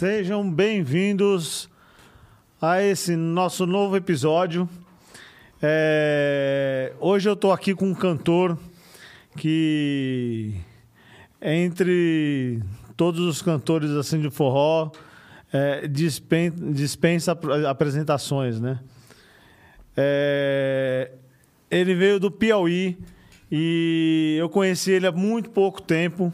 Sejam bem-vindos a esse nosso novo episódio. É, Hoje eu estou aqui com um cantor que, entre todos os cantores assim de forró, é, dispen- dispensa ap- apresentações, né? É, ele veio do Piauí e eu conheci ele há muito pouco tempo,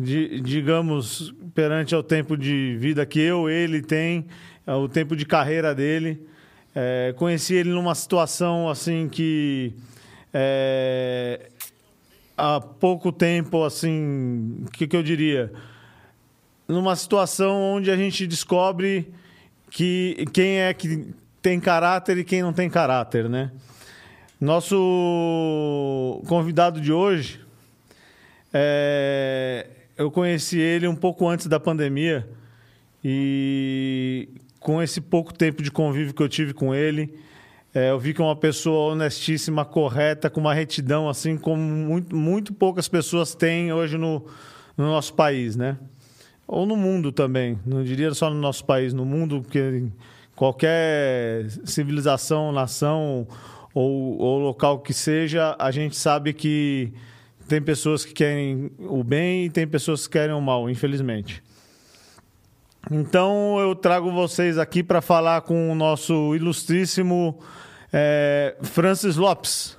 di- digamos, perante ao tempo de vida que eu, ele tem, é, o tempo de carreira dele. É, conheci ele numa situação assim que é, há pouco tempo, assim, o que, que eu diria? Numa situação onde a gente descobre que quem é que tem caráter e quem não tem caráter, né? Nosso convidado de hoje, é, eu conheci ele um pouco antes da pandemia e com esse pouco tempo de convívio que eu tive com ele, é, eu vi que é uma pessoa honestíssima, correta, com uma retidão assim como muito, muito poucas pessoas têm hoje no, no nosso país, né? Ou no mundo também, não diria só no nosso país, no mundo que qualquer civilização, nação ou, ou local que seja, a gente sabe que tem pessoas que querem o bem e tem pessoas que querem o mal, infelizmente. Então eu trago vocês aqui para falar com o nosso ilustríssimo eh, Francis Lopes.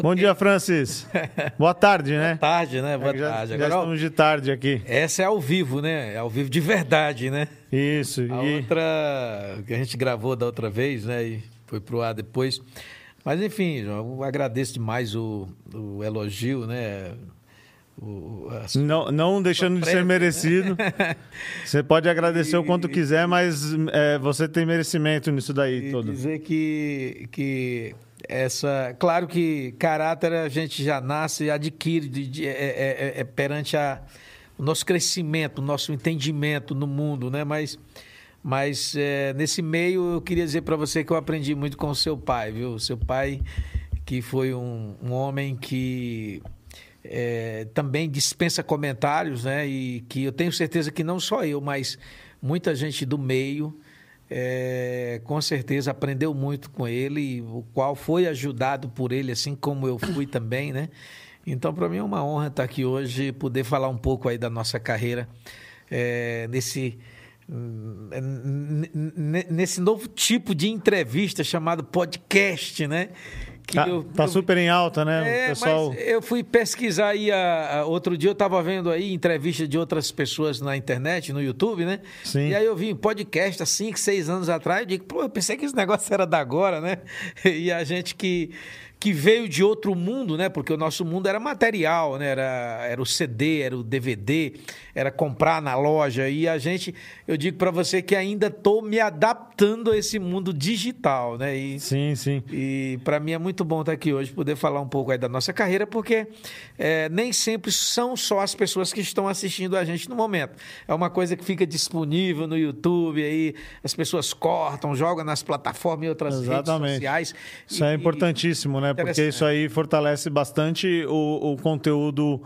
Bom dia, Francis. Boa tarde, né? tarde, né? Boa É já, tarde. já Agora, ó, estamos de tarde aqui. essa é ao vivo, né? É ao vivo de verdade, né? Isso. A e- outra que a gente gravou da outra vez, né? E foi pro ar depois. Mas enfim, João, eu agradeço demais o, o elogio, né? O, Não, não deixando de ser né? merecido. Você pode agradecer o quanto quiser, mas é, você tem merecimento nisso daí e todo. dizer que, que essa. Claro que caráter a gente já nasce e adquire de- de- é, é- é- é perante a, o nosso crescimento, o nosso entendimento no mundo, né? Mas, mas é, nesse meio eu queria dizer para você que eu aprendi muito com o seu pai, viu? Seu pai, que foi um, um homem que. é, também dispensa comentários, né? E que eu tenho certeza que não só eu, mas muita gente do meio é, com certeza aprendeu muito com ele, o qual foi ajudado por ele, assim como eu fui também, né? Então, para mim é uma honra estar aqui hoje, poder falar um pouco aí da nossa carreira é, nesse nesse novo tipo de entrevista chamado podcast, né? Que Tá, eu- tá eu- super em alta, né? é, pessoal. eu fui pesquisar aí a, a- outro dia eu estava vendo aí entrevista de outras pessoas na internet, no YouTube, né? Sim. E aí eu vi em podcast há 5, 6 anos atrás, eu digo, pô, eu pensei que esse negócio era da agora, né? E a gente que que veio de outro mundo, né? Porque o nosso mundo era material, né? Era, era o CD, era o DVD, era comprar na loja. E a gente, eu digo para você que ainda estou me adaptando a esse mundo digital, né? E, Sim, sim. e para mim é muito bom estar aqui hoje, poder falar um pouco aí da nossa carreira, porque é, nem sempre são só as pessoas que estão assistindo a gente no momento. É uma coisa que fica disponível no YouTube, aí as pessoas cortam, jogam nas plataformas e outras redes Exatamente. sociais. Isso E- é e- importantíssimo, né? Porque isso aí fortalece bastante o, o conteúdo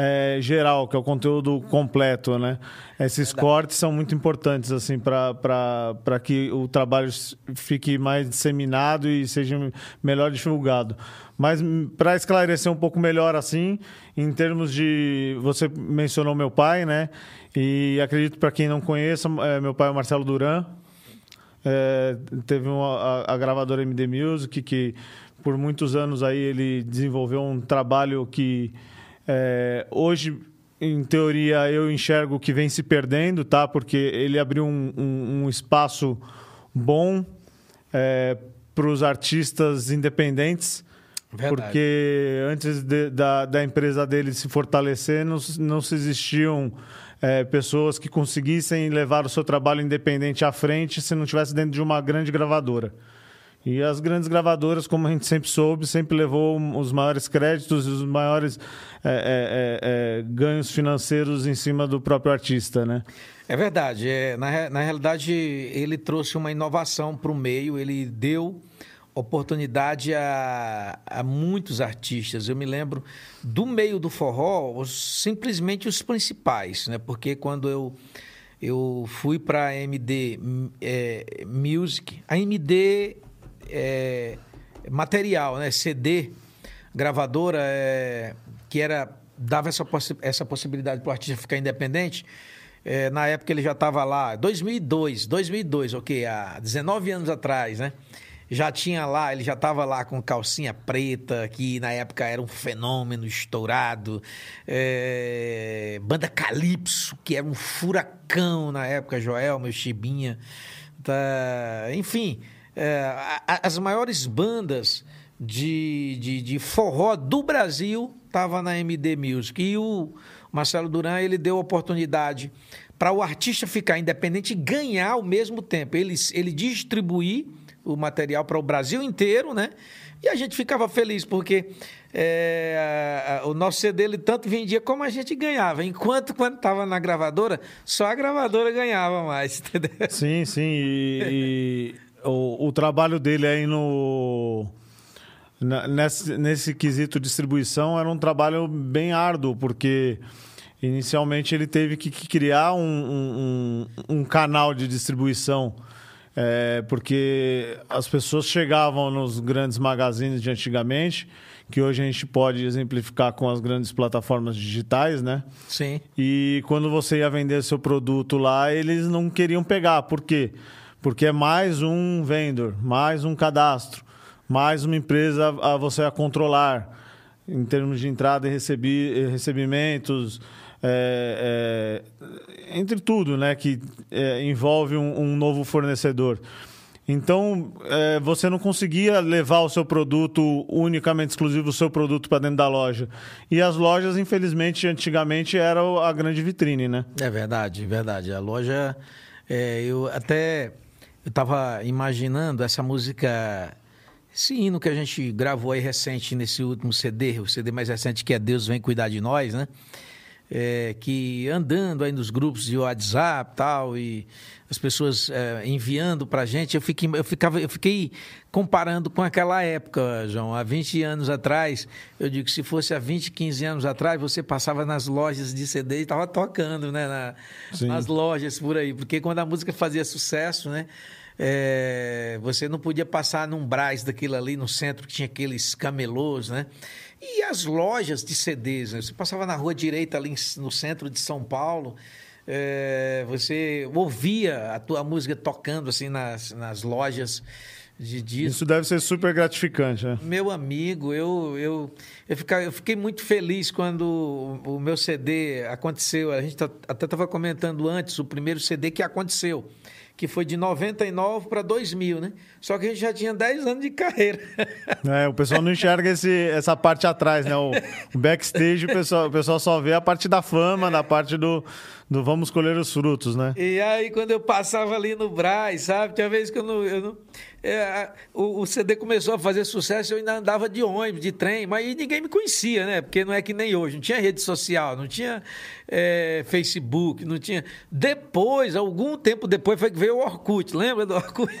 é, geral, que é o conteúdo completo, né? Esses cortes são muito importantes, assim, para que o trabalho fique mais disseminado e seja melhor divulgado. Mas para esclarecer um pouco melhor, assim, em termos de. Você mencionou meu pai, né? E acredito, para quem não conheça, é, meu pai é o Marcelo Duran, é, teve uma, a, a gravadora MD Music, que por muitos anos aí ele desenvolveu um trabalho que é, hoje, em teoria, eu enxergo que vem se perdendo, tá? Porque ele abriu um, um- um espaço bom para os artistas independentes. Verdade. Porque antes de- da, da empresa dele se fortalecer, não, não se existiam é, pessoas que conseguissem levar o seu trabalho independente à frente se não estivesse dentro de uma grande gravadora. E as grandes gravadoras, como a gente sempre soube, sempre levou os maiores créditos e os maiores é, é, é, é, ganhos financeiros em cima do próprio artista, né? É verdade. É, na, na realidade, ele trouxe uma inovação para o meio, ele deu oportunidade a, a muitos artistas. Eu me lembro do meio do forró, simplesmente os principais, né? Porque quando eu eu fui para a MD é, Music, a MD é, material, né? CD, gravadora, é, que era dava essa, possi essa possibilidade para o artista ficar independente. É, na época ele já estava lá, 2002, 2002, ok, há 19 anos atrás, né? Já tinha lá, ele já estava lá com calcinha preta, que na época era um fenômeno estourado. É, banda Calypso, que era um furacão na época, Joel, meu Chibinha. Tá, enfim, é, as maiores bandas de, de, de forró do Brasil estava na MD Music. E o Marcelo Duran ele deu oportunidade para o artista ficar independente e ganhar ao mesmo tempo. Ele, ele distribuir o material para o Brasil inteiro, né? E a gente ficava feliz, porque é, o nosso CD ele tanto vendia como a gente ganhava. Enquanto quando estava na gravadora, só a gravadora ganhava mais, entendeu? Sim, sim. E o, o trabalho dele aí no nesse, nesse quesito distribuição era um trabalho bem árduo, porque inicialmente ele teve que, que criar um, um, um, canal de distribuição, é, porque as pessoas chegavam nos grandes magazines de antigamente, que hoje a gente pode exemplificar com as grandes plataformas digitais, né? Sim. E quando você ia vender seu produto lá, eles não queriam pegar. Por quê? Porque é mais um vendor, mais um cadastro mais uma empresa a você a controlar em termos de entrada e recebi, recebimentos, é, é, entre tudo, né, que é, envolve um, um, novo fornecedor. Então, é, você não conseguia levar o seu produto unicamente exclusivo, o seu produto para dentro da loja. E as lojas, infelizmente, antigamente era a grande vitrine, né? É verdade, verdade. A loja, é, eu até eu estava imaginando essa música esse hino que a gente gravou aí recente nesse último CD, o CD mais recente que é Deus Vem Cuidar de Nós, né? É, que andando aí nos grupos de WhatsApp tal e as pessoas é, enviando para gente, eu fiquei, eu, ficava, eu fiquei comparando com aquela época, João. Há 20 anos atrás, eu digo que se fosse há 20, 15 anos atrás, você passava nas lojas de CD e estava tocando, né? Na, nas lojas por aí. Porque quando a música fazia sucesso, né? É, você não podia passar num Braz daquilo ali no centro que tinha aqueles camelôs, né? E as lojas de CDs, né? Você passava na rua direita ali no centro de São Paulo, é, você ouvia a tua música tocando assim nas, nas lojas de disco. Isso deve ser super gratificante, né? Meu amigo, eu, eu, eu, fica, eu fiquei muito feliz quando o, o meu CD aconteceu. A gente tá, até estava comentando antes, o primeiro CD que aconteceu que foi de 99 para 2000, né? Só que a gente já tinha 10 anos de carreira. É, o pessoal não enxerga esse, essa parte atrás, né? O, o backstage, o pessoal, o pessoal só vê a parte da fama, da parte do, do vamos colher os frutos, né? E aí, quando eu passava ali no Braz, sabe? Tinha vezes que eu não. Eu não é, o, o, CD começou a fazer sucesso, eu ainda andava de ônibus, de trem, mas ninguém me conhecia, né? Porque não é que nem hoje, não tinha rede social, não tinha é, Facebook, não tinha. Depois, algum tempo depois, foi que veio o Orkut, lembra do Orkut?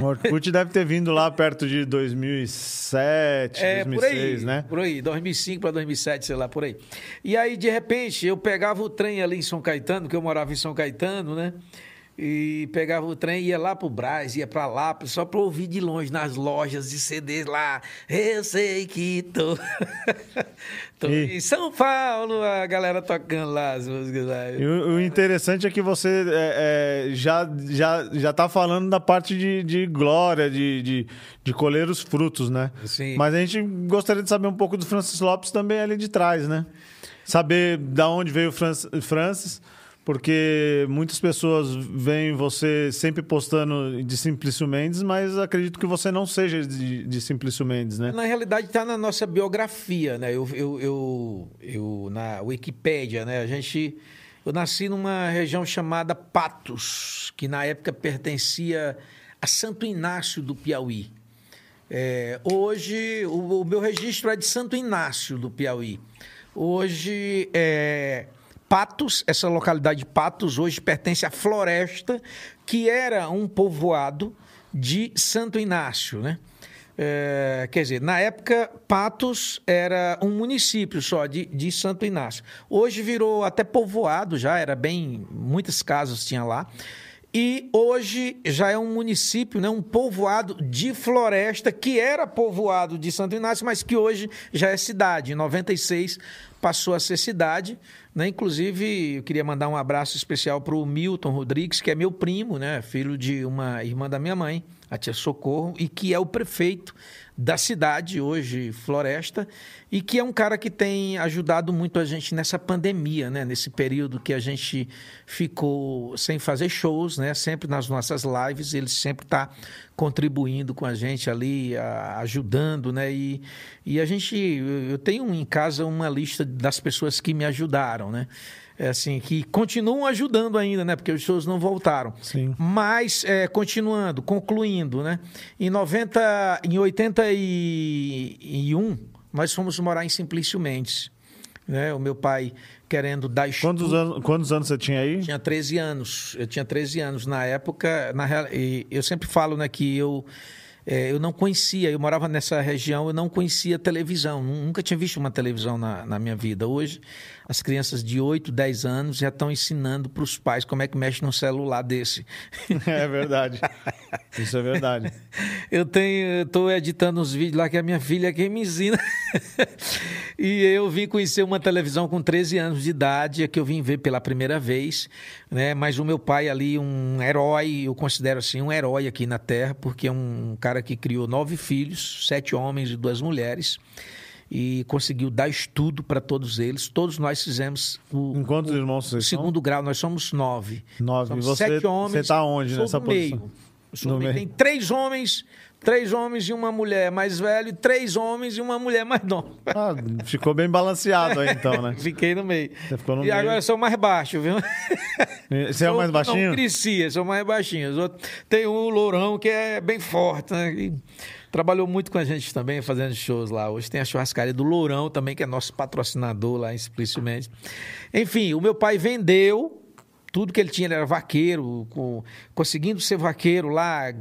O Orkut deve ter vindo lá perto de 2007, é, 2006, por aí, né? Por aí, 2005 para 2007, sei lá, por aí. E aí, de repente, eu pegava o trem ali em São Caetano, que eu morava em São Caetano, né? E pegava o trem ia lá pro Brás, ia para lá, só para ouvir de longe nas lojas de CDs lá. Eu sei que tô, tô e... em São Paulo, a galera tocando lá as músicas lá. E o, o interessante é que você é, é, já, já, já tá falando da parte de, de glória, de, de, de colher os frutos, né? Sim. Mas a gente gostaria de saber um pouco do Francis Lopes também ali de trás, né? Saber da onde veio o Francis porque muitas pessoas veem você sempre postando de Simplício Mendes, mas acredito que você não seja de, de Simplício Mendes, né? Na realidade, está na nossa biografia, né? Eu, eu, eu, eu, na Wikipédia, né? A gente, eu nasci numa região chamada Patos, que na época pertencia a Santo Inácio do Piauí. É, hoje, o, o, meu registro é de Santo Inácio do Piauí. Hoje, é, Patos, essa localidade de Patos, hoje pertence à Floresta, que era um povoado de Santo Inácio, né? É, quer dizer, na época, Patos era um município só de, de Santo Inácio. Hoje virou até povoado já, era bem. Muitas casas tinha lá. E hoje já é um município, né, um povoado de floresta, que era povoado de Santo Inácio, mas que hoje já é cidade. Em 96 passou a ser cidade. Né? Inclusive, eu queria mandar um abraço especial para o Milton Rodrigues, que é meu primo, né, filho de uma irmã da minha mãe a tia Socorro, e que é o prefeito da cidade, hoje Floresta, e que é um cara que tem ajudado muito a gente nessa pandemia, né? nesse período que a gente ficou sem fazer shows, né? sempre nas nossas lives, ele sempre está contribuindo com a gente ali, ajudando, né? E, e a gente, eu tenho em casa uma lista das pessoas que me ajudaram, né? É assim, que continuam ajudando ainda, né? Porque os shows não voltaram. Sim. Mas, é, continuando, concluindo, né? Em 90, em 81, nós fomos morar em Simplício Mendes. Né? O meu pai querendo dar estudo. Quantos anos, quantos anos você tinha aí? Tinha 13 anos. Eu tinha 13 anos na época. Na, eu sempre falo né, que eu é, eu não conhecia, eu morava nessa região, eu não conhecia televisão, nunca tinha visto uma televisão na, na minha vida. Hoje, as crianças de 8, 10 anos já estão ensinando para os pais como é que mexe num celular desse. É verdade. Isso é verdade. eu tenho, estou editando uns vídeos lá que a minha filha é quem me ensina. e eu vim conhecer uma televisão com 13 anos de idade, é que eu vim ver pela primeira vez, né? Mas o meu pai ali, um herói, eu considero assim, um herói aqui na Terra, porque é um cara que criou nove filhos, sete homens e duas mulheres e conseguiu dar estudo para todos eles. Todos nós fizemos o. Em quantos o, irmãos vocês Segundo são? grau, nós somos nove. Nove. Somos você, sete homens. Você está onde nessa posição? Meio. No meio. Tem três homens, três homens e uma mulher mais velho, e três homens e uma mulher mais nova. Ah, ficou bem balanceado aí então, né? Fiquei no meio. Você ficou no e meio. agora eu sou mais baixo, viu? Você é o mais baixinho? Não crescia, sou mais baixinho. Tem um lourão que é bem forte, né? E trabalhou muito com a gente também, fazendo shows lá. Hoje tem a churrascaria do Lourão também, que é nosso patrocinador lá, explicitamente. Enfim, o meu pai vendeu tudo que ele tinha, ele era vaqueiro, com, conseguindo ser vaqueiro lá, eh,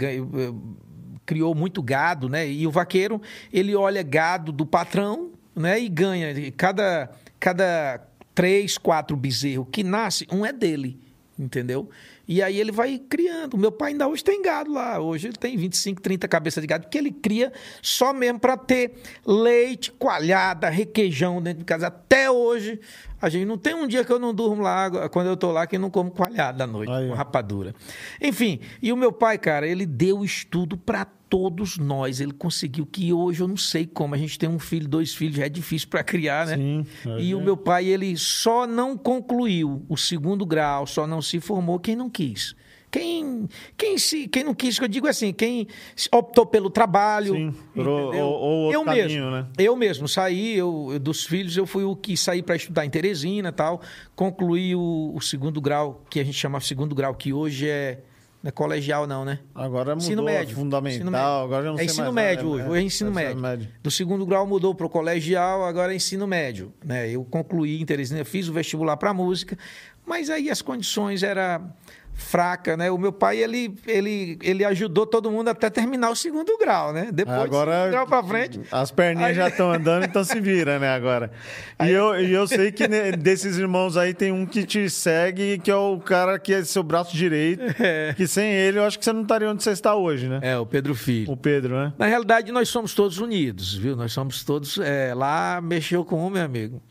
criou muito gado, né? E o vaqueiro, ele olha gado do patrão, né? E ganha. Cada, cada três, quatro bezerros que nasce, um é dele, entendeu? E aí ele vai criando. Meu pai ainda hoje tem gado lá. Hoje ele tem 25, 30 cabeças de gado, porque ele cria só mesmo para ter leite, coalhada, requeijão dentro de casa. Até hoje, a gente não tem um dia que eu não durmo lá, quando eu estou lá, que eu não como coalhada à noite, aí, com rapadura. Enfim, e o meu pai, cara, ele deu estudo para todos nós. Ele conseguiu que hoje eu não sei como. A gente tem um filho, dois filhos, já é difícil para criar, né? Sim, e é. o meu pai, ele só não concluiu o segundo grau, só não se formou quem não quis. Quem, quem, se, quem não quis, que eu digo assim, quem optou pelo trabalho. Sim, ou, ou eu caminho, mesmo, né? Eu mesmo saí, eu, dos filhos, eu fui o que saí para estudar em Teresina tal. Concluí o, o segundo grau, que a gente chama segundo grau, que hoje é não é colegial, não, né? Agora mudou ensino médio. fundamental, ensino médio. agora não é ensino mais, médio hoje, é, é ensino médio. médio. Do segundo grau mudou para o colegial, agora é ensino médio. Né? Eu concluí em Teresina, fiz o vestibular para música, mas aí as condições eram fraca, né? O meu pai, ele, ele, ele ajudou todo mundo até terminar o segundo grau, né? Depois agora, grau para frente. As perninhas aí... já estão andando, então se vira, né, agora. E, aí... eu, e eu sei que desses irmãos aí tem um que te segue, que é o cara que é seu braço direito, é. que sem ele eu acho que você não estaria onde você está hoje, né? É, o Pedro Filho. O Pedro, né? Na realidade, nós somos todos unidos, viu? Nós somos todos... É, lá mexeu com um, meu amigo.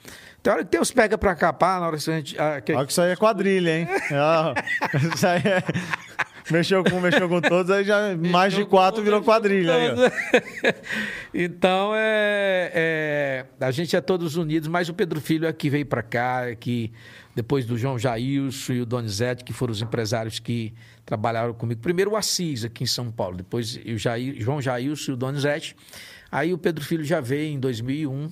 Tem hora que tem os pega pra capar, na hora que a gente. Ah, que... Olha que isso aí é quadrilha, hein? isso aí é. Mexeu com, mexeu com todos, aí já mais de quatro virou quadrilha. Aí, então, é, é, a gente é todos unidos, mas o Pedro Filho é que veio para cá, que depois do João Jailson e o Donizete, que foram os empresários que trabalharam comigo. Primeiro o Assis, aqui em São Paulo, depois o Jair, João Jailson e o Donizete. Aí o Pedro Filho já veio em 2001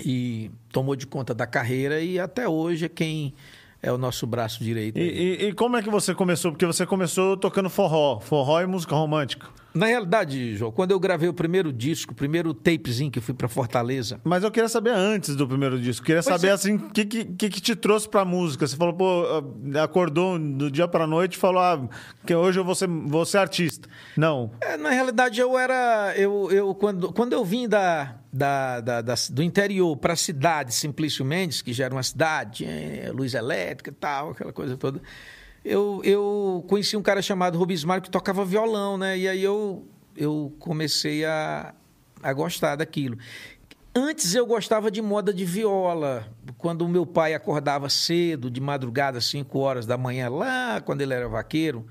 e tomou de conta da carreira e até hoje é quem é o nosso braço direito. E, e, e, como é que você começou? Porque você começou tocando forró, forró e música romântica. Na realidade, João, quando eu gravei o primeiro disco, o primeiro tapezinho que eu fui para Fortaleza. Mas eu queria saber antes do primeiro disco. Queria pois saber, é. assim, o que, que, que, te trouxe pra música? Você falou, pô, acordou do dia pra noite e falou, ah, que hoje eu vou ser, vou ser artista. Não. É, na realidade, eu era. Eu, eu, quando, quando eu vim da, da, da, da do interior para a cidade, Simplício Mendes, que já era uma cidade, é, luz elétrica e tal, aquela coisa toda eu, eu conheci um cara chamado Rubismar que tocava violão, né? E aí eu, eu comecei a, a gostar daquilo. Antes eu gostava de moda de viola. Quando o meu pai acordava cedo, de madrugada, 5 horas da manhã, lá quando ele era vaqueiro,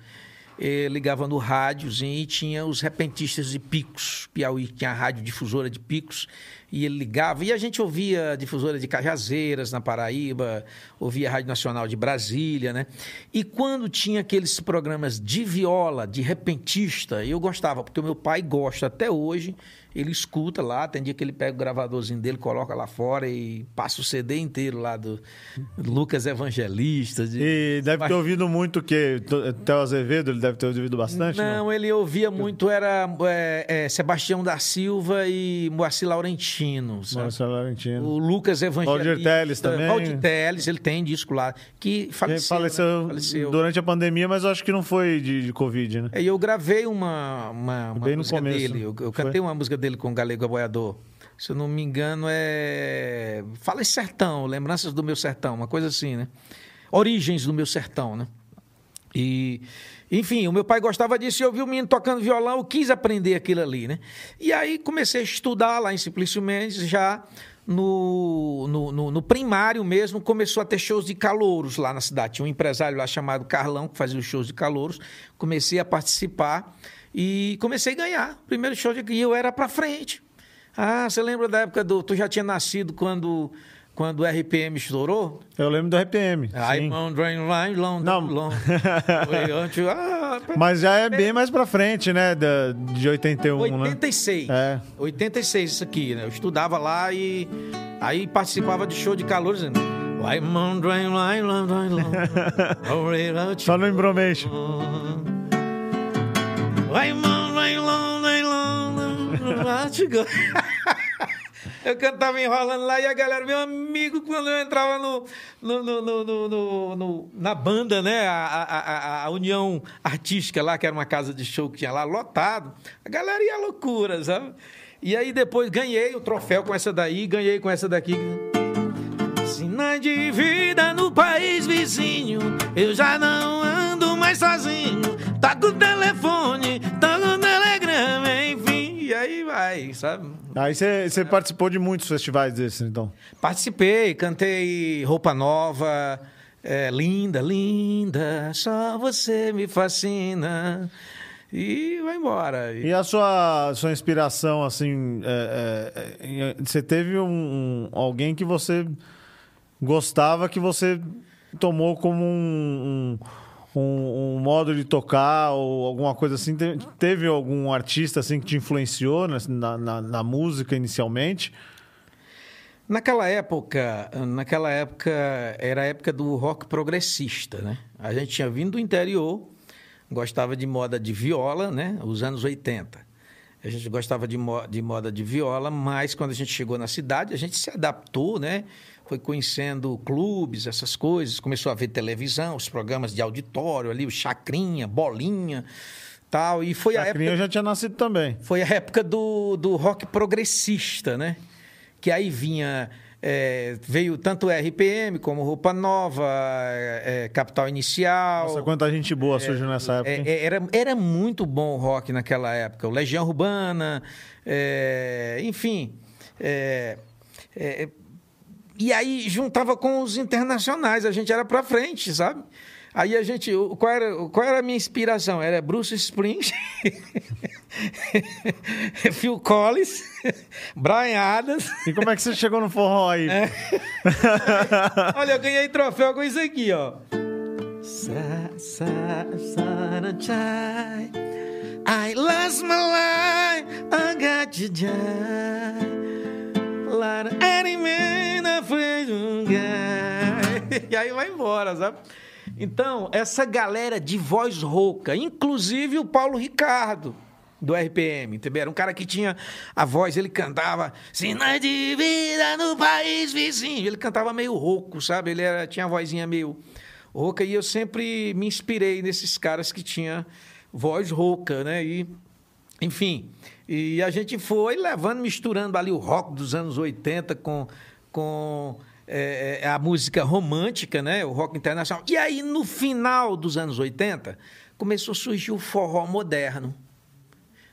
ligava no rádiozinho e tinha os repentistas de picos. Piauí tinha a rádio difusora de picos e ele ligava. E a gente ouvia a difusora de Cajazeiras, na Paraíba, ouvia a Rádio Nacional de Brasília, né? E quando tinha aqueles programas de viola, de repentista, eu gostava, porque o meu pai gosta até hoje ele escuta lá, tem dia que ele pega o gravadorzinho dele, coloca lá fora e passa o CD inteiro lá do Lucas Evangelista. De... E deve Mas... ter ouvido muito o quê? Theo Azevedo, ele deve ter ouvido bastante? Não, não? ele ouvia muito, era é, é, Sebastião da Silva e Moacir Laurentino. Moacir Laurentino. O Lucas Evangelista. Valdir Teles também. Valdir Teles, ele tem disco lá, que faleceu. Faleceu, né? faleceu, durante a pandemia, mas eu acho que não foi de, de Covid, né? E eu gravei uma, uma, uma Bem música no começo, dele, eu, eu cantei uma música dele com o Galego Aboiador. Se eu não me engano, é. Fala em sertão, lembranças do meu sertão, uma coisa assim, né? Origens do meu sertão, né? E, enfim, o meu pai gostava disso e eu vi o menino tocando violão, eu quis aprender aquilo ali, né? E aí comecei a estudar lá em Simplício Mendes, já no, no, no, no, primário mesmo, começou a ter shows de calouros lá na cidade. Tinha um empresário lá chamado Carlão, que fazia os shows de calouros. Comecei a participar e comecei a ganhar. Primeiro show de e eu era para frente. Ah, você lembra da época do. Tu já tinha nascido quando. Quando o RPM estourou? Eu lembro do RPM. I'm wondering why long, Não. long. ah, Mas já é bem mais pra frente, né? De 81, 86. Né? É. 86 isso aqui, né? Eu estudava lá e aí participava de show de calor dizendo. Só no Embromation. Vai, mano, vai long, vai long, Eu cantava enrolando lá e a galera, meu amigo, quando eu entrava no, no, no, no, no na banda, né? A, a, a, União Artística lá, que era uma casa de show que tinha lá, lotado, a galera ia loucura, sabe? E aí depois ganhei o troféu com essa daí, ganhei com essa daqui. Sina de vida no país vizinho, eu já não ando mais sozinho. Tá com o telefone, tá com o telegrama, enfim, e aí vai, sabe? Aí você participou de muitos festivais desses, então? Participei, cantei Roupa Nova, é, Linda, Linda, só você me fascina e vai embora. E a sua, sua inspiração, assim, é, é, você teve um, um, alguém que você gostava que você tomou como um, um um, um, modo de tocar ou alguma coisa assim? Teve algum artista assim que te influenciou na, na, na, música inicialmente? Naquela época, naquela época era a época do rock progressista, né? A gente tinha vindo do interior, gostava de moda de viola, né? Os anos 80. A gente gostava de, mo de moda de viola, mas quando a gente chegou na cidade, a gente se adaptou, né? Foi conhecendo clubes, essas coisas, começou a ver televisão, os programas de auditório ali, o Chacrinha, Bolinha, tal. E foi Chacrinha a época. já tinha nascido também. Foi a época do, do rock progressista, né? Que aí vinha. É, veio tanto RPM como Roupa Nova, é, Capital Inicial. Nossa, quanta gente boa surgiu nessa é, época. É, era, era muito bom o rock naquela época. O Legião Urbana, é, enfim. E aí juntava com os internacionais, a gente era para frente, sabe? Aí a gente, qual era, qual era a minha inspiração? Era Bruce Springsteen, Phil Collins, Brian Adams. E como é que você chegou no forró aí? É. Olha, eu ganhei troféu com isso aqui, ó. I lost my life, I got you Lá, e aí vai embora, sabe? Então, essa galera de voz rouca, inclusive o Paulo Ricardo, do RPM, entendeu? Era um cara que tinha a voz, ele cantava Sinais de vida no país vizinho. Ele cantava meio rouco, sabe? Ele era, tinha a vozinha meio rouca e eu sempre me inspirei nesses caras que tinha voz rouca, né? E, enfim, e a gente foi levando, misturando ali o rock dos anos 80 com, com é, é, a música romântica, né? O rock internacional. E aí, no final dos anos 80, começou a surgir o forró moderno.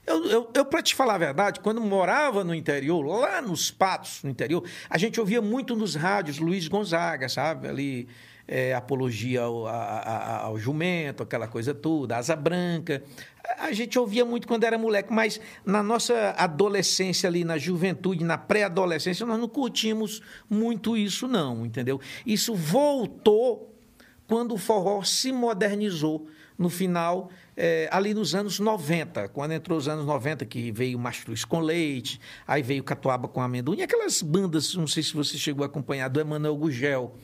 Eu, eu, eu para te falar a verdade, quando morava no interior, lá nos Patos, no interior, a gente ouvia muito nos rádios Luiz Gonzaga, sabe? Ali, é, apologia ao, a, ao, jumento, aquela coisa toda, asa branca. A gente ouvia muito quando era moleque, mas na nossa adolescência ali, na juventude, na pré-adolescência, nós não curtimos muito isso, não, entendeu? Isso voltou quando o forró se modernizou no final, é, ali nos anos 90, quando entrou os anos 90, que veio Mastruz com Leite, aí veio Catuaba com Amendoim, aquelas bandas, não sei se você chegou a acompanhar, do Emanuel Gugel,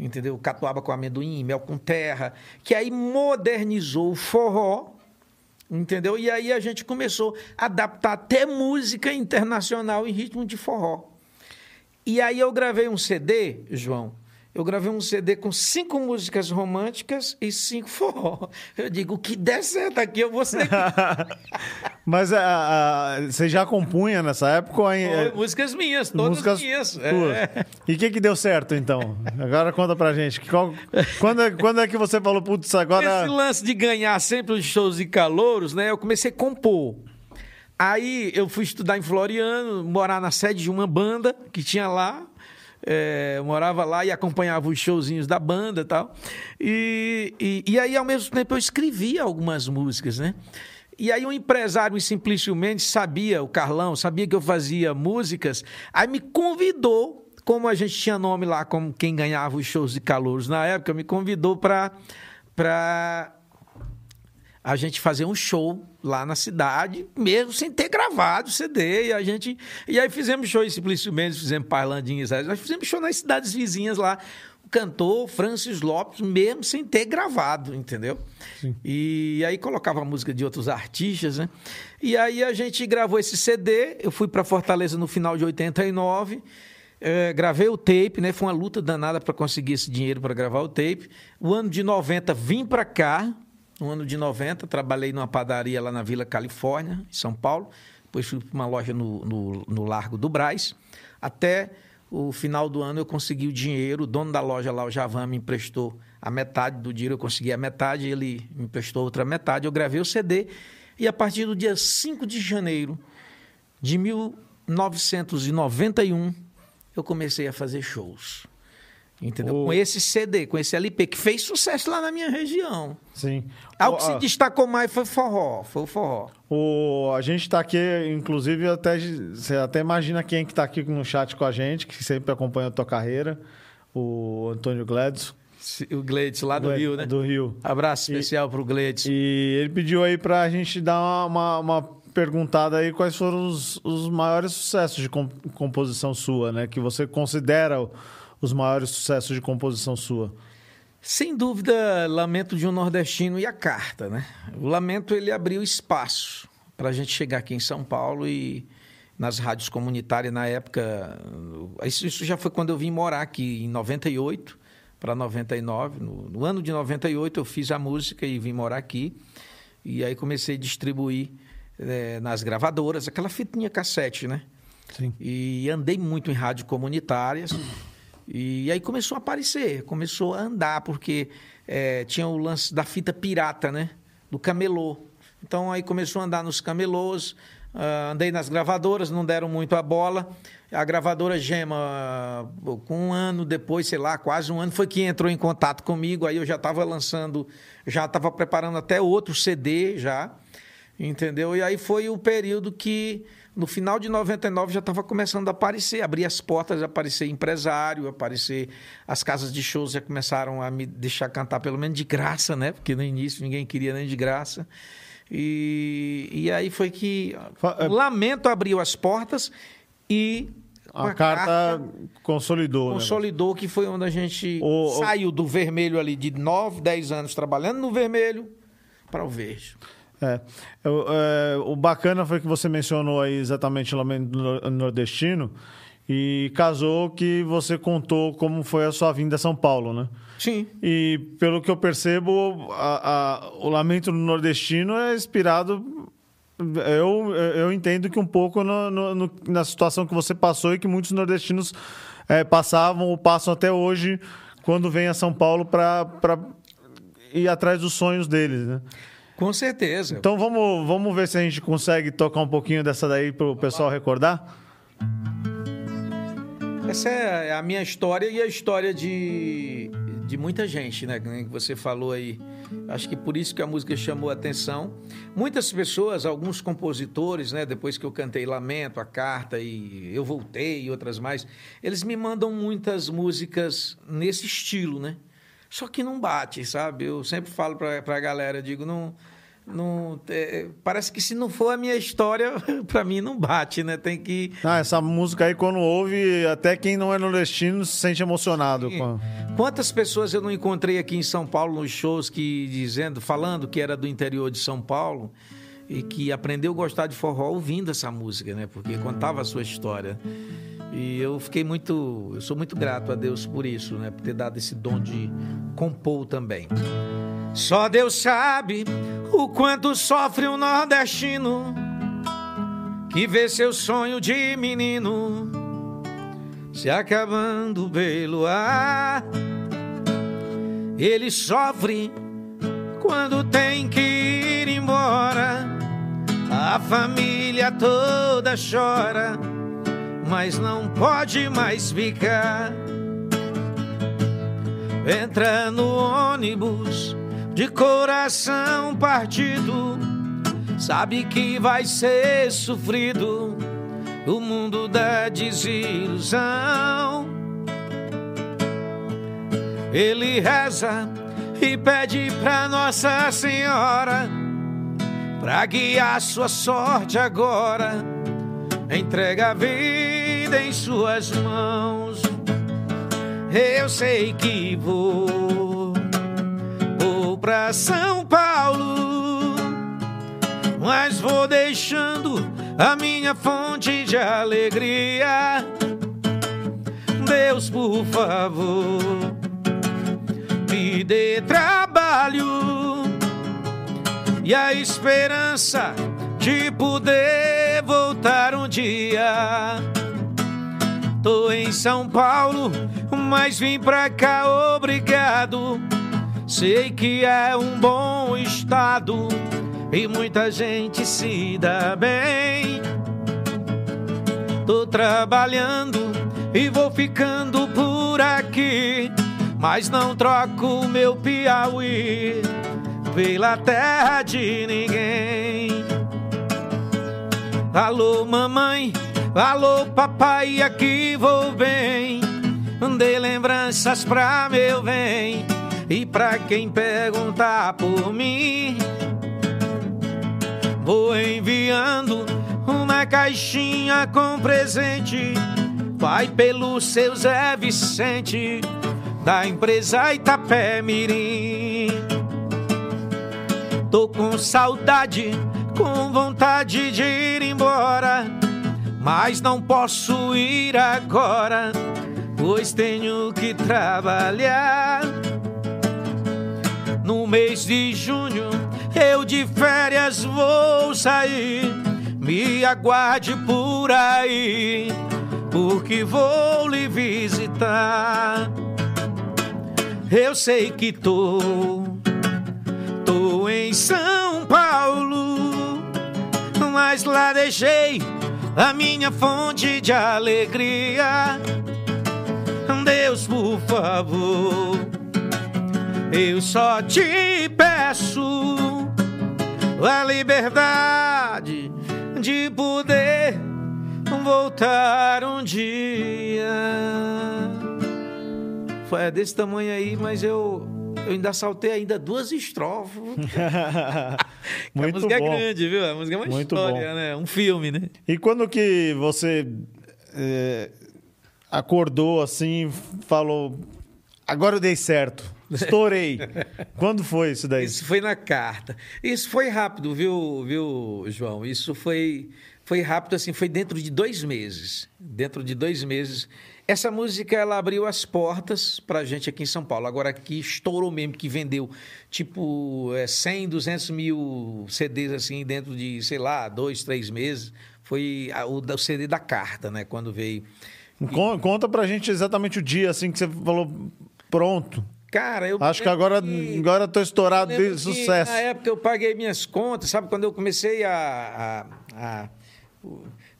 entendeu? Catuaba com amendoim, mel com terra, que aí modernizou o forró, entendeu? E aí a gente começou a adaptar até música internacional em ritmo de forró. E aí eu gravei um CD, João, eu gravei um CD com cinco músicas românticas e cinco forró. Eu digo, o que der certo aqui, eu vou ser. Mas a, a, você já compunha nessa época? Ou, é, músicas minhas, todas músicas minhas. É. E o que, que deu certo, então? Agora conta pra gente. Qual, quando, é, quando é que você falou, putz, agora. Esse lance de ganhar sempre os shows de calouros, né? Eu comecei a compor. Aí eu fui estudar em Floriano, morar na sede de uma banda que tinha lá. É, morava lá e acompanhava os showzinhos da banda tal. e tal. E, e aí, ao mesmo tempo, eu escrevia algumas músicas, né? E aí, um empresário em Simplício Mendes sabia, o Carlão, sabia que eu fazia músicas, aí me convidou como a gente tinha nome lá, como quem ganhava os shows de calouros na época, me convidou para a gente fazer um show lá na cidade, mesmo sem ter gravado o CD. E a gente. E aí fizemos show em Simplício Mendes, fizemos Parlandinhas, nós fizemos show nas cidades vizinhas lá. O cantor Francis Lopes, mesmo sem ter gravado, entendeu? Sim. E aí colocava a música de outros artistas, né? E aí a gente gravou esse CD. Eu fui para Fortaleza no final de 89. É, gravei o tape, né? Foi uma luta danada para conseguir esse dinheiro para gravar o tape. O ano de 90 vim para cá, no ano de 90, trabalhei numa padaria lá na Vila Califórnia, em São Paulo. Depois fui para uma loja no, no, no Largo do Braz. Até o final do ano eu consegui o dinheiro. O dono da loja lá, o Javan, me emprestou a metade do dinheiro. Eu consegui a metade, ele me emprestou outra metade. Eu gravei o CD. E a partir do dia 5 de janeiro de 1991, eu comecei a fazer shows. Entendeu? O... Com esse CD, com esse LP, que fez sucesso lá na minha região. Sim. Algo que se destacou mais foi forró, foi o forró. O, a gente está aqui, inclusive, até, você até imagina quem que está aqui no chat com a gente, que sempre acompanha a tua carreira, o Antônio Gladys. O Gleides, lá do Rio, né? Do Rio. Abraço especial para o Gleides. E ele pediu aí para a gente dar uma, uma, uma, perguntada aí quais foram os, os maiores sucessos de composição sua, né? Que você considera os maiores sucessos de composição sua? Sem dúvida, Lamento de um Nordestino e a Carta, né? O Lamento ele abriu espaço para a gente chegar aqui em São Paulo e nas rádios comunitárias na época. Isso, já foi quando eu vim morar aqui em 98 para 99. No, no ano de 98 eu fiz a música e vim morar aqui. E aí comecei a distribuir é, nas gravadoras, aquela fitinha cassete, né? Sim. E andei muito em rádio comunitárias. E aí começou a aparecer, começou a andar, porque é, tinha o lance da fita pirata, né? Do camelô. Então aí começou a andar nos camelôs, uh, andei nas gravadoras, não deram muito a bola. A gravadora Gema, com um ano depois, sei lá, quase um ano, foi que entrou em contato comigo. Aí eu já estava lançando, já estava preparando até outro CD já, entendeu? E aí foi o período que no final de 99 já estava começando a aparecer, abrir as portas, aparecer empresário, aparecer as casas de shows já começaram a me deixar cantar pelo menos de graça, né? Porque no início ninguém queria nem de graça. E, e aí foi que é Lamento abriu as portas e a, a carta, carta, consolidou. Consolidou, né? que foi onde a gente o, saiu do vermelho ali de 9, 10 anos trabalhando no vermelho para o verde. É. Eu, é, o bacana foi que você mencionou aí exatamente o Lamento Nordestino e casou que você contou como foi a sua vinda a São Paulo, né? Sim. E pelo que eu percebo, a, a, o Lamento Nordestino é inspirado. Eu, eu entendo que um pouco no, no, na situação que você passou e que muitos nordestinos é, passavam ou passam até hoje quando vêm a São Paulo para ir atrás dos sonhos deles, né? Com certeza. Então vamos, vamos ver se a gente consegue tocar um pouquinho dessa daí para o pessoal recordar. Essa é a minha história e a história de, de muita gente, né? Que você falou aí. Acho que por isso que a música chamou a atenção. Muitas pessoas, alguns compositores, né? Depois que eu cantei Lamento, a Carta e Eu Voltei e outras mais, eles me mandam muitas músicas nesse estilo, né? Só que não bate, sabe? Eu sempre falo para a galera, digo, não não, é, parece que se não for a minha história, para mim não bate, né? Tem que. Ah, essa música aí, quando ouve, até quem não é nordestino se sente emocionado. Com... Quantas pessoas eu não encontrei aqui em São Paulo nos shows que dizendo, falando que era do interior de São Paulo e que aprendeu a gostar de forró ouvindo essa música, né? Porque contava a sua história. E eu fiquei muito, eu sou muito grato a Deus por isso, né? Por ter dado esse dom de compor também. Só Deus sabe o quanto sofre o nordestino que vê seu sonho de menino se acabando pelo ar. Ele sofre quando tem que ir embora. A família toda chora, mas não pode mais ficar. Entra no ônibus de coração partido, sabe que vai ser sofrido o mundo da desilusão. Ele reza e pede pra Nossa Senhora pra guiar sua sorte agora. Entrega a vida em suas mãos. Eu sei que vou pra São Paulo, mas vou deixando a minha fonte de alegria. Deus, por favor, me dê trabalho e a esperança de poder voltar um dia. Tô em São Paulo, mas vim pra cá obrigado Sei que é um bom estado e muita gente se dá bem. Tô trabalhando e vou ficando por aqui, mas não troco meu Piauí pela terra de ninguém. Alô, mamãe, alô, papai, aqui vou bem. Dê lembranças pra meu bem e pra quem perguntar por mim, vou enviando uma caixinha com presente. Vai pelo seu Zé Vicente, da empresa Itapé Mirim. Tô com saudade, com vontade de ir embora, mas não posso ir agora, pois tenho que trabalhar. No mês de junho eu de férias vou sair. Me aguarde por aí, porque vou lhe visitar. Eu sei que tô, tô em São Paulo, mas lá deixei a minha fonte de alegria. Deus, por favor eu só te peço a liberdade de poder voltar um dia. Foi é desse tamanho aí, mas eu, eu ainda saltei ainda duas estrofes. Muito a música bom. é grande, viu? A música é uma Muito história, bom. né? Um filme, né? E quando que você é, acordou assim, falou, agora eu dei certo? Estourei. Quando foi isso daí? Isso foi na carta. Isso foi rápido, viu, viu, João? Isso foi, foi rápido, assim, foi dentro de dois meses. Dentro de dois meses. Essa música, ela abriu as portas pra gente aqui em São Paulo. Agora aqui estourou mesmo, que vendeu, tipo, é, 100, 200 mil CDs, assim, dentro de, sei lá, dois, três meses. Foi a, o, o CD da carta, né? Quando veio. Conta pra gente exatamente o dia, assim, que você falou, pronto. Cara, eu. Acho que agora, que, agora tô estourado de sucesso. Na época eu paguei minhas contas, sabe? Quando eu comecei a. a, a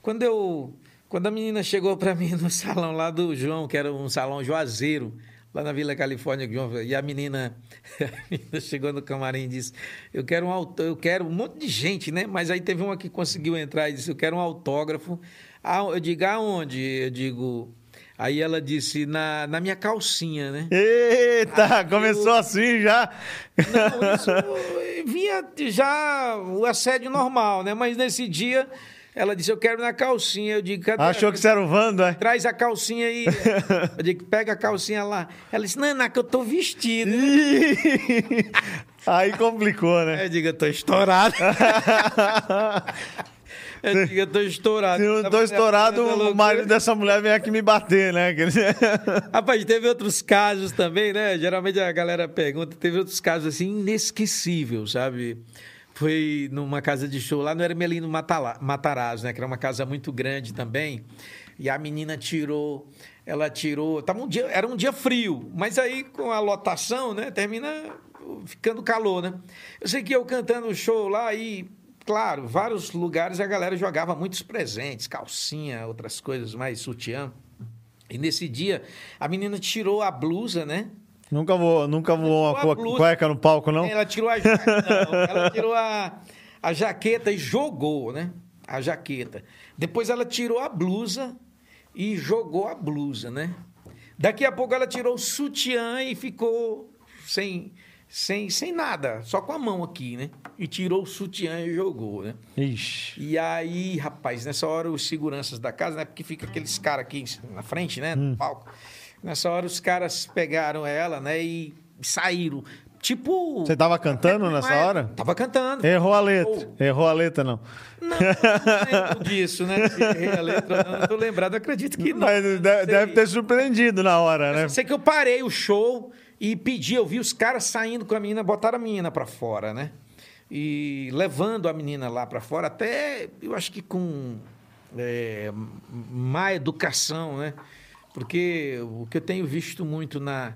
quando eu. Quando a menina chegou para mim no salão lá do João, que era um salão juazeiro, lá na Vila Califórnia, e a menina, a menina chegou no camarim e disse: Eu quero um autógrafo, eu quero um monte de gente, né? Mas aí teve uma que conseguiu entrar e disse: Eu quero um autógrafo. Ah, eu digo, aonde? Eu digo, Aí ela disse, na, na minha calcinha, né? Eita, Aí começou eu... assim já. Não, isso vinha já o assédio normal, né? Mas nesse dia ela disse, eu quero na calcinha. Eu digo, cadê? Achou que você era o Wanda, é? Traz a calcinha aí. eu digo, pega a calcinha lá. Ela disse, não, não, que eu tô vestido. aí complicou, né? Eu digo, eu tô estourado. Eu digo, eu tô estourado. Se eu tô estourado, o marido dessa mulher vem aqui me bater, né? Rapaz, teve outros casos também, né? Geralmente a galera pergunta, teve outros casos assim inesquecíveis, sabe? Foi numa casa de show lá no Hermelino Matarazzo, né? Que era uma casa muito grande também. E a menina tirou, ela tirou. Tava um dia, era um dia frio, mas aí com a lotação, né? Termina ficando calor, né? Eu sei que eu cantando o show lá e claro, vários lugares a galera jogava muitos presentes, calcinha, outras coisas mais sutiã. E nesse dia, a menina tirou a blusa, né? Nunca vou, nunca vou uma blusa, cueca no palco, não? Ela tirou a, não, ela tirou a, a jaqueta e jogou, né? A jaqueta. Depois ela tirou a blusa e jogou a blusa, né? Daqui a pouco ela tirou o sutiã e ficou sem sem, sem nada, só com a mão aqui, né? E tirou o sutiã e jogou, né? Ixi. E aí, rapaz, nessa hora os seguranças da casa, né? Porque fica aqueles caras aqui na frente, né? No hum. palco. Nessa hora os caras pegaram ela, né? E saíram. Tipo. Você tava cantando nessa é, hora? Tava cantando. Errou a letra. Oh. Errou a letra, não. Não, não lembro disso, né? Errei a letra, não, não tô lembrado, acredito que não. Mas deve, deve ter surpreendido na hora, né? Sei que eu parei o show e pedi, eu vi os caras saindo com a menina, botaram a menina para fora, né? E levando a menina lá para fora, até eu acho que com é, má educação, né? Porque o que eu tenho visto muito na,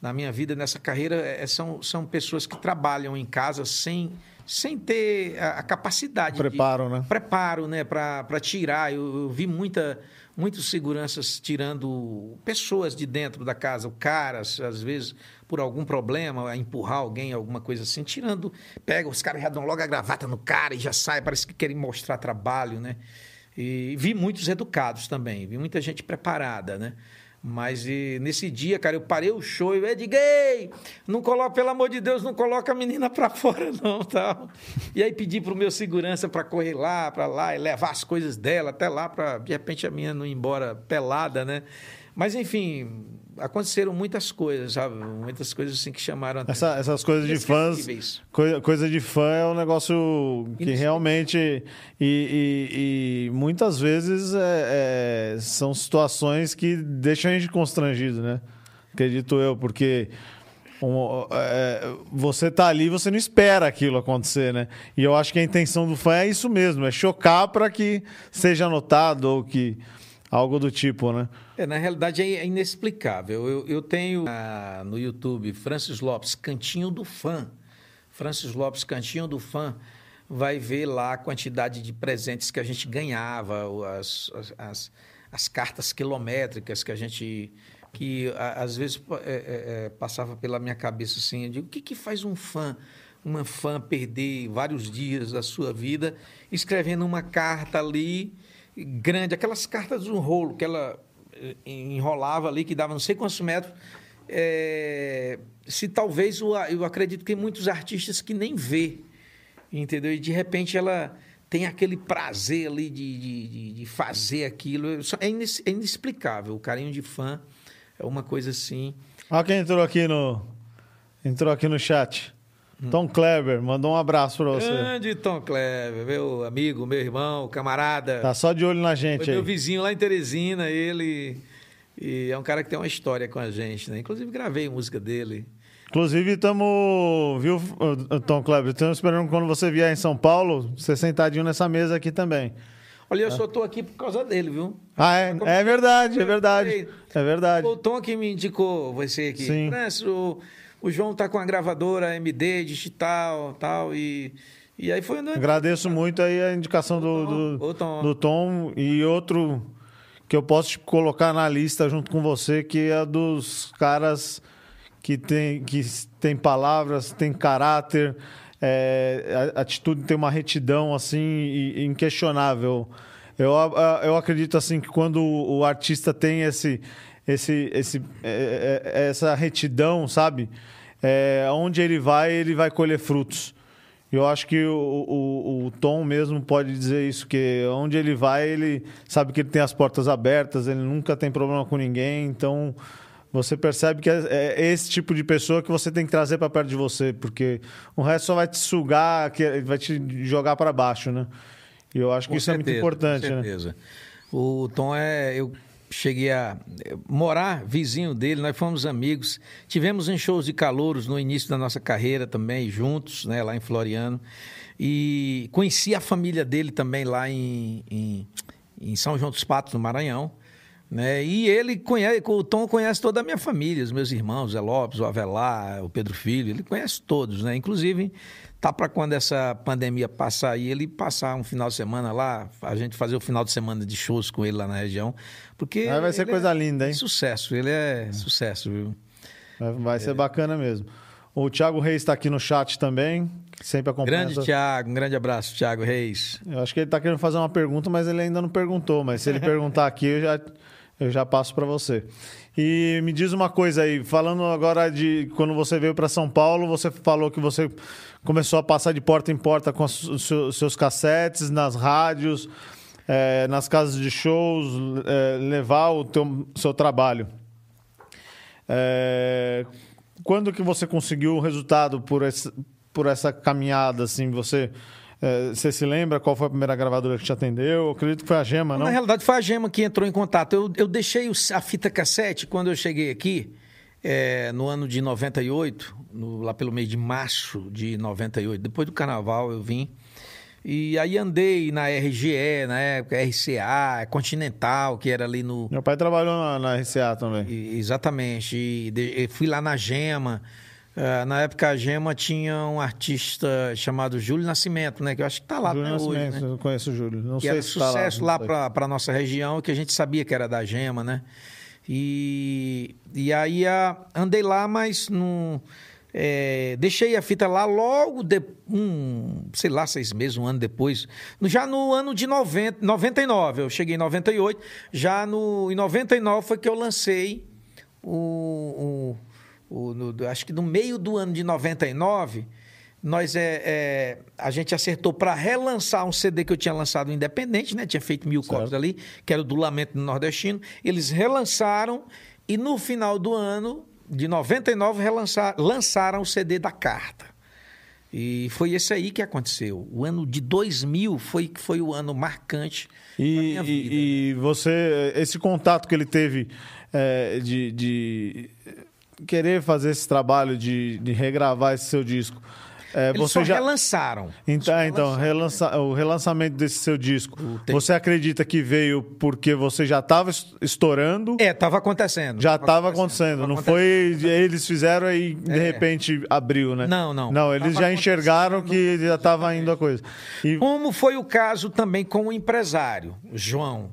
na minha vida, nessa carreira, é, são, são pessoas que trabalham em casa sem, sem ter a, a capacidade. Preparo, de, né? Preparo, né? Para tirar. Eu, eu vi muita muitos seguranças tirando pessoas de dentro da casa, o cara, às vezes, por algum problema, empurrar alguém, alguma coisa assim, tirando, pega, os caras já dão logo a gravata no cara e já sai, parece que querem mostrar trabalho, né? E vi muitos educados também, vi muita gente preparada, né? Mas e, nesse dia, cara, eu parei o show e eu gay, não coloca, pelo amor de Deus, não coloca a menina para fora não, tal. E aí pedi pro meu segurança para correr lá, para lá e levar as coisas dela até lá para de repente a menina não ir embora pelada, né? Mas enfim, aconteceram muitas coisas, sabe? Muitas coisas assim que chamaram a Essa, essas coisas de fãs. Coisa, coisa de fã é um negócio que realmente. E, e, e muitas vezes é, é, são situações que deixam a gente constrangido, né? Acredito eu, porque. Um, é, você tá ali você não espera aquilo acontecer, né? E eu acho que a intenção do fã é isso mesmo, é chocar para que seja notado ou que algo do tipo, né? É, na realidade é inexplicável. Eu, eu tenho ah, no YouTube Francis Lopes, Cantinho do Fã. Francis Lopes, Cantinho do Fã, vai ver lá a quantidade de presentes que a gente ganhava, as, as, as cartas quilométricas que a gente. que às vezes é, é, é, passava pela minha cabeça assim. Eu digo, o que, que faz um fã? Uma fã perder vários dias da sua vida escrevendo uma carta ali grande, aquelas cartas de um rolo que ela enrolava ali, que dava não sei quantos metros. É, se talvez eu acredito que muitos artistas que nem vê, entendeu? E de repente ela tem aquele prazer ali de, de, de fazer aquilo. É, é inexplicável. O carinho de fã é uma coisa assim. Olha quem entrou aqui no, Entrou aqui no chat. Tom Kleber, mandou um abraço pra você. Grande Tom Kleber, meu amigo, meu irmão, camarada. Tá só de olho na gente Foi aí. meu vizinho lá em Teresina, ele. E é um cara que tem uma história com a gente, né? Inclusive gravei música dele. Inclusive, estamos, viu, Tom Kleber? Estamos esperando quando você vier em São Paulo, você sentadinho nessa mesa aqui também. Olha, eu só tô aqui por causa dele, viu? Ah, é? É verdade, é verdade. É verdade. O Tom que me indicou você aqui. Sim. Francis, o, o João tá com a gravadora MD digital tal, e e aí foi andando. Agradeço muito aí a indicação do, do, Ô, Tom. do Tom e outro que eu posso te colocar na lista junto com você, que é dos caras que tem, que tem palavras, tem caráter, é, a- atitude tem uma retidão assim inquestionável. Eu, eu acredito assim que quando o, artista tem esse, esse, esse, é, é, essa retidão, sabe? É, onde ele vai, ele vai colher frutos. Eu acho que o, o, o Tom mesmo pode dizer isso, que onde ele vai, ele sabe que ele tem as portas abertas, ele nunca tem problema com ninguém, então você percebe que é, é esse tipo de pessoa que você tem que trazer para perto de você, porque o resto só vai te sugar, que vai te jogar para baixo, né? E eu acho que Com isso é certeza, muito importante, com né? certeza. O Tom é. Eu cheguei a eh, morar vizinho dele, nós fomos amigos. Tivemos em shows de calouros no início da nossa carreira também, juntos, né, lá em Floriano. E conheci a família dele também lá em, em, em São João dos Patos, no Maranhão. Né? E ele conhece, o Tom conhece toda a minha família, os meus irmãos, o Zé Lopes, o Avelar, o Pedro Filho, ele conhece todos, né? Inclusive, tá para quando essa pandemia passar aí, ele passar um final de semana lá, a gente fazer o final de semana de shows com ele lá na região, porque Aí vai ser ele coisa é linda, hein? Sucesso, ele é, sucesso, viu? Vai- Vai ser bacana mesmo. O Thiago Reis está aqui no chat também, sempre acompanha. Grande essa- Thiago, um grande abraço, Thiago Reis. Eu acho que ele está querendo fazer uma pergunta, mas ele ainda não perguntou. Mas se ele perguntar aqui, eu já, eu já passo para você. E me diz uma coisa aí, falando agora de quando você veio para São Paulo, você falou que você começou a passar de porta em porta com os seus, cassetes, nas rádios, eh, nas casas de shows, eh, levar o teu, seu trabalho. É, quando que você conseguiu o resultado por, esse, por essa caminhada, assim, você... é, você se lembra qual foi a primeira gravadora que te atendeu? Eu acredito que foi a Gema, não? Na realidade, foi a Gema que entrou em contato. Eu, eu deixei a fita cassete quando eu cheguei aqui, é, no ano de 98, no- lá pelo mês de março de 98. Depois do carnaval eu vim. E aí andei na RGE, na época, RCA, Continental, que era ali no. Meu pai trabalhou na, na RCA também. E- Exatamente. E de- fui lá na Gema. Ah, na época a Gema tinha um artista chamado Júlio Nascimento, né? Que eu acho que tá lá Júlio até hoje, Nascimento, né? eu conheço o Júlio. Não que sei era se tá sucesso lá, não sei. para a nossa região, que a gente sabia que era da Gema, né? E, e aí a, andei lá, mas não. é, deixei a fita lá logo, de, um, sei lá, seis meses, um ano depois. Já no ano de 90, 99, eu cheguei em 98. Já no, em 99 foi que eu lancei o. o, o no- acho que no meio do ano de 99 nós é, é, a gente acertou para relançar um CD que eu tinha lançado independente, né? Tinha feito mil cópias ali, que era o do Lamento do Nordestino. Eles relançaram e no final do ano de 99 relançar, lançaram o CD da Carta. E foi esse aí que aconteceu. O ano de 2000 foi foi o ano marcante E, minha vida. e, e você, esse contato que ele teve é, de, de querer fazer esse trabalho de, de regravar esse seu disco, é, Eles você só já relançaram. Então, Só então relança- o relançamento desse seu disco, você acredita que veio porque você já estava estourando? É, estava acontecendo. Já Tava estava acontecendo, tava não acontecendo. foi eles fizeram e de É. repente abriu, né? Não, não. Não, eles já enxergaram acontecendo, que já estava indo a coisa. E Como foi o caso também com o empresário, João.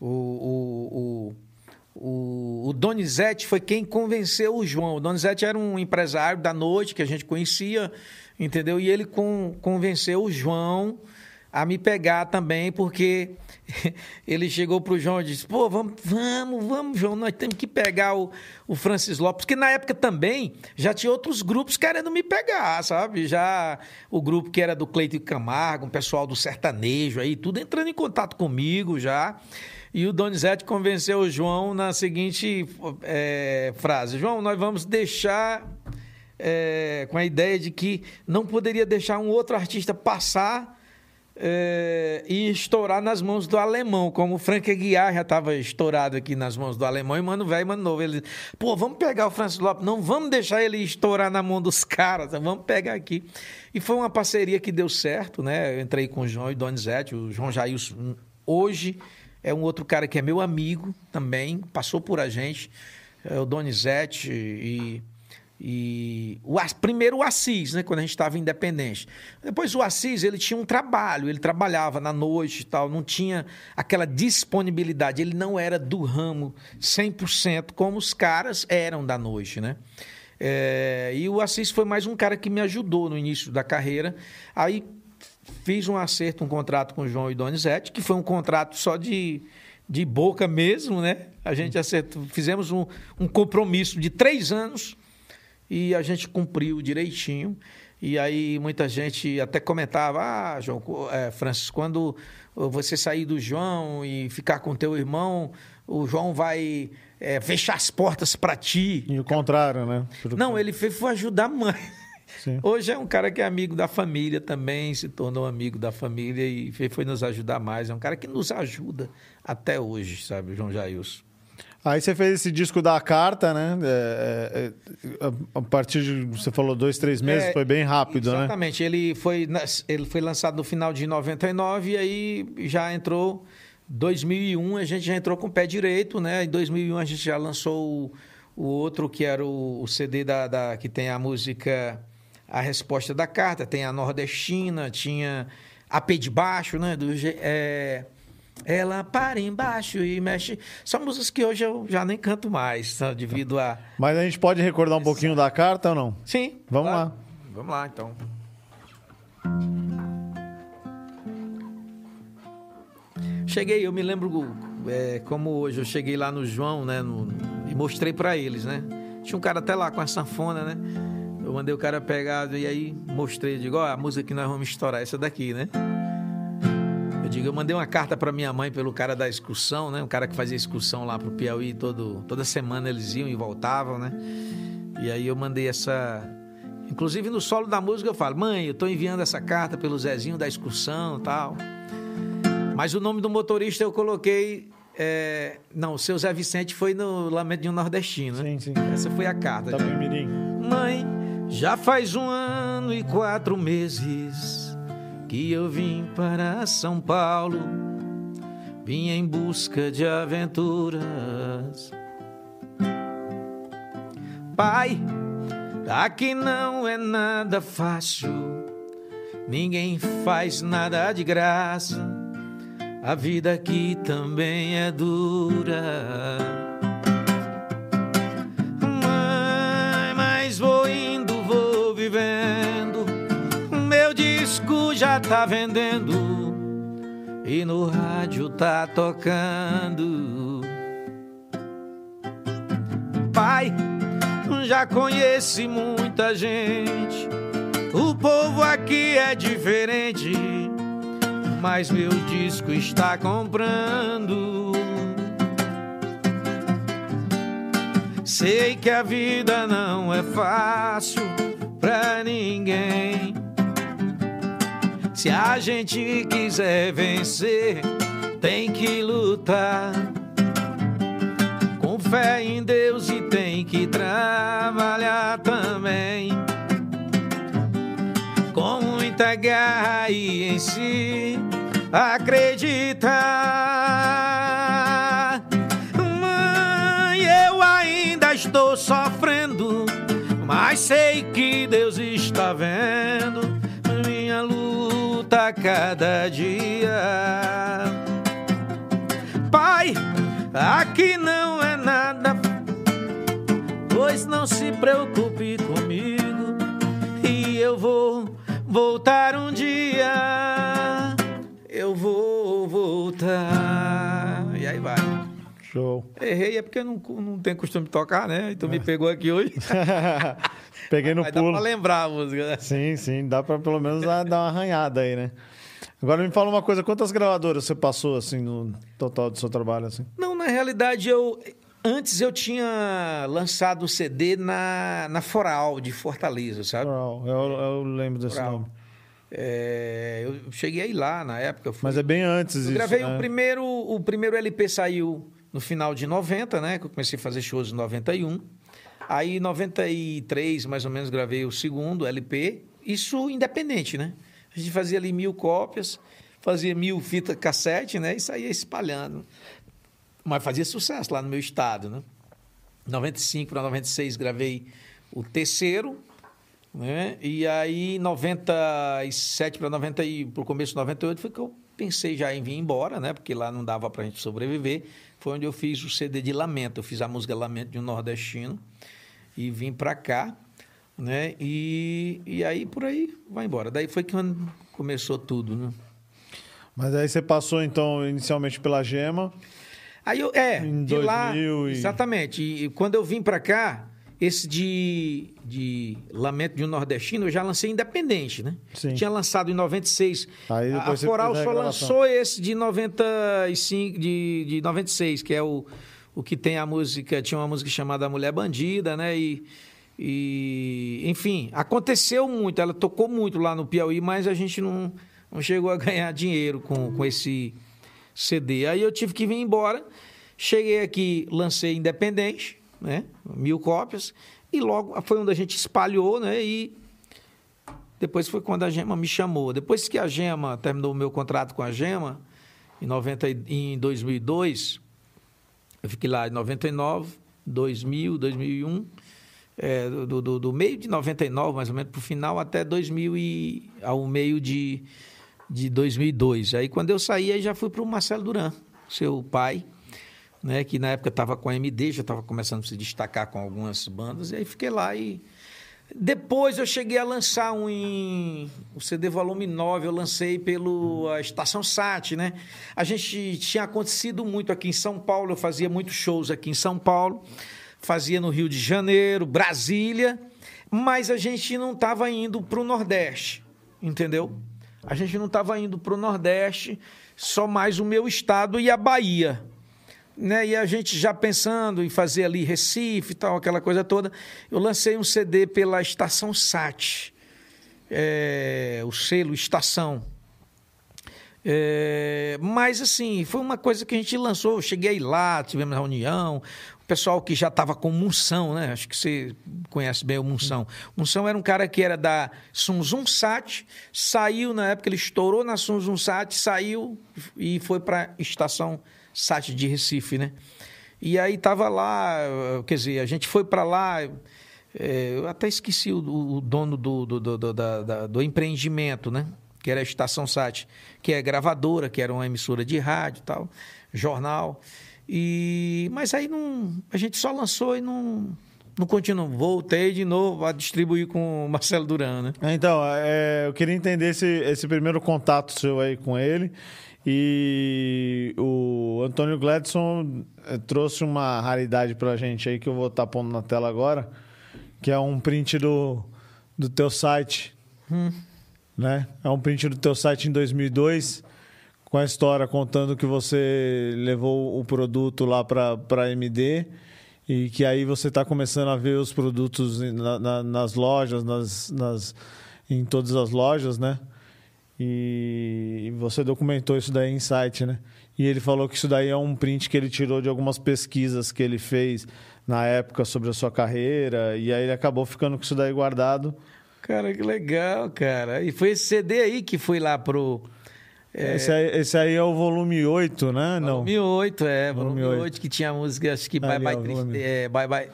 O, o, o, o, o Donizete foi quem convenceu o João. O Donizete era um empresário da noite que a gente conhecia, entendeu? E ele con, convenceu o João a me pegar também, porque ele chegou pro João e disse: pô, vamos, vamos, vamos, João, nós temos que pegar o, o Francis Lopes, porque na época também já tinha outros grupos querendo me pegar, sabe? Já o grupo que era do Cleito Camargo, um pessoal do sertanejo aí, tudo entrando em contato comigo já. E o Donizete convenceu o João na seguinte eh, frase: João, nós vamos deixar é, com a ideia de que não poderia deixar um outro artista passar é, e estourar nas mãos do alemão, como o Frank Aguiar já estava estourado aqui nas mãos do alemão, e Mano Velho Mano Novo. Ele, pô, vamos pegar o Francis Lopes, não vamos deixar ele estourar na mão dos caras, vamos pegar aqui. E foi uma parceria que deu certo, né? Eu entrei com o João e Donizete, o João Jailson hoje é um outro cara que é meu amigo também, passou por a gente, é o Donizete e e o, primeiro o Assis, né, quando a gente estava independente. Depois o Assis, ele tinha um trabalho, ele trabalhava na noite e tal, não tinha aquela disponibilidade, ele não era do ramo 100% como os caras eram da noite, né? É, e o Assis foi mais um cara que me ajudou no início da carreira. Aí fiz um acerto, um contrato com o João e Donizete, que foi um contrato só de, de boca mesmo, né? A gente acertou, fizemos um, um compromisso de três anos e a gente cumpriu direitinho. E aí muita gente até comentava, ah, João, é, Francis, quando você sair do João e ficar com teu irmão, o João vai é, fechar as portas para ti. E o contrário, né? Não, ele foi, foi ajudar a mãe. Sim. Hoje é um cara que é amigo da família também, se tornou amigo da família e foi nos ajudar mais. É um cara que nos ajuda até hoje, sabe, João Jailson. Aí você fez esse disco da carta, né? É, é, é a partir de, você falou, dois, três meses, é, foi bem rápido, exatamente. né? Exatamente. Ele foi, ele foi lançado no final de 99 e aí já entrou 2001, a gente já entrou com o pé direito, né? Em 2001 a gente já lançou o, o outro, que era o, o CD da, da, que tem a música A Resposta da Carta, tem a Nordestina, tinha a P de Baixo, né? Do, é, ela para embaixo e mexe. São músicas que hoje eu já nem canto mais, tá? devido a. Mas a gente pode recordar um pouquinho da carta ou não? Sim. Vamos claro. lá. Vamos lá, então. Cheguei, eu me lembro é, como hoje, eu cheguei lá no João, né, no, e mostrei para eles, né? Tinha um cara até lá com a sanfona, né? Eu mandei o cara pegar e aí mostrei, digo, ó, a música que nós vamos estourar, essa daqui, né? digo, eu mandei uma carta para minha mãe pelo cara da excursão, né? Um cara que fazia excursão lá pro Piauí todo, toda semana eles iam e voltavam, né? E aí eu mandei essa. Inclusive no solo da música eu falo, mãe, eu tô enviando essa carta pelo Zezinho da excursão e tal. Mas o nome do motorista eu coloquei. É... Não, o seu Zé Vicente foi no Lamento de um Nordestino, né? Sim, sim. Essa foi a carta. Tá bem, Mãe, já faz um ano e quatro meses que eu vim para São Paulo, vim em busca de aventuras. Pai, aqui não é nada fácil, ninguém faz nada de graça, a vida aqui também é dura. Já tá vendendo e no rádio tá tocando. Pai, já conheci muita gente. O povo aqui é diferente, mas meu disco está comprando. Sei que a vida não é fácil pra ninguém. Se a gente quiser vencer, tem que lutar. Com fé em Deus e tem que trabalhar também. Com muita garra e em si acreditar. Mãe, eu ainda estou sofrendo, mas sei que Deus está vendo luta cada dia. Pai, aqui não é nada, pois não se preocupe comigo e eu vou voltar um dia. Eu vou voltar. E aí vai. Show. Errei é porque eu não, não tenho costume de tocar, né? Então é. me pegou aqui hoje. Peguei no Mas pulo. Dá pra lembrar a música, né? Sim, sim. Dá pra pelo menos dar uma arranhada aí, né? Agora me fala uma coisa, quantas gravadoras você passou, assim, no total do seu trabalho, assim? Não, na realidade, eu... Antes eu tinha lançado o CD na, na Foral de Fortaleza, sabe? Foral, eu, eu lembro desse Foral. nome. É, eu cheguei aí lá na época. fui- Mas é bem antes eu isso, gravei né? o primeiro, o primeiro LP saiu no final de 90, né? Que eu comecei a fazer shows em 91. Aí em 93, mais ou menos, gravei o segundo LP. Isso independente, né? A gente fazia ali mil cópias, fazia mil fitas cassete, né? E saía espalhando. Mas fazia sucesso lá no meu estado, né? 95 para 96 gravei o terceiro, né? E aí 97 para 90 e pro começo de 98 foi que eu pensei já em vir embora, né? Porque lá não dava pra gente sobreviver. Foi onde eu fiz o CD de Lamento, eu fiz a música Lamento de um nordestino e vim pra cá, né? E, e aí por aí vai embora. Daí foi que começou tudo, né? Mas aí você passou, então, inicialmente pela Gema. Aí eu, é, Em de lá, 2000 e- exatamente. E quando eu vim para cá, esse de, de Lamento de um Nordestino, eu já lancei independente, né? Sim. Tinha lançado em 96. Aí a Foral só lançou esse de 95, de, de 96, que é o, o que tem a música, tinha uma música chamada Mulher Bandida, né? E, e enfim, aconteceu muito, ela tocou muito lá no Piauí, mas a gente não, não chegou a ganhar dinheiro com, com esse CD. Aí eu tive que vir embora. Cheguei aqui, lancei independente, né? Mil cópias. E logo foi onde a gente espalhou, né? E depois foi quando a Gema me chamou. Depois que a Gema terminou o meu contrato com a Gema, em, 90, e- em 2002, eu fiquei lá em 99, 2000, 2001, é, do, do, do meio de 99, mais ou menos, para o final, até 2000 e, ao meio de, de 2002. Aí, quando eu saí, aí já fui para o Marcelo Duran, seu pai, né, que na época estava com a MD, já estava começando a se destacar com algumas bandas, e aí fiquei lá e... Depois eu cheguei a lançar um em, o CD volume 9, eu lancei pela Estação Sat, né? A gente tinha acontecido muito aqui em São Paulo, eu fazia muitos shows aqui em São Paulo, fazia no Rio de Janeiro, Brasília, mas a gente não estava indo para o Nordeste, entendeu? A gente não estava indo para o Nordeste, só mais o meu estado e a Bahia né? E a gente já pensando em fazer ali Recife e tal, aquela coisa toda, eu lancei um CD pela Estação Sat, é, o selo Estação. É, mas assim, foi uma coisa que a gente lançou. Eu cheguei lá, tivemos reunião. O pessoal que já estava com Munção, né? Acho que você conhece bem o Munção. Munção era um cara que era da Sunzum Sat, saiu na época, ele estourou na Sunzum Sat, saiu e foi para estação Sat de Recife, né? E aí tava lá, quer dizer, a gente foi para lá. é, eu até esqueci o, o dono do, do, do, da- da- do empreendimento, né? Que era a Estação Sat, que é gravadora, que era uma emissora de rádio tal, jornal. E, mas aí não, a gente só lançou e não, não continuou. Voltei de novo a distribuir com o Marcelo Duran, né? Então, é, eu queria entender esse, esse primeiro contato seu aí com ele. E o Antônio Gladson eh, trouxe uma raridade pra gente aí que eu vou estar pondo na tela agora, que é um print do, do teu site, né? É um print do teu site em 2002 com a história contando que você levou o produto lá para MD e que aí você está começando a ver os produtos na- na- nas lojas, nas, nas, em todas as lojas, né? E você documentou isso daí em site, né? E ele falou que isso daí é um print que ele tirou de algumas pesquisas que ele fez na época sobre a sua carreira e aí ele acabou ficando com isso daí guardado. Cara, que legal, cara. E foi esse CD aí que foi lá pro. É, Esse, aí, esse aí é o volume 8, né? Não. Volume 8, é. Volume Volume, oito. 8, que tinha a música, acho que Bye Ali, Bye ó. Tristeza. É, bye Bye.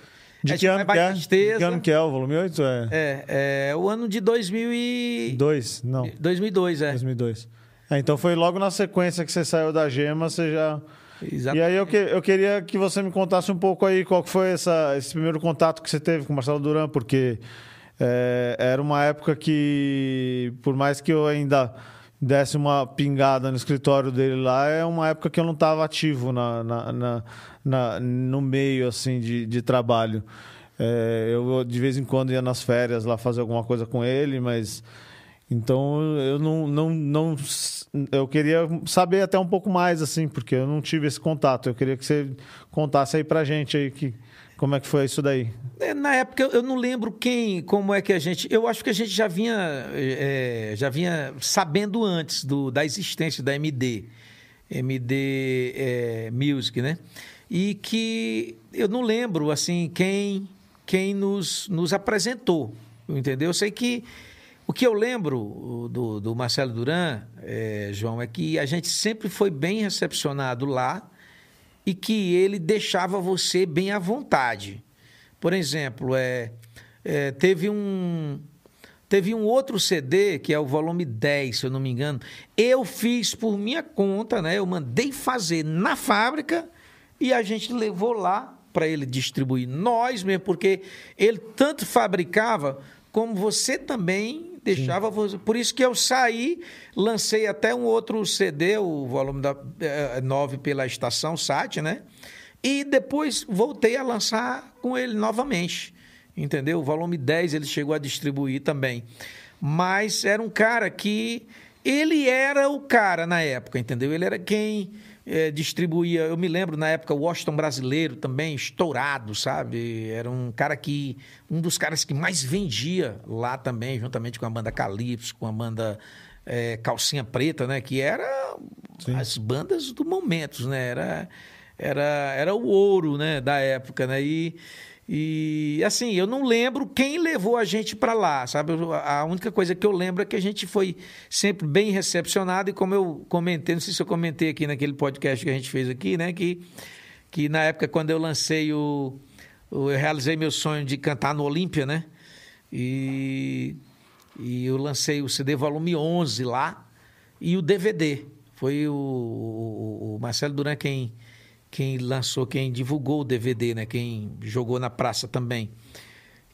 De que ano que é? Tristeza. De que ano que é o volume 8? É. É, é o ano de 2000 e... 2? Não. 2002, é. 2002. É, então foi logo na sequência que você saiu da Gema, você já. Exato. E aí eu, que- eu queria que você me contasse um pouco aí qual que foi essa, esse primeiro contato que você teve com o Marcelo Duran, porque é, era uma época que, por mais que eu ainda desse uma pingada no escritório dele lá, é uma época que eu não estava ativo na, na- na- na- no meio assim de, de trabalho. É, eu de vez em quando ia nas férias lá fazer alguma coisa com ele, mas então eu não, não, não, eu queria saber até um pouco mais, assim, porque eu não tive esse contato. Eu queria que você contasse aí pra gente aí que, como é que foi isso daí. É, na época eu não lembro quem, como é que a gente. Eu acho que a gente já vinha, é, já vinha sabendo antes do, da existência da MD, MD é, Music, né? E que eu não lembro assim quem quem nos, nos apresentou, entendeu? Eu sei que o que eu lembro do, do Marcelo Duran, é, João, é que a gente sempre foi bem recepcionado lá e que ele deixava você bem à vontade. Por exemplo, é, é, teve um. Teve um outro CD, que é o volume 10, se eu não me engano. Eu fiz por minha conta, né? Eu mandei fazer na fábrica e a gente levou lá para ele distribuir. Nós mesmo, porque ele tanto fabricava como você também deixava você. Por isso que eu saí, lancei até um outro CD, o volume da é, 9 pela estação SAT, né? E depois voltei a lançar com ele novamente. Entendeu? O volume 10 ele chegou a distribuir também. Mas era um cara que. Ele era o cara na época, entendeu? Ele era quem é, distribuía. Eu me lembro na época o Washington brasileiro também estourado, sabe? Era um cara que um dos caras que mais vendia lá também, juntamente com a banda Calypso, com a banda é, Calcinha Preta, né? Que era Sim. as bandas do momento, né? Era era era o ouro, né? Da época, né? E e assim, eu não lembro quem levou a gente para lá, sabe? A única coisa que eu lembro é que a gente foi sempre bem recepcionado e como eu comentei, não sei se eu comentei aqui naquele podcast que a gente fez aqui, né, que que na época quando eu lancei o, o eu realizei meu sonho de cantar no Olímpia, né? E e eu lancei o CD volume 11 lá e o DVD. Foi o, o, o Marcelo Duran quem quem lançou, quem divulgou o DVD, né? Quem jogou na praça também.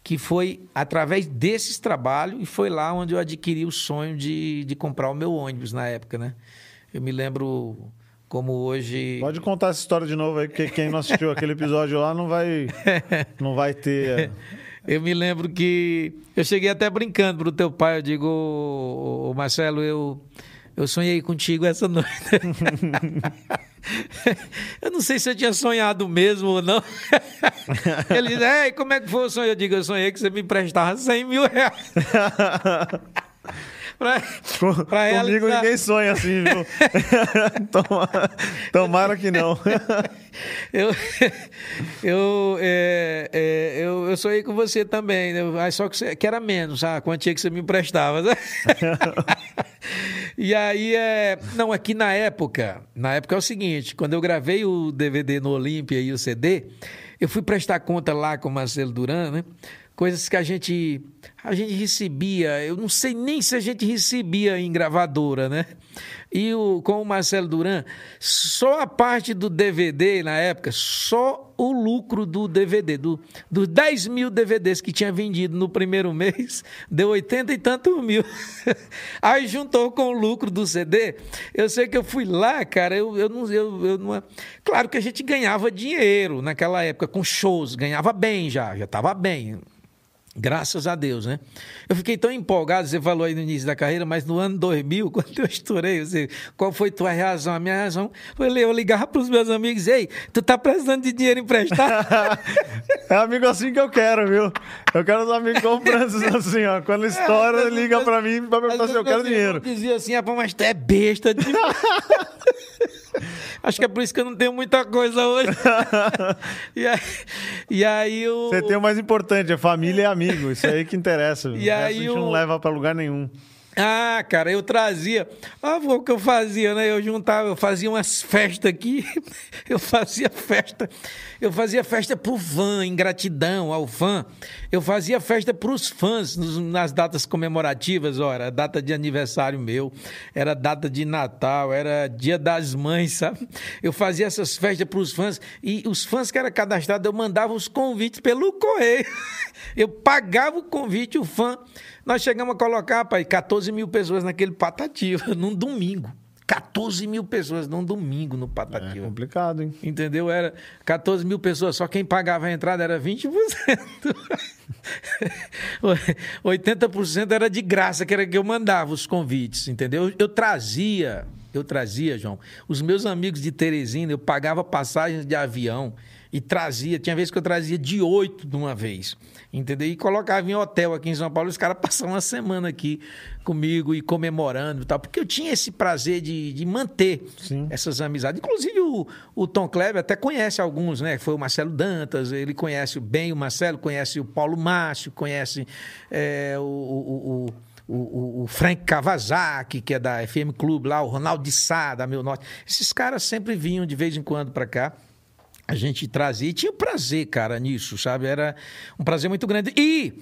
Que foi através desses trabalhos e foi lá onde eu adquiri o sonho de, de comprar o meu ônibus na época, né? Eu me lembro como hoje. Pode contar essa história de novo aí, porque quem não assistiu aquele episódio lá não vai, não vai ter. Eu me lembro que eu cheguei até brincando pro teu pai, eu digo, Marcelo, eu, eu sonhei contigo essa noite. eu não sei se eu tinha sonhado mesmo ou não. Ele diz, Ei, como é que foi o sonho? Eu digo, eu sonhei que você me emprestava 100 mil reais. pra, pra Comigo ninguém sonha assim, viu? Tomara que não. eu, eu, é, é, eu, eu sonhei com você também, né? só que, você, que era menos a quantia que você me emprestava. E aí, é, não, aqui na época, na época é o seguinte, quando eu gravei o DVD no Olímpia e o CD, eu fui prestar conta lá com o Marcelo Duran, né? coisas que a gente a gente recebia, eu não sei nem se a gente recebia em gravadora, né? E o, com o Marcelo Duran, só a parte do DVD na época, só o lucro do DVD, do, dos 10 mil DVDs que tinha vendido no primeiro mês, deu 80 e tantos mil. Aí juntou com o lucro do CD. Eu sei que eu fui lá, cara, eu, eu, não, eu, eu não. Claro que a gente ganhava dinheiro naquela época, com shows, ganhava bem já, já estava bem. Graças a Deus, né? Eu fiquei tão empolgado, você falou aí no início da carreira, mas no ano 2000, quando eu estourei, você, qual foi tua reação? A minha reação foi eu ligar para os meus amigos, ei, tu tá precisando de dinheiro emprestado? é amigo assim que eu quero, viu? Eu quero os amigos comprando assim, ó. Quando estoura, é, liga para mim para perguntar se eu quero dinheiro. Eu dizia assim, ah, mas tu é besta. De... Acho que é por isso que eu não tenho muita coisa hoje. e aí, e aí o... Você tem o mais importante, é família e amigo. Isso aí que interessa. E aí a gente o... não leva para lugar nenhum. Ah, cara, eu trazia. Ah, o que eu fazia, né? Eu juntava, eu fazia umas festas aqui. Eu fazia festa. Eu fazia festa pro fã, em gratidão ao fã. Eu fazia festa pros fãs nas datas comemorativas, ora, data de aniversário meu, era data de Natal, era dia das mães, sabe? Eu fazia essas festas pros fãs e os fãs que eram cadastrados, eu mandava os convites pelo correio. Eu pagava o convite, o fã nós chegamos a colocar, pai, 14 mil pessoas naquele patativa, num domingo. 14 mil pessoas num domingo no Patativa. É complicado, hein? Entendeu? Era 14 mil pessoas, só quem pagava a entrada era 20%. 80% era de graça, que era que eu mandava os convites, entendeu? Eu, eu trazia, eu trazia, João, os meus amigos de Teresina, eu pagava passagens de avião e trazia, tinha vezes que eu trazia de oito de uma vez, entendeu? E colocava em hotel aqui em São Paulo, os caras passavam uma semana aqui comigo e comemorando e tal, porque eu tinha esse prazer de, de manter Sim. essas amizades. Inclusive o, o Tom Kleber até conhece alguns, né? Foi o Marcelo Dantas, ele conhece bem o Marcelo, conhece o Paulo Márcio, conhece é, o, o, o, o, o Frank Kawasaki, que é da FM Clube lá, o Ronaldo de Sá, da Meu Norte. Esses caras sempre vinham de vez em quando para cá a gente trazia e tinha prazer, cara, nisso, sabe? Era um prazer muito grande. E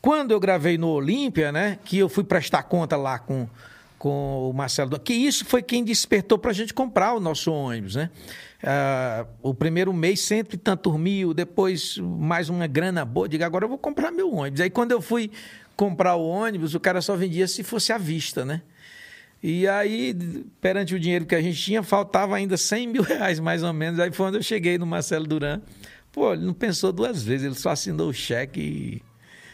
quando eu gravei no Olímpia, né, que eu fui prestar conta lá com, com o Marcelo, que isso foi quem despertou para a gente comprar o nosso ônibus, né? Ah, o primeiro mês cento e tantos mil, depois mais uma grana boa, digo, agora eu vou comprar meu ônibus. Aí quando eu fui comprar o ônibus, o cara só vendia se fosse à vista, né? E aí, perante o dinheiro que a gente tinha, faltava ainda 100 mil reais, mais ou menos. Aí foi quando eu cheguei no Marcelo Duran. Pô, ele não pensou duas vezes, ele só assinou o cheque e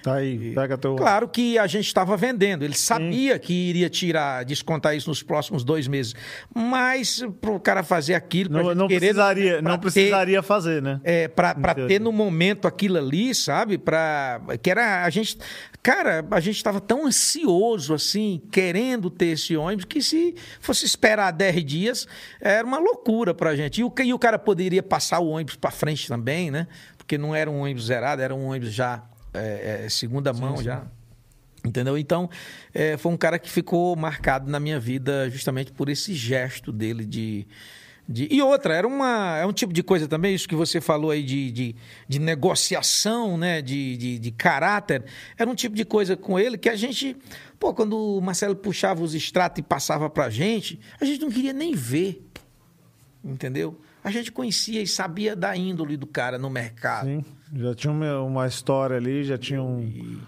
Tá aí, pega teu. Claro que a gente estava vendendo, ele sabia Sim. que iria tirar, descontar isso nos próximos dois meses. Mas para o cara fazer aquilo. Não, não querer, precisaria, não precisaria fazer, né? É, para ter no momento aquilo ali, sabe? Para que era a gente. Cara, a gente estava tão ansioso assim, querendo ter esse ônibus, que se fosse esperar 10 dias, era uma loucura para a gente. E o, e o cara poderia passar o ônibus para frente também, né? Porque não era um ônibus zerado, era um ônibus já é, é, segunda mão sim, já. Entendeu? Então, é, foi um cara que ficou marcado na minha vida justamente por esse gesto dele de. De... E outra, era uma, é um tipo de coisa também, isso que você falou aí de, de, de negociação, né? De, de, de, caráter. Era um tipo de coisa com ele que a gente. Pô, quando o Marcelo puxava os extratos e passava pra gente, a gente não queria nem ver. Entendeu? A gente conhecia e sabia da índole do cara no mercado. Sim. Já tinha uma história ali, já tinha um.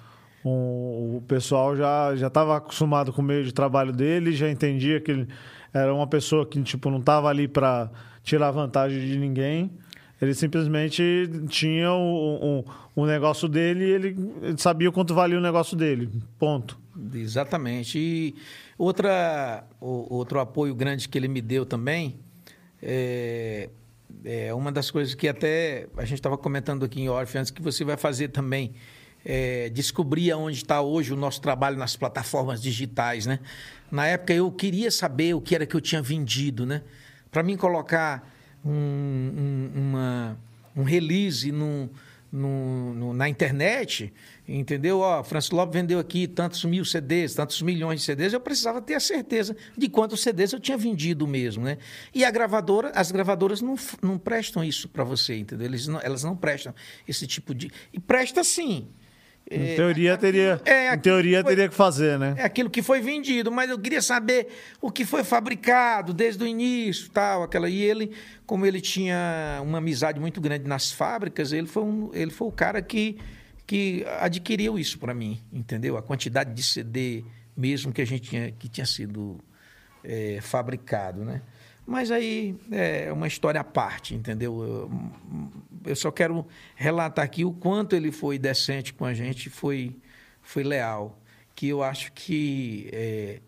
um o pessoal já já estava acostumado com o meio de trabalho dele, já entendia que ele era uma pessoa que tipo não estava ali para tirar vantagem de ninguém. Ele simplesmente tinha o, o, o negócio dele e ele, sabia quanto valia o negócio dele. Ponto. Exatamente. E outra, outro apoio grande que ele me deu também é, é uma das coisas que até a gente estava comentando aqui em Orfe antes que você vai fazer também. É, descobrir onde está hoje o nosso trabalho nas plataformas digitais, né? Na época eu queria saber o que era que eu tinha vendido, né? Para mim colocar um, um, uma, um release no, no, na internet, Entendeu? Ó, Francisco Lopes vendeu aqui tantos mil CDs, tantos milhões de CDs. Eu precisava ter a certeza de quantos CDs eu tinha vendido mesmo, né? E a gravadora, as gravadoras não, não prestam isso para você, entendeu? Não, elas não prestam esse tipo de. E presta sim. Em é, teoria, teria, é, em teoria foi, teria que fazer, né? É aquilo que foi vendido, mas eu queria saber o que foi fabricado desde o início, tal, aquela. E ele, como ele tinha uma amizade muito grande nas fábricas, ele foi, um, ele foi o cara que que adquiriu isso para mim, entendeu? A quantidade de CD mesmo que a gente tinha, que tinha sido é, fabricado, né? Mas aí é uma história à parte, entendeu? Eu, só quero relatar aqui o quanto ele foi decente com a gente, foi, foi leal. Que eu acho que é,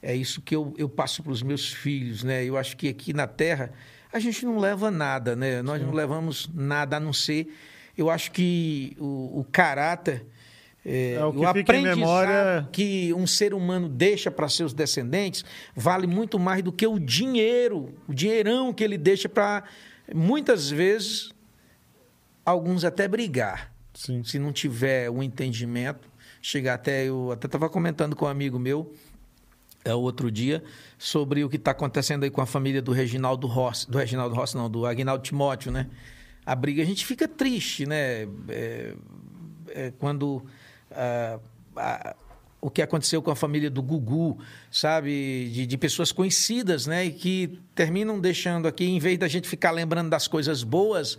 é isso que eu, eu passo para os meus filhos, né? Eu acho que aqui na Terra a gente não leva nada, né? Nós Sim. não levamos nada a não ser eu acho que o, o caráter. É, é, o, que o aprendizado memória... que um ser humano deixa para seus descendentes vale muito mais do que o dinheiro, o dinheirão que ele deixa para, muitas vezes, alguns até brigar. Sim. Se não tiver o um entendimento, chegar até. Eu até estava comentando com um amigo meu é, outro dia sobre o que está acontecendo aí com a família do Reginaldo Rossi, do Reginaldo Rossi, não, do Agnaldo Timóteo, né? a briga, a gente fica triste, né? É, é, quando a, a, o que aconteceu com a família do Gugu, sabe? De, de, pessoas conhecidas, né? E que terminam deixando aqui, em vez da gente ficar lembrando das coisas boas,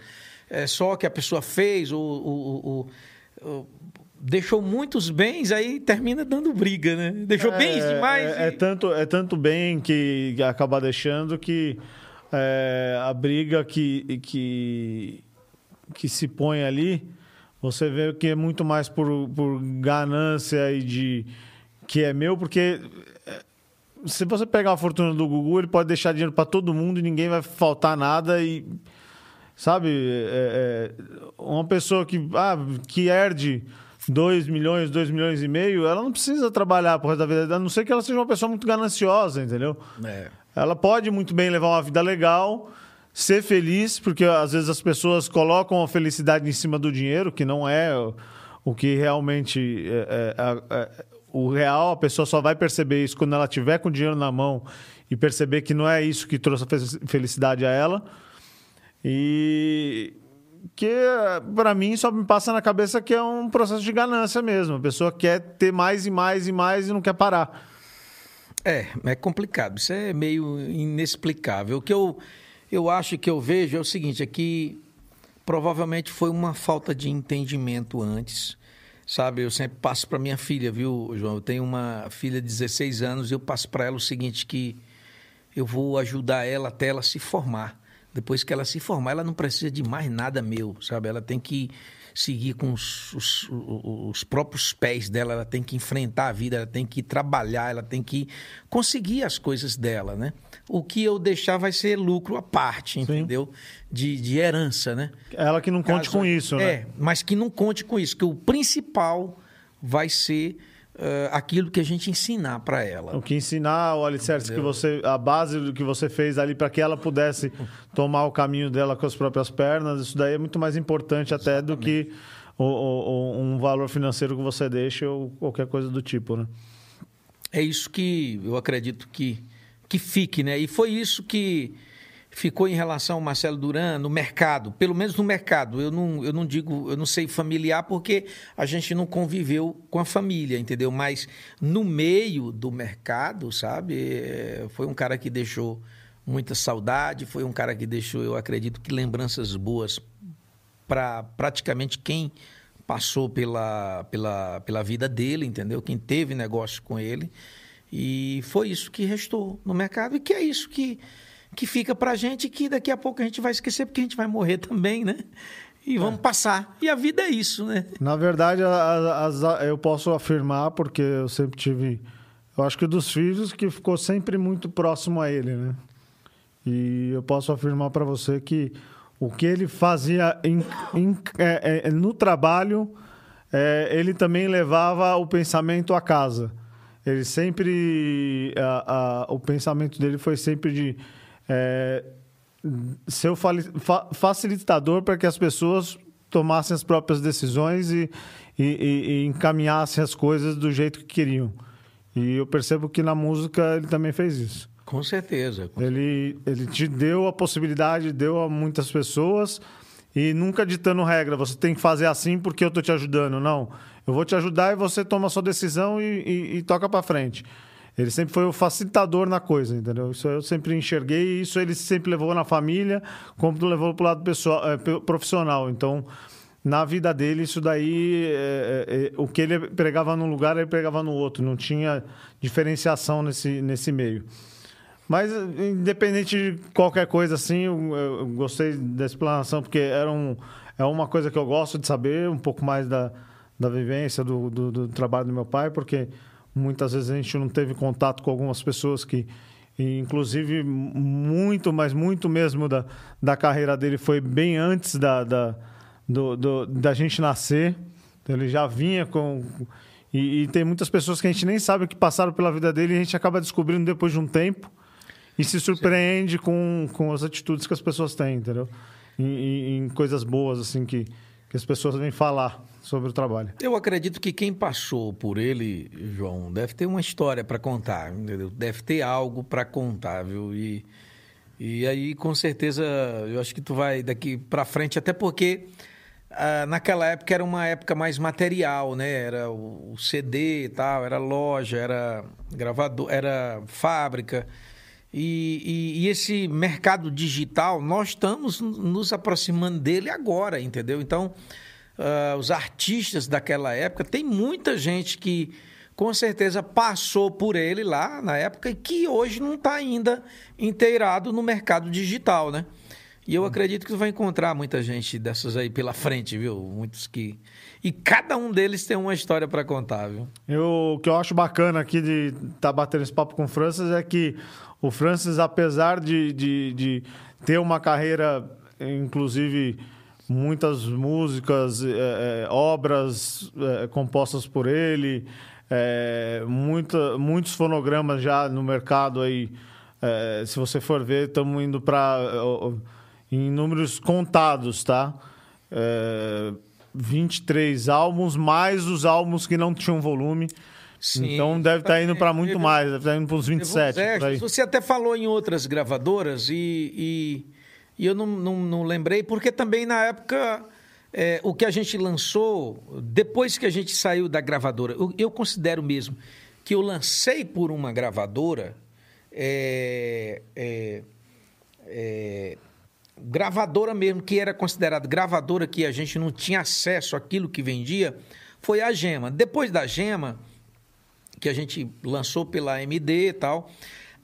é, só que a pessoa fez, ou, ou, ou, deixou muitos bens, aí termina dando briga, né? Deixou é, bens demais. É, e... é, tanto, é tanto bem que acaba deixando que é, a briga que, que, que se põe ali, você vê que é muito mais por, por ganância e de que é meu, porque é, se você pegar a fortuna do Gugu, ele pode deixar dinheiro para todo mundo e ninguém vai faltar nada e sabe é, é, uma pessoa que ah, que herde 2 milhões, 2 milhões e meio, ela não precisa trabalhar por resto da vida, a não ser que ela seja uma pessoa muito gananciosa, entendeu? É. Ela pode muito bem levar uma vida legal, ser feliz, porque às vezes as pessoas colocam a felicidade em cima do dinheiro, que não é o que realmente é, é, é, o real, a pessoa só vai perceber isso quando ela tiver com o dinheiro na mão e perceber que não é isso que trouxe a felicidade a ela. E que para mim só me passa na cabeça que é um processo de ganância mesmo. A pessoa quer ter mais e mais e mais e não quer parar. É, é complicado. Isso é meio inexplicável. O que eu, eu acho que eu vejo é o seguinte: é que provavelmente foi uma falta de entendimento antes. Sabe, eu sempre passo para minha filha, viu, João? Eu tenho uma filha de 16 anos e eu passo para ela o seguinte: que eu vou ajudar ela até ela se formar. Depois que ela se formar, ela não precisa de mais nada meu, sabe? Ela tem que seguir com os, os, os, próprios pés dela, ela tem que enfrentar a vida, ela tem que trabalhar, ela tem que conseguir as coisas dela, né? O que eu deixar vai ser lucro à parte, entendeu? De, de herança, né? Ela que não conte Caso, com isso, né? É, mas que não conte com isso, que o principal vai ser uh, aquilo que a gente ensinar para ela. O que ensinar, o alicerce Entendeu? que você, a base do que você fez ali para que ela pudesse tomar o caminho dela com as próprias pernas, isso daí é muito mais importante até Exatamente. do que o, o, um valor financeiro que você deixa ou qualquer coisa do tipo, né? É isso que eu acredito que, que fique, né? E foi isso que ficou em relação ao Marcelo Duran no mercado, pelo menos no mercado. Eu não, eu não digo, eu não sei familiar porque a gente não conviveu com a família, entendeu? Mas no meio do mercado, sabe? É, foi um cara que deixou muita saudade, foi um cara que deixou, eu acredito que lembranças boas para praticamente quem passou pela, pela, pela vida dele, entendeu? Quem teve negócio com ele. E foi isso que restou no mercado e que é isso que que fica pra gente que daqui a pouco a gente vai esquecer porque a gente vai morrer também, né? E vamos é. passar. E a vida é isso, né? Na verdade, as, as, eu posso afirmar, porque eu sempre tive. Eu acho que dos filhos que ficou sempre muito próximo a ele, né? E eu posso afirmar para você que o que ele fazia em, em, é, é, no trabalho, é, ele também levava o pensamento a casa. Ele sempre. A, a, o pensamento dele foi sempre de é, ser o facilitador para que as pessoas tomassem as próprias decisões e, e, e, encaminhassem as coisas do jeito que queriam. E eu percebo que na música ele também fez isso. Com certeza. Com ele, ele te deu a possibilidade, deu a muitas pessoas e nunca ditando regra. Você tem que fazer assim porque eu estou te ajudando. Não. Eu vou te ajudar e você toma a sua decisão e, e toca para frente. Ele sempre foi o facilitador na coisa, entendeu? Isso eu sempre enxerguei e isso ele sempre levou na família, como levou para o lado pessoal, é, profissional. Então, na vida dele, isso daí, é, é, o que ele pregava num lugar, ele pregava no outro. Não tinha diferenciação nesse, nesse meio. Mas, independente de qualquer coisa assim, eu, eu gostei da explanação, porque era um, é uma coisa que eu gosto de saber, um pouco mais da, da vivência, do, do, do trabalho do meu pai, porque Muitas vezes a gente não teve contato com algumas pessoas que, inclusive, muito, mas muito mesmo da, da carreira dele foi bem antes da, da, do, do, da gente nascer. Ele já vinha com. E, e, tem muitas pessoas que a gente nem sabe que passaram pela vida dele e a gente acaba descobrindo depois de um tempo e se surpreende com, com as atitudes que as pessoas têm, entendeu? Em, em coisas boas, assim, que, que as pessoas vêm falar sobre o trabalho. Eu acredito que quem passou por ele, João, deve ter uma história para contar, entendeu? Deve ter algo para contar, viu? E, e aí, com certeza, eu acho que tu vai daqui para frente, até porque ah, naquela época era uma época mais material, né? Era o, o CD e tal, era loja, era gravador, era fábrica. E, e, e, esse mercado digital, nós estamos nos aproximando dele agora, entendeu? Então, uh, os artistas daquela época. Tem muita gente que com certeza passou por ele lá na época e que hoje não está ainda inteirado no mercado digital, né? E eu acredito que você vai encontrar muita gente dessas aí pela frente, viu? Muitos que. E cada um deles tem uma história para contar, viu? Eu, o que eu acho bacana aqui de estar tá batendo esse papo com o Francis é que o Francis, apesar de, de, de ter uma carreira, inclusive muitas músicas, é, é, obras é, compostas por ele, é, muita, muitos fonogramas já no mercado aí. É, se você for ver, estamos indo para em números contados, tá? É, 23 álbuns, mais os álbuns que não tinham volume. Sim, então deve estar tá indo para muito mais, deve estar tá indo para uns 27. É, você até falou em outras gravadoras e, e, e eu não, não, não, lembrei, porque também na época é, o que a gente lançou, depois que a gente saiu da gravadora, eu, eu considero mesmo que eu lancei por uma gravadora. É, é, é gravadora mesmo, que era considerada gravadora, que a gente não tinha acesso àquilo que vendia, foi a Gema. Depois da Gema, que a gente lançou pela MD e tal,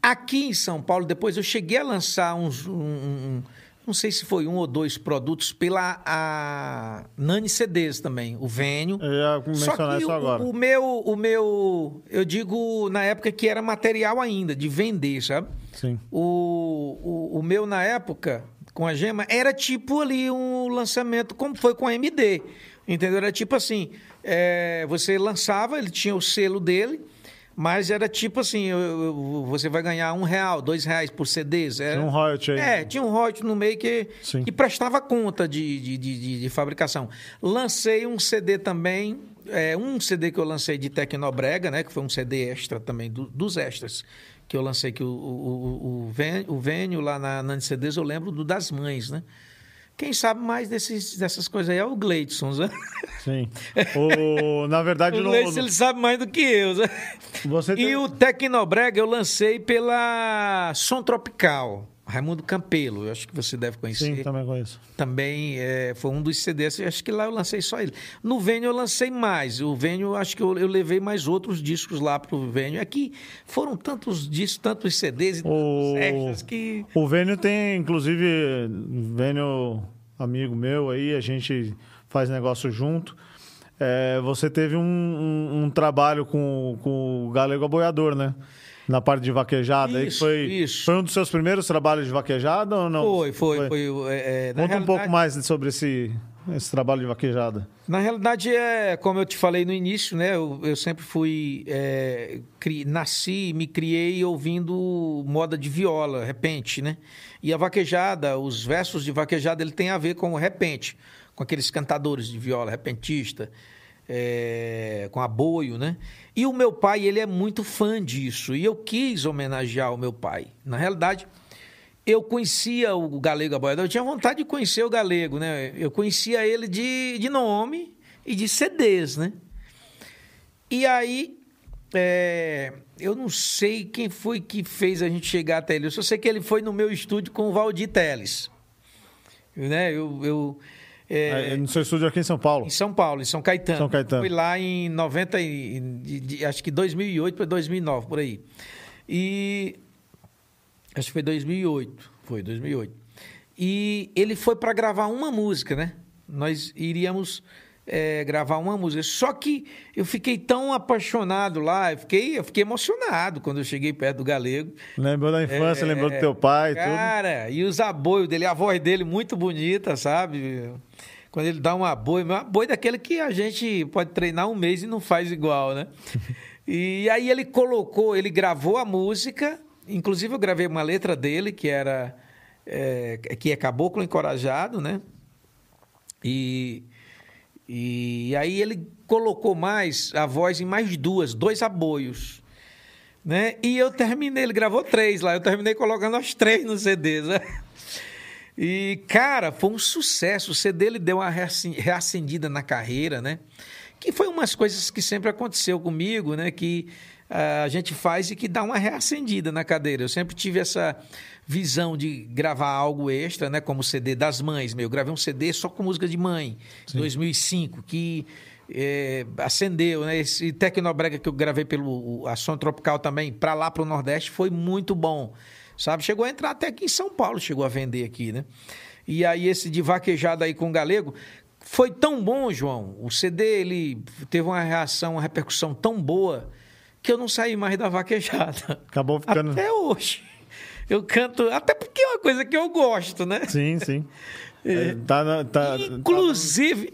aqui em São Paulo, depois eu cheguei a lançar uns. Um, um, não sei se foi um ou dois produtos pela a Nani CDs também, o Vênio. Eu ia mencionar Só que isso agora. O, o meu, o meu, eu digo na época que era material ainda, de vender, sabe? Sim. O, o, o meu na época, com a Gema, era tipo ali um lançamento, como foi com a MD. Entendeu? Era tipo assim: é, você lançava, ele tinha o selo dele, mas era tipo assim: eu, eu, você vai ganhar um real, dois reais por CDs. Era, tinha um royalty aí. É, tinha um royalty no meio que, que prestava conta de, de, de, de, fabricação. Lancei um CD também, é, um CD que eu lancei de Tecnobrega, né? Que foi um CD extra também, do, dos extras que eu lancei que o, o, o, o Vênio lá na, na CDs, eu lembro do das mães, né? Quem sabe mais desses, dessas coisas aí é o Gleidson, né? Sim. O, na verdade... o Gleidson, no... ele sabe mais do que eu. Né? Você tem... E o Tecnobrega eu lancei pela Som Tropical. Raimundo Campelo, eu acho que você deve conhecer. Sim, também conheço. Também é, foi um dos CDs, acho que lá eu lancei só ele. No Vênio eu lancei mais. O Vênio, acho que eu, eu levei mais outros discos lá pro Vênio. Aqui foram tantos discos, tantos CDs e o... extras que. O Vênio tem, inclusive, Vênio, amigo meu aí, a gente faz negócio junto. É, você teve um, um, um trabalho com, com o Galego Aboiador, né? Na parte de vaquejada. Isso, foi, isso. foi um dos seus primeiros trabalhos de vaquejada ou não? Foi, foi. foi, foi é, é Conta um pouco mais sobre esse, esse trabalho de vaquejada. Na realidade, é como eu te falei no início, né? Eu, eu sempre fui. É, cri, nasci, me criei ouvindo moda de viola, repente, né? E a vaquejada, os versos de vaquejada, ele tem a ver com o repente, com aqueles cantadores de viola, repentista é, com aboio, né? E o meu pai, ele é muito fã disso. E eu quis homenagear o meu pai. Na realidade, eu conhecia o Galego Aboiador, eu tinha vontade de conhecer o Galego, né? Eu conhecia ele de, de nome e de CDs, né? E aí, é, eu não sei quem foi que fez a gente chegar até ele. Eu só sei que ele foi no meu estúdio com o Valdir Teles. Né? Eu, eu, é, no seu estúdio aqui em São Paulo? Em São Paulo, em São Caetano. São Caetano. Fui lá em 90, acho que 2008 para 2009, por aí. E acho que foi 2008, foi 2008. E ele foi para gravar uma música, né? Nós iríamos é, gravar uma música. Só que eu fiquei tão apaixonado lá, eu fiquei, eu fiquei emocionado quando eu cheguei perto do galego. Lembrou da infância, é, lembrou do teu pai cara, tudo? Cara, e os aboios dele, a voz dele muito bonita, sabe? Quando ele dá um aboio, um aboio daquele que a gente pode treinar um mês e não faz igual, né? e aí ele colocou, ele gravou a música, inclusive eu gravei uma letra dele, que era... É, que é Caboclo Encorajado, né? E e aí ele colocou mais a voz em mais duas, dois aboios. Né? E eu terminei, ele gravou três lá, eu terminei colocando as três no CD. Né? E, cara, foi um sucesso. O CD ele deu uma reacendida na carreira, né? Que foi umas coisas que sempre aconteceu comigo, né? Que a gente faz e que dá uma reacendida na cadeira. Eu sempre tive essa visão de gravar algo extra, né? Como o CD das mães. Meu, eu gravei um CD só com música de mãe, em 2005, que é, acendeu, né? Esse Tecnobrega que eu gravei pelo a Som Tropical também, para lá para o Nordeste, foi muito bom. Sabe? Chegou a entrar até aqui em São Paulo, chegou a vender aqui, né? E aí esse de vaquejada aí com o Galego, foi tão bom, João. O CD ele teve uma reação, uma repercussão tão boa que eu não saí mais da vaquejada. Acabou ficando. Até hoje. Eu canto, até porque é uma coisa que eu gosto, né? Sim, sim. É, tá, tá, inclusive.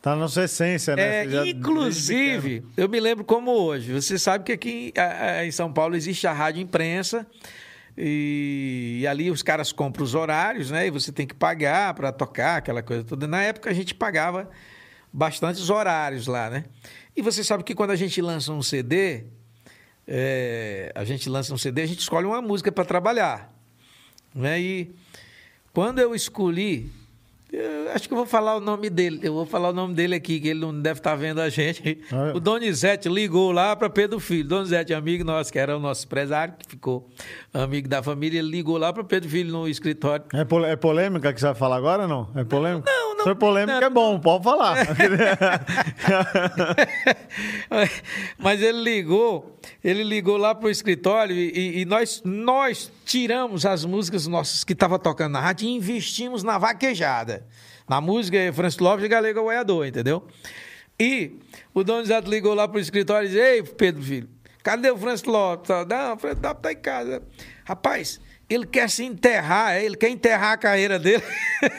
Tá, na sua essência, né? É, inclusive, eu me lembro como hoje. Você sabe que aqui em São Paulo existe a rádio imprensa. E, e, ali os caras compram os horários, né? E você tem que pagar para tocar, aquela coisa toda. Na época a gente pagava bastantes horários lá, né? E você sabe que quando a gente lança um CD, é, a gente lança um CD, a gente escolhe uma música para trabalhar. Né? E quando eu escolhi eu acho que eu vou falar o nome dele. Eu vou falar o nome dele aqui, que ele não deve estar tá vendo a gente. Ah, é. O Donizete ligou lá para Pedro Filho. Donizete, amigo nosso, que era o nosso empresário, que ficou amigo da família, ele ligou lá para Pedro Filho no escritório. É, é polêmica que você vai falar agora ou não? É polêmica? Não, não. Se for polêmica, não, é bom, pode falar. Mas ele ligou, ele ligou lá para o escritório e, e, nós, nós tiramos as músicas nossas que estavam tocando na rádio e investimos na vaquejada. Na música Francis Lopes e Galego Goiador, entendeu? E o Donizete ligou lá pro escritório e disse: Ei, Pedro Filho, cadê o Francis Lopes? Não, o Francis Lopes tá em casa. Rapaz, ele quer se enterrar, é, ele quer enterrar a carreira dele.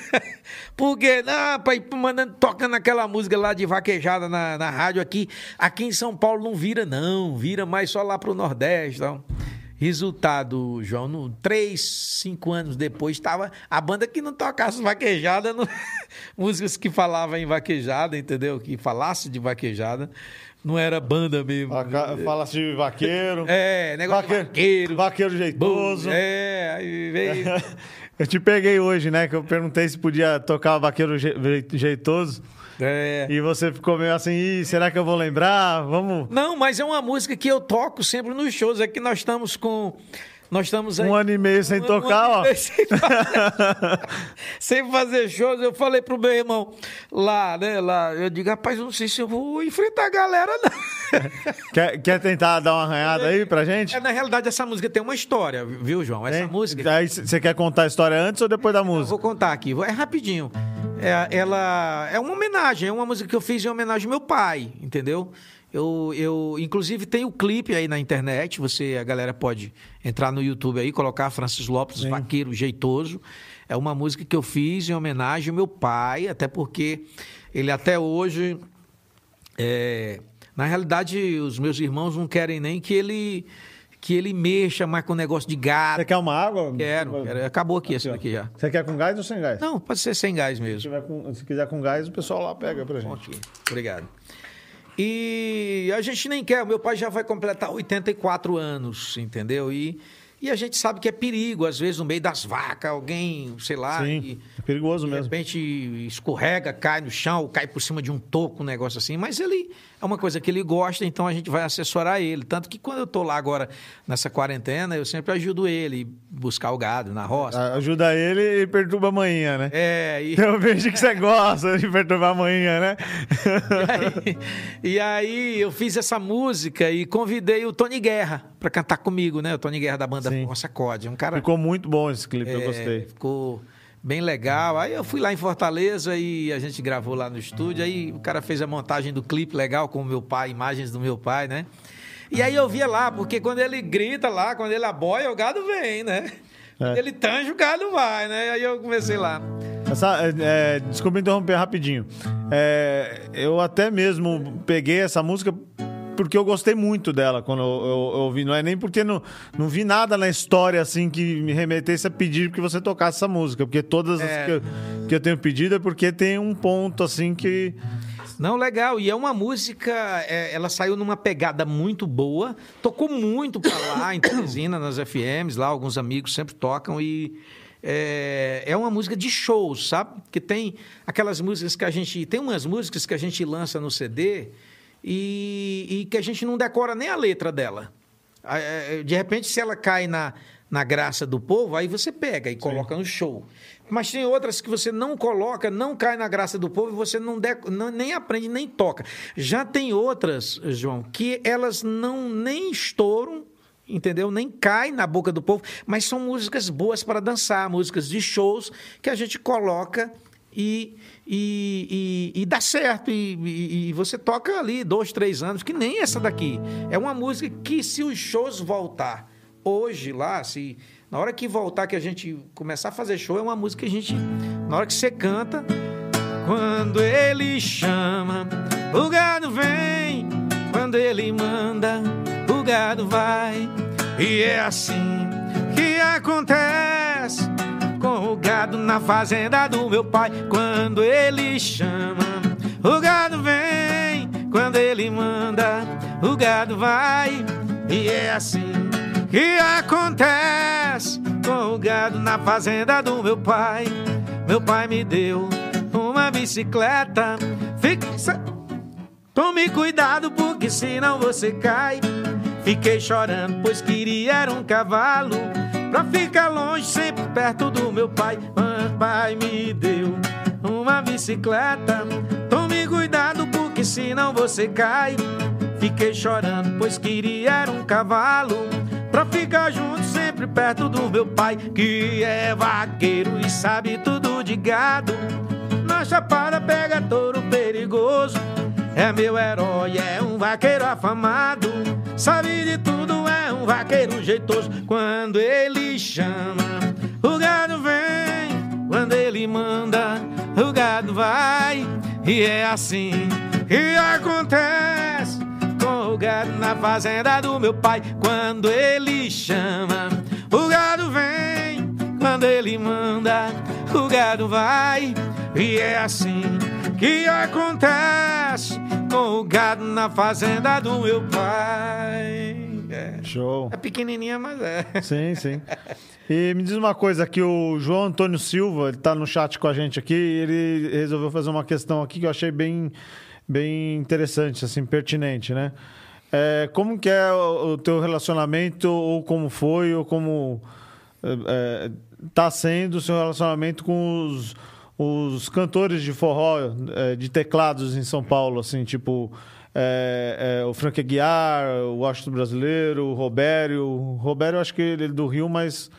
Porque, não, pai, mandando, tocando aquela música lá de vaquejada na, na rádio aqui. Aqui em São Paulo não vira, não. Vira mais só lá pro Nordeste. Então. Resultado, João, no, três, cinco anos depois, estava a banda que não tocasse vaquejada, músicas que falavam em vaquejada, entendeu? Que falasse de vaquejada, não era banda mesmo. Fala-se de vaqueiro. É, negócio vaqueiro, de vaqueiro. Vaqueiro jeitoso. É, aí veio. Eu te peguei hoje, né? Que eu perguntei se podia tocar vaqueiro jeitoso. É. E você ficou meio assim, será que eu vou lembrar? Vamos. Não, mas é uma música que eu toco sempre nos shows. É que nós estamos com. Nós estamos aí, Um ano e meio sem um, tocar, um ó. Sem fazer, sem fazer shows. Eu falei pro meu irmão lá, né? Lá, eu digo, rapaz, eu não sei se eu vou enfrentar a galera, não. Quer, quer tentar dar uma arranhada aí pra gente? É, na realidade, essa música tem uma história, viu, João? Essa música. Aí você quer contar a história antes ou depois da música? Eu vou contar aqui, é rapidinho. É, ela é uma homenagem, é uma música que eu fiz em homenagem ao meu pai, entendeu? Eu, eu, inclusive, tem o clipe aí na internet. Você, a galera pode entrar no YouTube aí, colocar Francis Lopes, Sim. Vaqueiro Jeitoso. É uma música que eu fiz em homenagem ao meu pai, até porque ele até hoje. É, na realidade, os meus irmãos não querem nem que ele que ele mexa mais com o negócio de gado. Você quer uma água? Quero, quero. Acabou aqui, aqui essa daqui já. Você quer com gás ou sem gás? Não, pode ser sem gás mesmo. Se, com, se quiser com gás, o pessoal lá pega pra gente. Aqui. Obrigado. E a gente nem quer, meu pai já vai completar 84 anos, entendeu? E e a gente sabe que é perigo, às vezes, no meio das vacas, alguém, sei lá. Sim, e, é perigoso de mesmo. De repente escorrega, cai no chão, cai por cima de um toco, um negócio assim. Mas ele é uma coisa que ele gosta, então a gente vai assessorar ele. Tanto que quando eu estou lá agora nessa quarentena, eu sempre ajudo ele buscar o gado na roça. Ajuda ele e perturba a manhã, né? É. E... Eu vejo que você gosta de perturbar a manhã, né? e, aí, e aí eu fiz essa música e convidei o Tony Guerra para cantar comigo, né? O Tony Guerra da banda Sacode. Um cara... Ficou muito bom esse clipe, é, eu gostei. Ficou bem legal. Aí eu fui lá em Fortaleza e a gente gravou lá no estúdio. Aí o cara fez a montagem do clipe legal com o meu pai, imagens do meu pai, né? E aí eu via lá, porque quando ele grita lá, quando ele aboia, o gado vem, né? Quando é. ele tange, o gado vai, né? Aí eu comecei lá. Essa, é, é desculpa interromper rapidinho. É, eu até mesmo peguei essa música porque eu gostei muito dela quando eu, eu, eu ouvi. Não é nem porque não, não vi nada na história assim que me remetesse a pedir que você tocasse essa música. Porque todas é. as que eu, que eu tenho pedido é porque tem um ponto assim que. Não, legal. E é uma música, é, ela saiu numa pegada muito boa, tocou muito pra lá, em Teresina, nas FMs, lá alguns amigos sempre tocam e é, é uma música de shows, sabe? Que tem aquelas músicas que a gente. Tem umas músicas que a gente lança no CD e, e que a gente não decora nem a letra dela. É, de repente, se ela cai na, na graça do povo, aí você pega e coloca Sim. no show. Mas tem outras que você não coloca, não cai na graça do povo e você não, de, não, nem aprende, nem toca. Já tem outras, João, que elas não nem estouram, entendeu? Nem cai na boca do povo, mas são músicas boas para dançar, músicas de shows que a gente coloca e, e, e, e dá certo. E, e, você toca ali dois, três anos, que nem essa daqui. É uma música que, se os shows voltar hoje lá, se na hora que voltar, que a gente começar a fazer show, é uma música que a gente. Na hora que você canta. Quando ele chama, o gado vem. Quando ele manda, o gado vai. E é assim que acontece com o gado na fazenda do meu pai. Quando ele chama, o gado vem. Quando ele manda, o gado vai. E é assim que acontece com o gado na fazenda do meu pai. Meu pai me deu uma bicicleta. Fixa. Tome cuidado, porque senão você cai. Fiquei chorando, pois queria era um cavalo. Pra ficar longe, sempre perto do meu pai. Meu pai me deu uma bicicleta. Tome cuidado, porque senão você cai. Fiquei chorando, pois queria um cavalo. Pra ficar junto sempre perto do meu pai, que é vaqueiro e sabe tudo de gado. Na chapada pega touro perigoso. É meu herói, é um vaqueiro afamado. Sabe de tudo, é um vaqueiro jeitoso. Quando ele chama, o gado vem. Quando ele manda, o gado vai. E é assim que acontece com o gado na fazenda do meu pai. Quando ele chama, o gado vem. Quando ele manda, o gado vai. E é assim que acontece com o gado na fazenda do meu pai. É. Show. É pequenininha, mas é. Sim, sim. E me diz uma coisa, que o João Antônio Silva, ele tá no chat com a gente aqui, ele resolveu fazer uma questão aqui que eu achei bem bem interessante, assim, pertinente, né? É, como que é o, o, teu relacionamento, ou como foi, ou como está é, é sendo o seu relacionamento com os, os cantores de forró, é, de teclados em São Paulo, assim, tipo... É, é, o Frank Aguiar, o Washington Brasileiro, o Robério. O Robério, acho que ele é do Rio, mas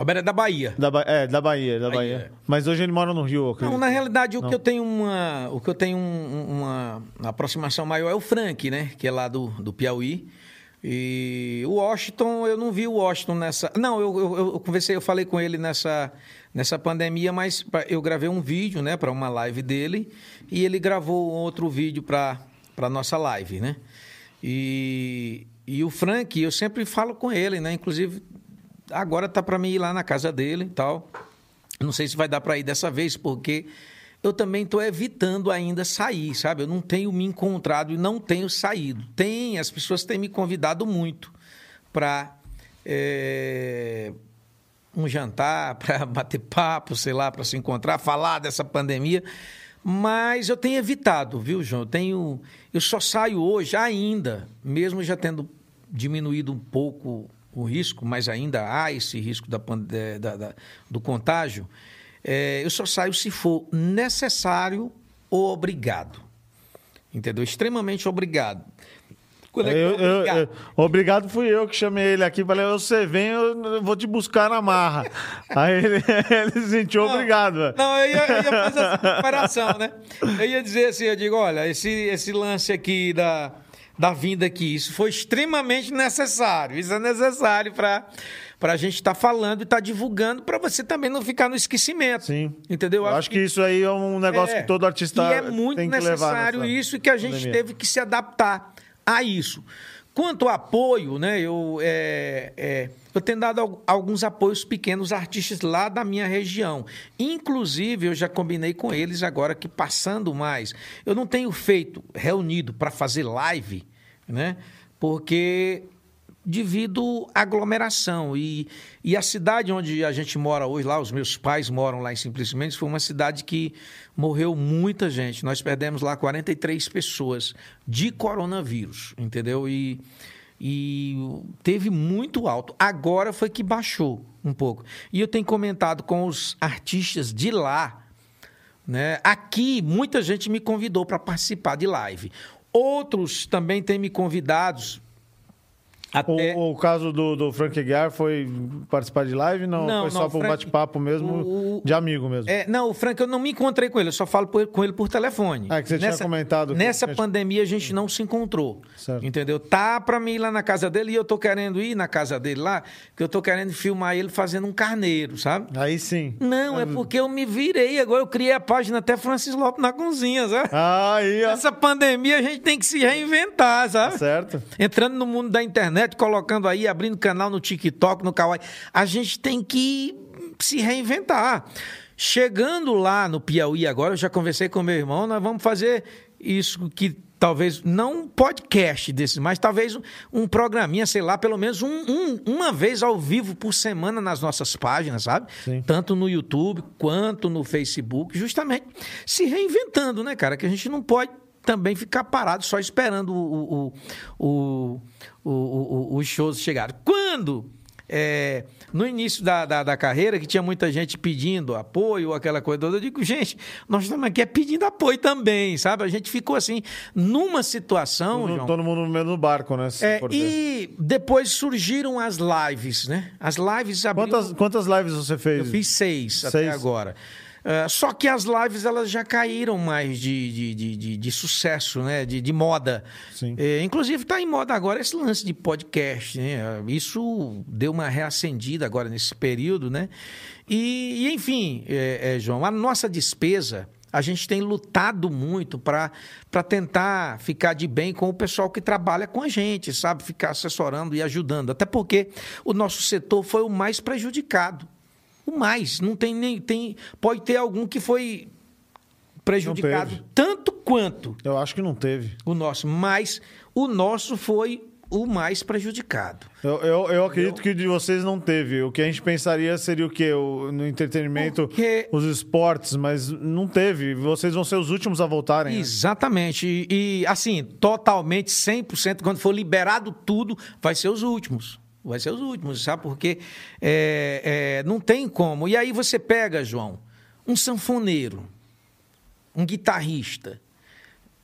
Alberto é da Bahia. Da ba... É, da Bahia, da Bahia. Bahia. Mas hoje ele mora no Rio. Não, na realidade, o Não. que eu tenho uma. O que eu tenho uma, uma aproximação maior é o Frank, né? Que é lá do, do Piauí. E o Washington, eu não vi o Washington nessa. Não, eu, eu, eu conversei, eu falei com ele nessa, nessa pandemia, mas eu gravei um vídeo, né, para uma live dele, e ele gravou outro vídeo para para nossa live, né? E, e o Frank, eu sempre falo com ele, né? Inclusive, agora tá para mim ir lá na casa dele e tal. Não sei se vai dar para ir dessa vez, porque eu também estou evitando ainda sair, sabe? Eu não tenho me encontrado e não tenho saído. Tem, as pessoas têm me convidado muito para é, um jantar, para bater papo, sei lá, para se encontrar, falar dessa pandemia. Mas eu tenho evitado, viu, João? Eu, tenho, eu só saio hoje ainda, mesmo já tendo diminuído um pouco o risco, mas ainda há esse risco da, da, da do contágio, é, eu só saio se for necessário ou obrigado. Entendeu? Extremamente obrigado. É eu, eu, eu, obrigado fui eu que chamei ele aqui. Falei, você vem, eu vou te buscar na marra. Aí ele, ele se sentiu não, obrigado. Não, eu ia, eu ia fazer essa comparação, né? Eu ia dizer assim, eu digo, olha, esse, esse lance aqui da da vinda aqui. Isso foi extremamente necessário. Isso é necessário para para a gente estar tá falando e estar tá divulgando para você também não ficar no esquecimento. Sim. Entendeu? Eu acho, acho que, que, isso aí é um negócio é, que todo artista e é muito que necessário isso e que a gente pandemia. teve que se adaptar a isso. Quanto ao apoio, né, eu, é, é, eu tenho dado alguns apoios pequenos artistas lá da minha região. Inclusive, eu já combinei com eles agora que passando mais. Eu não tenho feito reunido para fazer live, né? Porque devido à aglomeração. E, e a cidade onde a gente mora hoje, lá, os meus pais moram lá em Simplesmente, foi uma cidade que morreu muita gente. Nós perdemos lá 43 pessoas de coronavírus, entendeu? E, e teve muito alto. Agora foi que baixou um pouco. E eu tenho comentado com os artistas de lá. Né? Aqui, muita gente me convidou para participar de live. Outros também têm me convidados até... O, o, caso do, do Frank Aguiar foi participar de live? Não, não foi só para um bate-papo mesmo, o, de amigo mesmo? É, não, o Frank, eu não me encontrei com ele, eu só falo por, com ele por telefone. Ah, que você nessa, tinha comentado. Nessa que... pandemia a gente não se encontrou, certo. entendeu? Tá para mim ir lá na casa dele e eu tô querendo ir na casa dele lá, que eu tô querendo filmar ele fazendo um carneiro, sabe? Aí sim. Não, é porque eu me virei, agora eu criei a página até Francis Lopes na cozinha, sabe? Ah, aí, ó. Essa pandemia a gente tem que se reinventar, sabe? Tá certo. Entrando no mundo da internet, internet, colocando aí, abrindo canal no TikTok, no Kawaii. A gente tem que se reinventar. Chegando lá no Piauí agora, eu já conversei com meu irmão, nós vamos fazer isso que talvez não um podcast desse, mas talvez um, um programinha, sei lá, pelo menos um, um, uma vez ao vivo por semana nas nossas páginas, sabe? Sim. Tanto no YouTube quanto no Facebook, justamente se reinventando, né, cara? Que a gente não pode também ficar parado só esperando o, o, o, o os shows chegarem. Quando é, no início da, da, da, carreira, que tinha muita gente pedindo apoio, aquela coisa toda, eu digo, gente, nós estamos aqui é pedindo apoio também, sabe? A gente ficou assim, numa situação. Todo, todo mundo no mesmo barco, né? É, e depois surgiram as lives, né? As lives abriu... quantas, quantas lives você fez? Eu fiz seis, seis. até agora. Uh, só que as lives elas já caíram mais de, de, de, de, de sucesso, né? de, de moda. É, inclusive está em moda agora esse lance de podcast. Né? Isso deu uma reacendida agora nesse período. Né? E, e enfim, é, é, João, a nossa despesa a gente tem lutado muito para tentar ficar de bem com o pessoal que trabalha com a gente, sabe? Ficar assessorando e ajudando. Até porque o nosso setor foi o mais prejudicado o mais. Não tem nem. Tem, pode ter algum que foi prejudicado tanto quanto. Eu acho que não teve. O nosso, mas o nosso foi o mais prejudicado. Eu, eu, eu acredito que de vocês não teve. O que a gente pensaria seria o quê? O, no entretenimento, Porque... os esportes, mas não teve. Vocês vão ser os últimos a voltarem. Né? Exatamente. Né? E, e, assim, totalmente, 100%, quando for liberado tudo, vai ser os últimos. Vai ser os últimos, sabe? Porque é, é, não tem como. E aí você pega, João, um sanfoneiro, um guitarrista,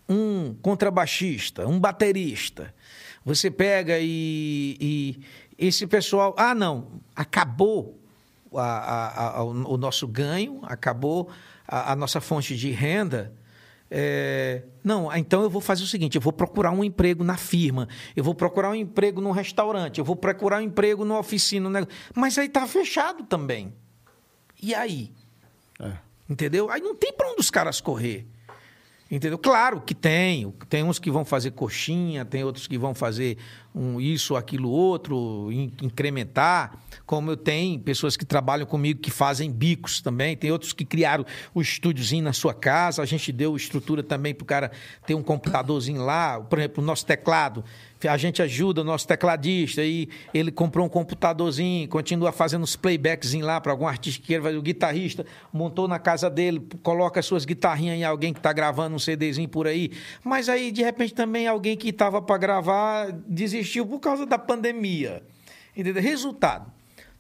um contrabaixista, um baterista. Você pega e, e esse pessoal. Ah, não, acabou a, a, a, o nosso ganho, acabou a, nossa fonte de renda é, não, então eu vou fazer o seguinte: eu vou procurar um emprego na firma, eu vou procurar um emprego no restaurante, eu vou procurar um emprego na oficina. No Mas aí tá fechado também. E aí? É. Entendeu? Aí não tem para onde os caras correr. Entendeu? Claro que tem. Tem uns que vão fazer coxinha, tem outros que vão fazer um isso, aquilo, outro, incrementar. Como eu tenho pessoas que trabalham comigo que fazem bicos também. Tem outros que criaram o estúdiozinho na sua casa. A gente deu estrutura também para o cara ter um computadorzinho lá. Por exemplo, o nosso teclado a gente ajuda o nosso tecladista e ele comprou um computadorzinho, continua fazendo os playbacks lá para algum artista que queira o guitarrista montou na casa dele, coloca as suas guitarrinhas em alguém que está gravando um CDzinho por aí, mas aí de repente também alguém que estava para gravar desistiu por causa da pandemia. Entendeu? Resultado,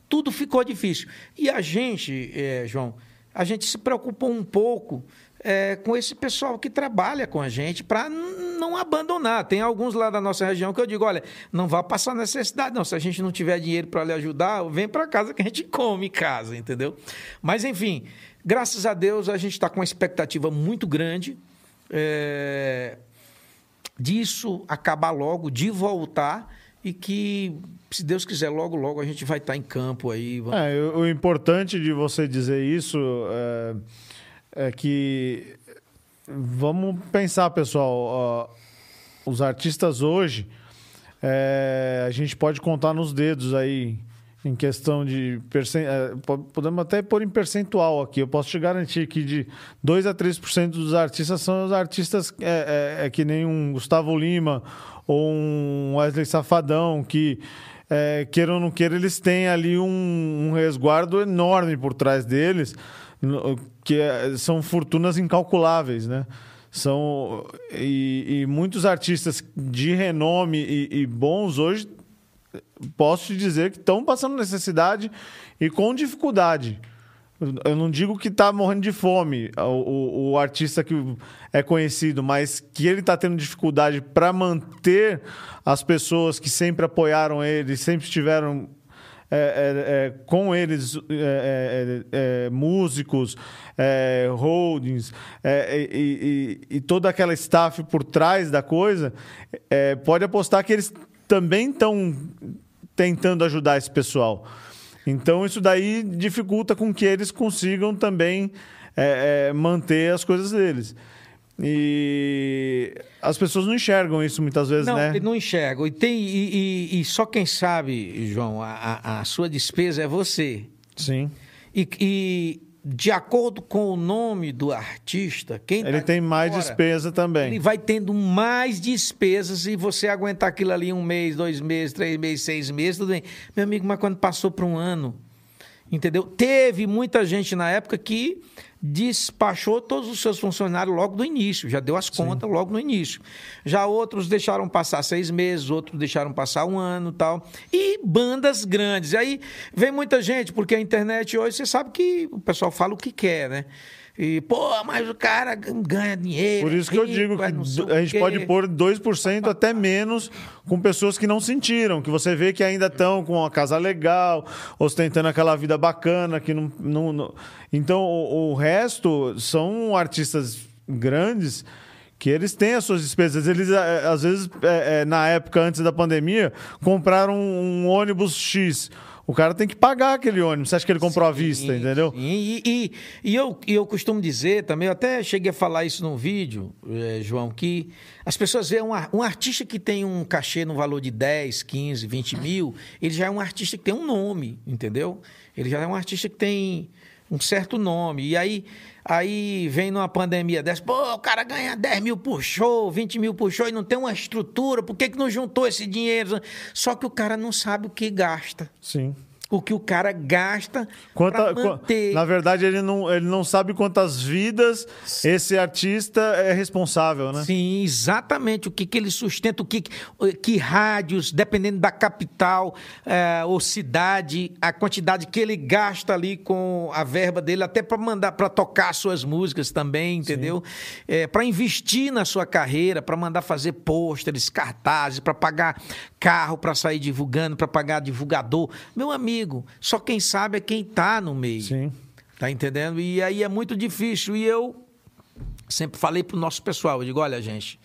tudo ficou difícil. E a gente, é, João, a gente se preocupou um pouco é, com esse pessoal que trabalha com a gente para não abandonar. Tem alguns lá da nossa região que eu digo: olha, não vá passar necessidade, não. Se a gente não tiver dinheiro para lhe ajudar, vem para casa que a gente come casa, entendeu? Mas, enfim, graças a Deus a gente está com uma expectativa muito grande é, disso acabar logo, de voltar e que, se Deus quiser, logo, logo a gente vai estar tá em campo aí. É, o importante de você dizer isso. É é que vamos pensar, pessoal, os artistas hoje, é, a gente pode contar nos dedos aí em questão de. É, podemos até pôr em percentual aqui. Eu posso te garantir que de 2 a 3% dos artistas são os artistas é, é, é, que nem um Gustavo Lima ou um Wesley Safadão, que, é, queira ou não queira, eles têm ali um, um resguardo enorme por trás deles, que é, são fortunas incalculáveis, né? São, e, e muitos artistas de renome e, e bons hoje posso te dizer que estão passando necessidade e com dificuldade. Eu não digo que está morrendo de fome o, o, o, artista que é conhecido, mas que ele está tendo dificuldade para manter as pessoas que sempre apoiaram ele, sempre estiveram é, é, é, com eles é, é, músicos, holdings e, e, e, toda aquela staff por trás da coisa, pode apostar que eles também estão tentando ajudar esse pessoal. Então, isso daí dificulta com que eles consigam também manter as coisas deles. E as pessoas não enxergam isso muitas vezes, não, né? Não enxergam. E, tem, e, e, e só quem sabe, João, a, a, sua despesa é você. Sim. E, e de acordo com o nome do artista, quem ele tá tem mais fora, despesa também. Ele vai tendo mais despesas e você aguentar aquilo ali um mês, dois meses, três meses, seis meses, tudo bem. Meu amigo, mas quando passou para um ano, entendeu? Teve muita gente na época que despachou todos os seus funcionários logo no início, já deu as contas Sim. logo no início. Já outros deixaram passar seis meses, outros deixaram passar um ano tal. E bandas grandes. E aí vem muita gente, porque a internet hoje, você sabe que o pessoal fala o que quer, né? E, pô, mas o cara ganha dinheiro. Por isso que rico, eu digo que a gente pode pôr 2% até menos com pessoas que não sentiram, que você vê que ainda estão com uma casa legal, ostentando aquela vida bacana, que não. não, não... Então, o, o resto são artistas grandes que eles têm as suas despesas. Eles, é, às vezes, é, é, na época antes da pandemia, compraram um ônibus X o cara tem que pagar aquele ônibus. Você acha que ele comprou sim, à vista, entendeu? Sim. E, e, e, eu, e eu costumo dizer também, eu até cheguei a falar isso num vídeo, eh, João, que as pessoas veem um, um artista que tem um cachê no valor de 10, 15, 20 mil, ele já é um artista que tem um nome, entendeu? Ele já é um artista que tem um certo nome. E aí, aí vem numa pandemia dessa, pô, o cara ganha 10 mil por show, 20 mil por show e não tem uma estrutura, por que, que não juntou esse dinheiro? Só que o cara não sabe o que gasta. Sim o que o cara gasta Quanta, manter. Na verdade, ele não, ele não sabe quantas vidas esse artista é responsável, né? Sim, exatamente. O que, que ele sustenta, o que, que rádios, dependendo da capital é, ou cidade, a quantidade que ele gasta ali com a verba dele, até para mandar para tocar suas músicas também, entendeu? É, para investir na sua carreira, para mandar fazer pôsteres, cartazes, para pagar carro para sair divulgando, para pagar divulgador. Meu amigo, só quem sabe é quem está no meio. Sim. Tá entendendo? E aí é muito difícil. E eu sempre falei pro nosso pessoal, eu digo, olha, gente,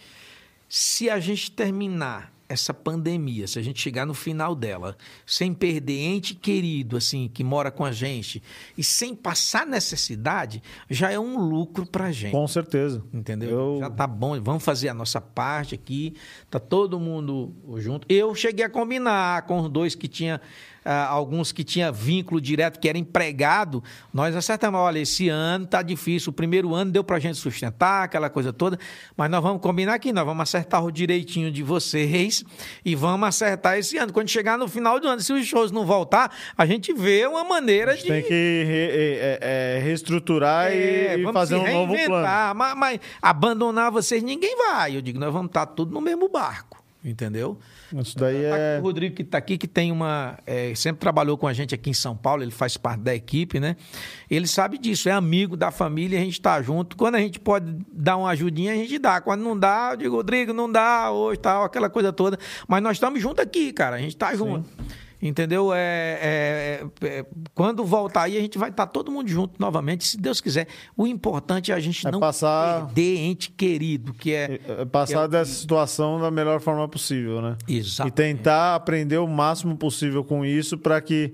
se a gente terminar essa pandemia, se a gente chegar no final dela, sem perder ente querido, assim, que mora com a gente, e sem passar necessidade, já é um lucro pra gente. Com certeza. Entendeu? Eu... Já tá bom, vamos fazer a nossa parte aqui, tá todo mundo junto. Eu cheguei a combinar com os dois que tinha ah, alguns que tinha vínculo direto, que era empregado, nós acertamos, olha, esse ano tá difícil, o primeiro ano deu para a gente sustentar, aquela coisa toda, mas nós vamos combinar aqui, nós vamos acertar o direitinho de vocês e vamos acertar esse ano. Quando chegar no final do ano, se os shows não voltar, a gente vê uma maneira de... tem que re, é, é, reestruturar é, e fazer um novo plano. Mas, mas abandonar vocês, ninguém vai. Eu digo, nós vamos estar tudo no mesmo barco. Entendeu? Isso daí tá é. O Rodrigo que está aqui, que tem uma. É, sempre trabalhou com a gente aqui em São Paulo, ele faz parte da equipe, né? Ele sabe disso, é amigo da família, a gente está junto. Quando a gente pode dar uma ajudinha, a gente dá. Quando não dá, eu digo, Rodrigo, não dá, hoje tal, aquela coisa toda. Mas nós estamos juntos aqui, cara, a gente está junto. Sim. Entendeu? É, é, é, quando voltar aí, a gente vai estar tá todo mundo junto novamente, se Deus quiser. O importante é a gente é não passar, perder ente querido, que é. é, é passar que dessa situação da melhor forma possível, né? Exato. E tentar aprender o máximo possível com isso para que.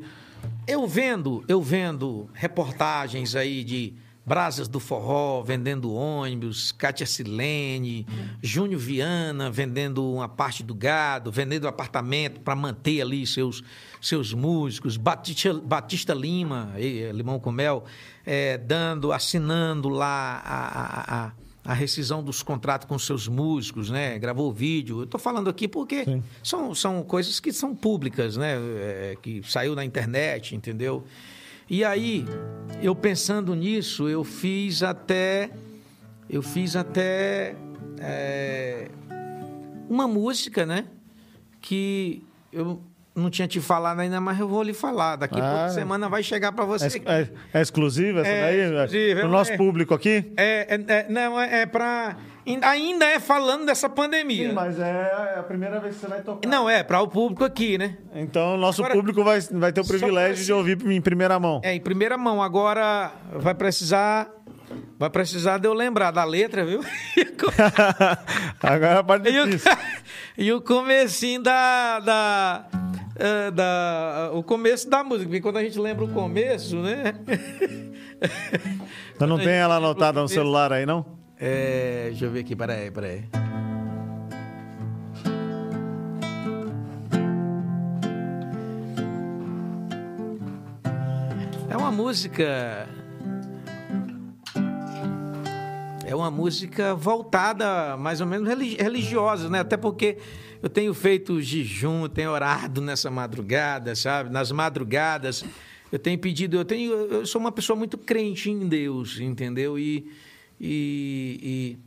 Eu vendo, eu vendo reportagens aí de Brasas do Forró vendendo ônibus, Cátia Silene, Júnior Viana vendendo uma parte do gado, vendendo apartamento para manter ali seus, seus músicos, Batista, Batista Lima, Limão com Mel, é, dando, assinando lá a, a, a, rescisão dos contratos com seus músicos, né? Gravou vídeo. Eu estou falando aqui porque são, são coisas que são públicas, né? É, que saiu na internet, entendeu? E aí, eu pensando nisso, eu fiz até. Eu fiz até. É, uma música, né? Que eu não tinha te falado ainda, mas eu vou lhe falar. Daqui a ah, pouco semana vai chegar para você. É, é, é, exclusiva essa é, daí? Exclusiva. Para o nosso é. público aqui? É, é, é não, é, para Ainda é falando dessa pandemia. Sim, mas é a primeira vez que você vai tocar. Não, é para o público aqui, né? Então, o nosso Agora, público vai, vai ter o privilégio de ouvir em primeira mão. É, em primeira mão. Agora vai precisar Vai precisar de eu lembrar da letra, viu? Agora a parte difícil. E o comecinho da, da, uh, da... O começo da música, porque quando a gente lembra o começo, né? Você não tem ela anotada no celular aí, não? É, deixa eu ver aqui, peraí, peraí. É uma música. É uma música voltada mais ou menos religiosa, né? Até porque eu tenho feito jejum, tenho orado nessa madrugada, sabe? Nas madrugadas eu tenho pedido, eu tenho, eu sou uma pessoa muito crente em Deus, entendeu? E e,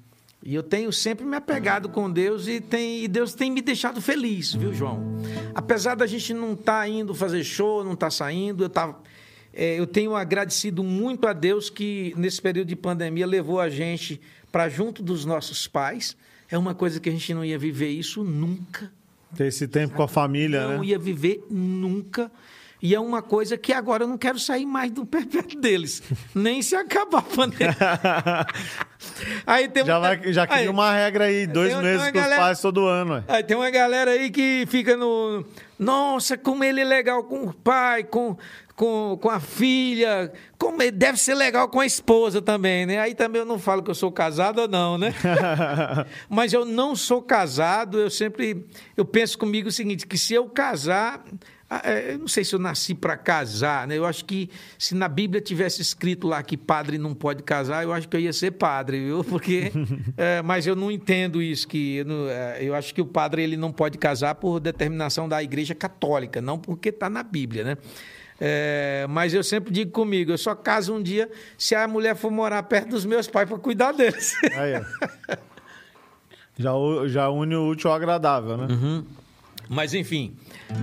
e, e, eu tenho sempre me apegado com Deus e, tem, e Deus tem me deixado feliz, viu, João? Apesar da gente não estar tá indo fazer show, não estar tá saindo, eu, tá, é, eu tenho agradecido muito a Deus que nesse período de pandemia levou a gente para junto dos nossos pais. É uma coisa que a gente não ia viver isso nunca. Ter esse tempo com a família, não né? Não ia viver nunca. E é uma coisa que agora eu não quero sair mais do perpétuo deles, nem se acabar a pandemia. aí tem já, vai, já cria uma regra aí, dois tem, meses galera, os pais todo ano. Ué. Aí tem uma galera aí que fica no. Nossa, como ele é legal com o pai, com, com, com a filha, como ele deve ser legal com a esposa também, né? Aí também eu não falo que eu sou casado ou não, né? Mas eu não sou casado, eu sempre eu penso comigo o seguinte, que se eu casar, eu não sei se eu nasci para casar, né? Eu acho que se na Bíblia tivesse escrito lá que padre não pode casar, eu acho que eu ia ser padre, viu? Porque, é, mas eu não entendo isso que eu, não, é, eu, acho que o padre ele não pode casar por determinação da Igreja Católica, não porque está na Bíblia, né? É, mas eu sempre digo comigo, eu só caso um dia se a mulher for morar perto dos meus pais para cuidar deles. Aí, já, já une o útil ao agradável, né? Uhum. Mas enfim,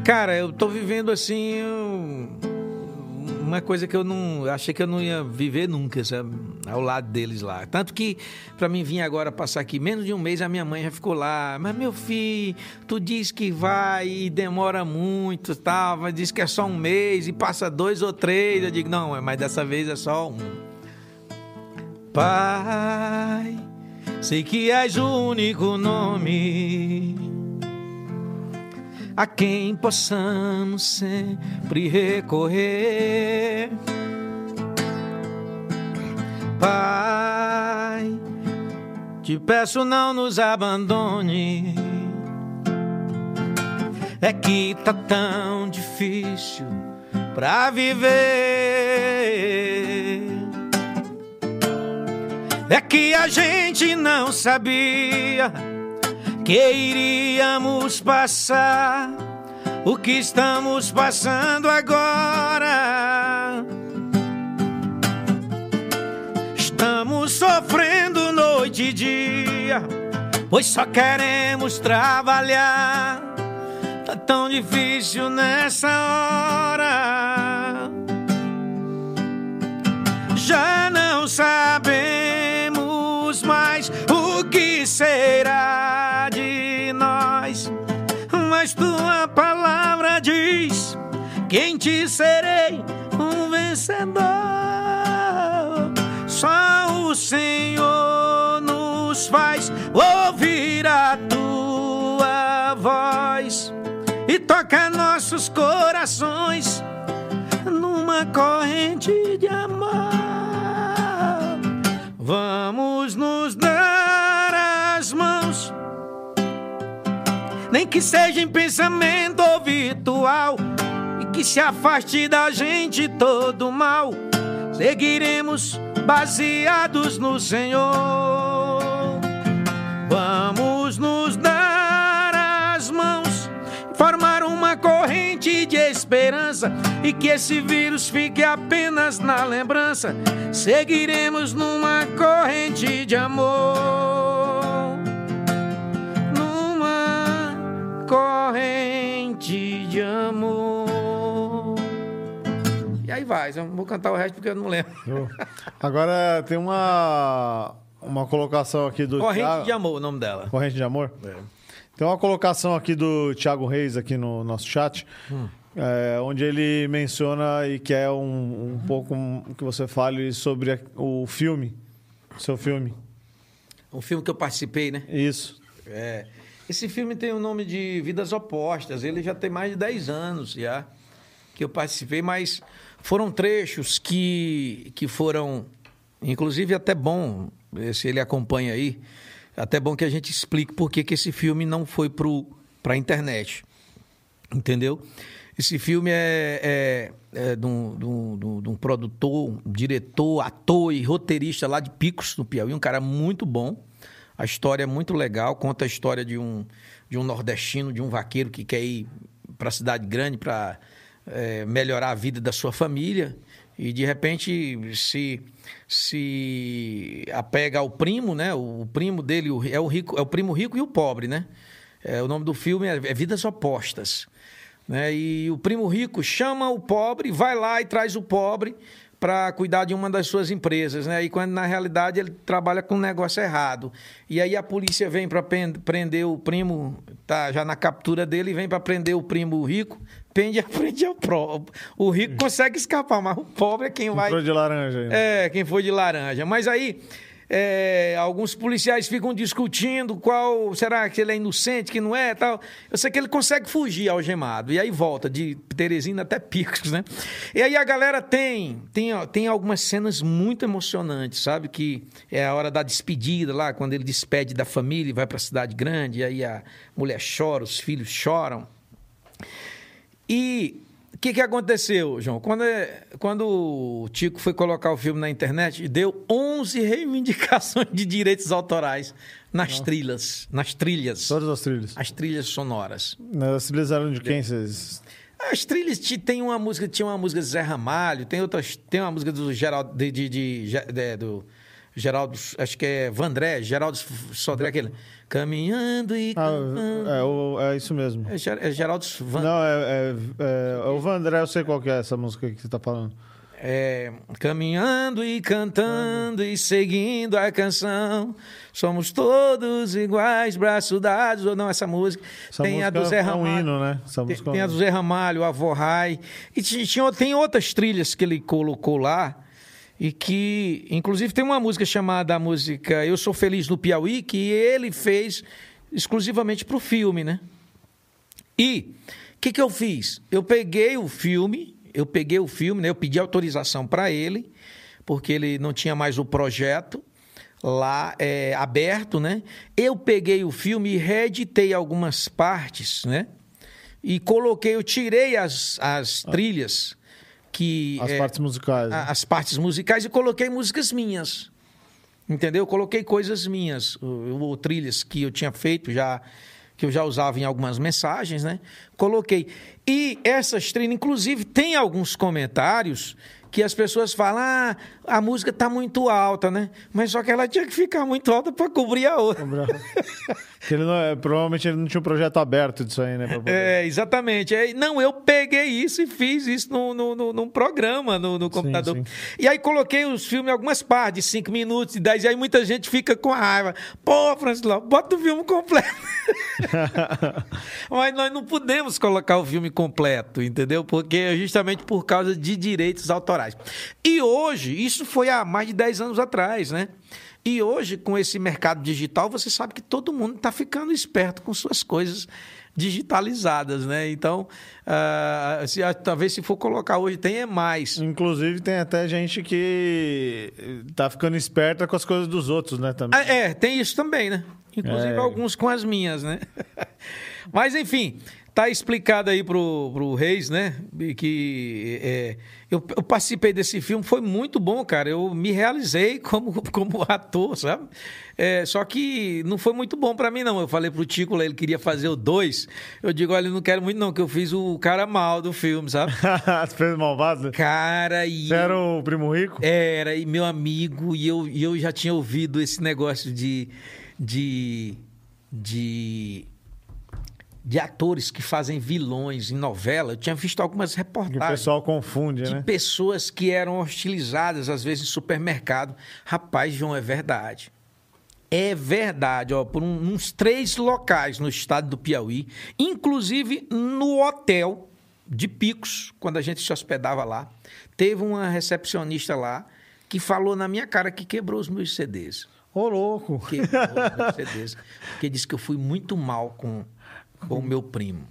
cara, eu tô vivendo assim uma coisa que eu não achei que eu não ia viver nunca, sabe? Ao lado deles lá. Tanto que para mim vir agora passar aqui menos de um mês a minha mãe já ficou lá. Mas meu filho, tu diz que vai e demora muito, tal, mas diz que é só um mês e passa dois ou três. Eu digo não, mas dessa vez é só um. Pai, sei que és o único nome a quem possamos sempre recorrer. Pai, te peço não nos abandone. É que tá tão difícil pra viver. É que a gente não sabia que iríamos passar o que estamos passando agora. Estamos sofrendo noite e dia, pois só queremos trabalhar. Tá tão difícil nessa hora. Já não sabemos mais o que será mas tua palavra diz que em ti serei um vencedor. Só o Senhor nos faz ouvir a tua voz e toca nossos corações numa corrente de amor. Nem que seja em pensamento ou virtual, e que se afaste da gente todo mal. Seguiremos baseados no Senhor. Vamos nos dar as mãos, formar uma corrente de esperança e que esse vírus fique apenas na lembrança. Seguiremos numa corrente de amor. Corrente de amor. E aí vai, eu vou cantar o resto porque eu não lembro. Agora tem uma, uma colocação aqui do. Corrente Thiago- de amor, o nome dela. Corrente de amor? Tem uma colocação aqui do Thiago Reis aqui no nosso chat, é, onde ele menciona e quer um, um pouco que você fale sobre a- o filme, seu filme. Um filme que eu participei, né? Isso. É. Esse filme tem o nome de Vidas Opostas. Ele já tem mais de 10 anos já que eu participei, mas foram trechos que, que foram, inclusive até bom, se ele acompanha aí, até bom que a gente explique por que, que esse filme não foi para a internet. Entendeu? Esse filme é, é, é de um- de um- de um produtor, um diretor, ator e roteirista lá de Picos, no Piauí, um cara muito bom. A história é muito legal, conta a história de um, de um nordestino, de um vaqueiro que quer ir para a cidade grande para melhorar a vida da sua família e de repente se se apega ao primo, né? O primo dele é o rico, é o primo rico e o pobre, né? É, o nome do filme é, é Vidas Opostas. Né? E o primo rico chama o pobre, vai lá e traz o pobre para cuidar de uma das suas empresas, né? E quando na realidade ele trabalha com um negócio errado. E aí a polícia vem para prender o primo, tá já na captura dele, vem para prender o primo rico, prende, prende o, pro, o rico consegue escapar, mas o pobre é quem vai Entrou de laranja aí. né? é, quem foi de laranja. Mas aí, é, alguns policiais ficam discutindo qual será que ele é inocente, que não é, tal. Eu sei que ele consegue fugir algemado e aí volta de Teresina até Picos, né? E aí a galera tem tem, tem algumas cenas muito emocionantes, sabe que é a hora da despedida lá, quando ele despede da família e vai para a cidade grande, e aí a mulher chora, os filhos choram. E o que, que aconteceu, João? Quando, é- quando o Tico foi colocar o filme na internet, deu 11 reivindicações de direitos autorais nas trilhas, nas trilhas, Todas as trilhas. as trilhas sonoras. As trilhas eram de quem? Vocês... As trilhas tem uma música, tinha uma música de Zé Ramalho, tem outras, tem uma música do Geraldo de, de, de- de- de- do Geraldo, acho que é Vandré, Geraldo Sodré, aquele caminhando e Ah, cantando. é, o- é isso mesmo. É, é Geraldo Van, Não, é, é, é, é o Vandré, eu sei qual que é essa música que você tá falando. É, caminhando e cantando e seguindo a canção, somos todos iguais, braços dados, ou não, essa música. Essa tem a música do Zé é um Ramalho. hino, né? Essa Tem, é tem a do Zé Ramalho, a Vorrai. E ti- tinha, tem outras trilhas que ele colocou lá. E que, inclusive, tem uma música chamada a música Eu Sou Feliz no Piauí, que ele fez exclusivamente para o filme, né? E o que, que eu fiz? Eu peguei o filme, eu peguei o filme, né? Eu pedi autorização para ele, porque ele não tinha mais o projeto lá é, aberto, né? Eu peguei o filme e reeditei algumas partes, né? E coloquei, eu tirei as, as trilhas que As é, partes musicais. né? a- as partes musicais e coloquei músicas minhas. Entendeu? Eu coloquei coisas minhas, ou, ou trilhas que eu tinha feito já, que eu já usava em algumas mensagens, né? Coloquei. E essas trilhas, inclusive, tem alguns comentários que as pessoas falam: ah, a música tá muito alta, né? Mas só que ela tinha que ficar muito alta para cobrir a outra. Ele não, é, provavelmente ele não tinha um projeto aberto disso aí, né? poder- É, exatamente. É, não, eu peguei isso e fiz isso no, no, num programa no, no computador. sim. E aí coloquei os filmes algumas partes, de 5 minutos, de 10, e aí muita gente fica com a raiva. Pô, Francisco, bota o filme completo. Mas nós não podemos colocar o filme completo, entendeu? Porque é justamente por causa de direitos autorais. E hoje, isso foi há mais de 10 anos atrás, né? E hoje, com esse mercado digital, você sabe que todo mundo está ficando esperto com suas coisas digitalizadas, né? Então, ah, se- ah, talvez se for colocar hoje, tem é mais. Inclusive, tem até gente que tá ficando esperta com as coisas dos outros, né? Também. Ah, É, tem isso também, né? Inclusive É. alguns com as minhas, né? Mas, enfim, tá explicado aí pro, pro Reis, né? Que é, eu, eu, participei desse filme, foi muito bom, cara. Eu me realizei como, como ator, sabe? É, só que não foi muito bom para mim, não. Eu falei pro Tico, ele queria fazer o dois. Eu digo, olha, eu não quero muito, não, que eu fiz o cara mal do filme, sabe? Você fez malvado? Cara, e. Você era o primo rico? Era, e meu amigo, e eu, e eu já tinha ouvido esse negócio de. de. de de atores que fazem vilões em novela. Eu tinha visto algumas reportagens. Que o pessoal confunde, de né? pessoas que eram hostilizadas, às vezes, em supermercado. Rapaz, João, é verdade. É verdade, ó, por um, uns três locais no estado do Piauí, inclusive no hotel de Picos, quando a gente se hospedava lá, teve uma recepcionista lá que falou na minha cara que quebrou os meus CDs. Ô, louco! Quebrou os meus CDs. Porque disse que eu fui muito mal com com o meu primo.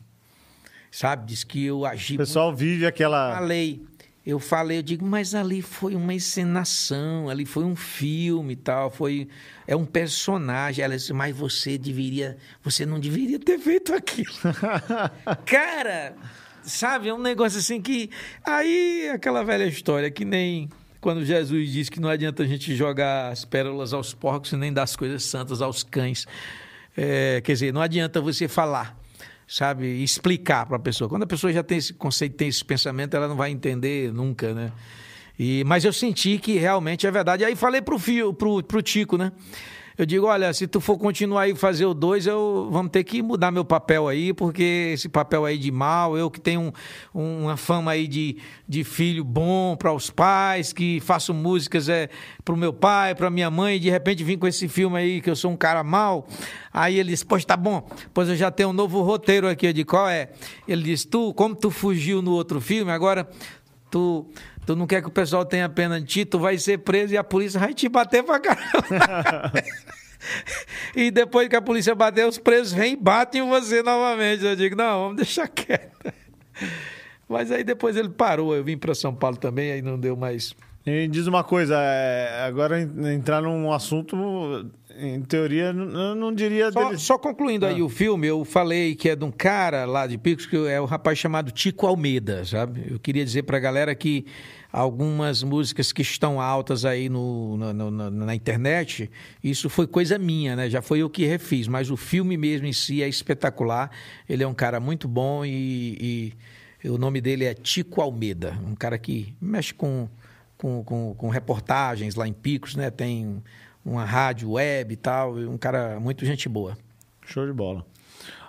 Sabe? Diz que eu agi. O pessoal muito... vive aquela. Falei, eu falei, eu digo, mas ali foi uma encenação, ali foi um filme e tal, foi. É um personagem. Ela disse, mas você deveria. Você não deveria ter feito aquilo. Cara, sabe? É um negócio assim que. Aí, aquela velha história que nem quando Jesus disse que não adianta a gente jogar as pérolas aos porcos e nem dar as coisas santas aos cães. É, quer dizer, não adianta você falar, sabe, explicar para a pessoa. Quando a pessoa já tem esse conceito, tem esse pensamento, ela não vai entender nunca, né? E, mas eu senti que realmente é verdade. Aí falei pro fio, pro, pro Tico, né? Eu digo, olha, se tu for continuar aí fazer o dois, eu vamos ter que mudar meu papel aí, porque esse papel aí de mal, eu que tenho um, uma fama aí de, de filho bom para os pais, que faço músicas é pro meu pai, para minha mãe, e de repente vim com esse filme aí que eu sou um cara mal. Aí ele disse, pois tá bom, pois eu já tenho um novo roteiro aqui, digo, qual é? Ele disse, tu, como tu fugiu no outro filme, agora tu Tu não quer que o pessoal tenha pena de ti, tu vai ser preso e a polícia vai te bater pra caramba. e depois que a polícia bater, os presos vêm e batem em você novamente. Eu digo, não, vamos deixar quieto. Mas aí depois ele parou, eu vim para São Paulo também, aí não deu mais. E diz uma coisa, é, agora entrar num assunto em teoria, eu não diria. Só, dele... só concluindo ah. aí o filme, eu falei que é de um cara lá de Picos, que é o um rapaz chamado Tico Almeida, sabe? Eu queria dizer pra galera que algumas músicas que estão altas aí no, no, no, na internet, isso foi coisa minha, né? Já foi eu que refiz, mas o filme mesmo em si é espetacular. Ele é um cara muito bom e, e o nome dele é Tico Almeida, um cara que mexe com, com, com, com reportagens lá em Picos, né? Tem uma rádio web e tal, um cara muito gente boa. Show de bola.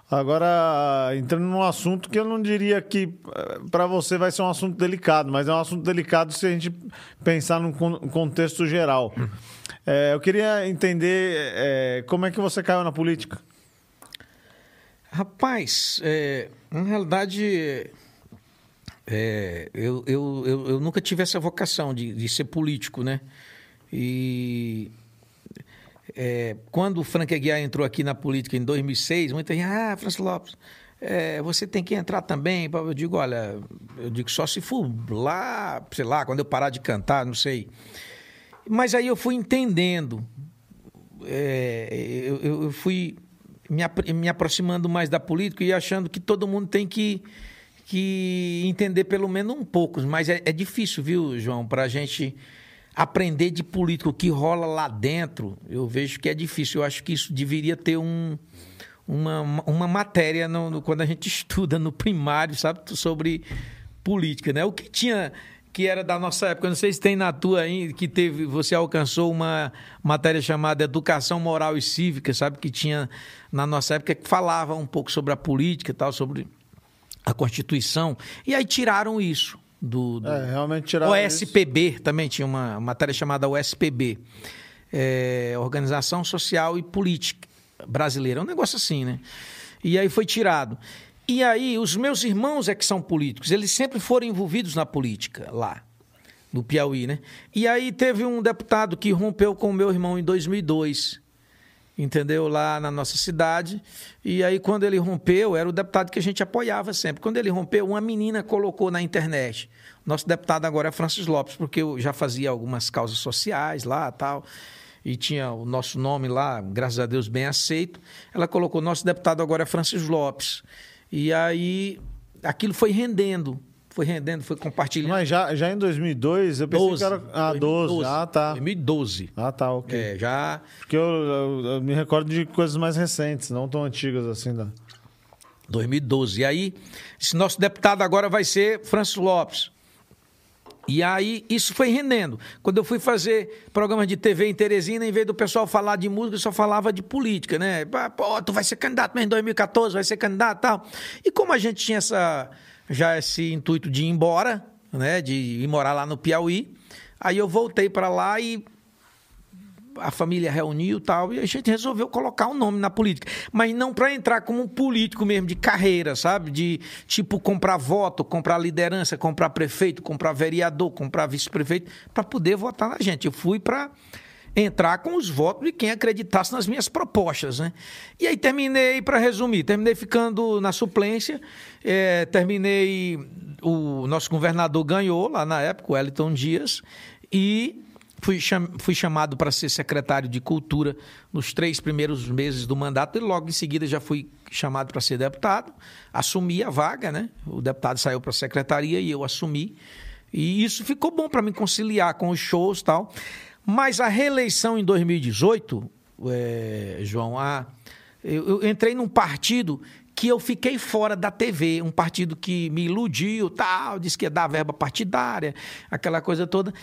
Agora, entrando num assunto que eu não diria que eh, para você vai ser um assunto delicado, mas é um assunto delicado se a gente pensar num contexto geral. É, eu queria entender é, como é que você caiu na política. Rapaz, é, na realidade, eu, eu, eu, eu, nunca tive essa vocação de, de ser político, né? E é, quando o Frank Aguiar entrou aqui na política em 2006, muita gente, ah, Francis Lopes, é, você tem que entrar também. Eu digo, olha, eu digo só se for lá, sei lá, quando eu parar de cantar, não sei. Mas aí eu fui entendendo, é, eu, eu, fui me, me aproximando mais da política e achando que todo mundo tem que, que entender pelo menos um pouco. Mas é, é difícil, viu, João, para a gente aprender de político, que rola lá dentro, eu vejo que é difícil. Eu acho que isso deveria ter um, uma, uma matéria no, no, quando a gente estuda no primário, sabe, sobre política, né? O que tinha que era da nossa época, não sei se tem na tua aí, que teve, você alcançou uma matéria chamada Educação Moral e Cívica, sabe, que tinha na nossa época que falava um pouco sobre a política e tal, sobre a Constituição, e aí tiraram isso do, do... É, realmente OSPB isso. também tinha uma matéria chamada OSPB, é, Organização Social e Política Brasileira, é um negócio assim, né? E aí foi tirado. E aí os meus irmãos é que são políticos, eles sempre foram envolvidos na política lá no Piauí, né? E aí teve um deputado que rompeu com o meu irmão em 2002 entendeu? Lá na nossa cidade. E aí, quando ele rompeu, era o deputado que a gente apoiava sempre. Quando ele rompeu, uma menina colocou na internet. Nosso deputado agora é Francis Lopes, porque eu já fazia algumas causas sociais lá tal. e tinha o nosso nome lá, graças a Deus, bem aceito. Ela colocou: nosso deputado agora é Francis Lopes. E aí aquilo foi rendendo. Foi rendendo, foi compartilhando. Mas já, já em 2002, eu pensei 12, que era. Ah, 2012. 12. Ah, tá. 2012. Ah, tá, ok. É, já. Porque eu, eu, eu, me recordo de coisas mais recentes, não tão antigas assim. Da... 2012. E aí, esse nosso deputado agora vai ser Francis Lopes. E aí, isso foi rendendo. Quando eu fui fazer programas de TV em Teresina, em vez do pessoal falar de música, só falava de política, né? Pô, tu vai ser candidato mesmo em 2014, vai ser candidato e tal. E como a gente tinha essa, já esse intuito de ir embora, né? De ir morar lá no Piauí, aí eu voltei para lá e a família reuniu tal, e a gente resolveu colocar um nome na política. Mas não para entrar como um político mesmo, de carreira, sabe? De tipo comprar voto, comprar liderança, comprar prefeito, comprar vereador, comprar vice-prefeito, para poder votar na gente. Eu fui para entrar com os votos de quem acreditasse nas minhas propostas, né? E aí terminei, para resumir, terminei ficando na suplência, é, terminei, o nosso governador ganhou lá na época, o Wellington Dias, e Fui, fui chamado para ser secretário de Cultura nos três primeiros meses do mandato e logo em seguida já fui chamado para ser deputado. Assumi a vaga, né? O deputado saiu para a secretaria e eu assumi. E isso ficou bom para me conciliar com os shows e tal. Mas a reeleição em 2018, é, João, a, eu, eu entrei num partido que eu fiquei fora da TV, um partido que me iludiu, tal, disse que ia dar verba partidária, aquela coisa toda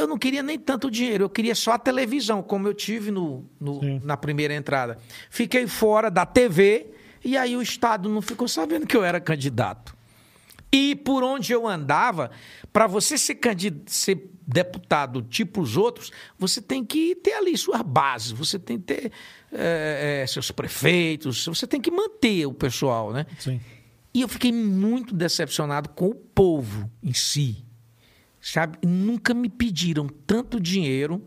eu não queria nem tanto dinheiro, eu queria só a televisão, como eu tive no, no na primeira entrada. Fiquei fora da TV e aí o Estado não ficou sabendo que eu era candidato. E por onde eu andava, para você ser, ser deputado tipo os outros, você tem que ter ali sua base, você tem que ter é, seus prefeitos, você tem que manter o pessoal, né? Sim. E eu fiquei muito decepcionado com o povo em si sabe? Nunca me pediram tanto dinheiro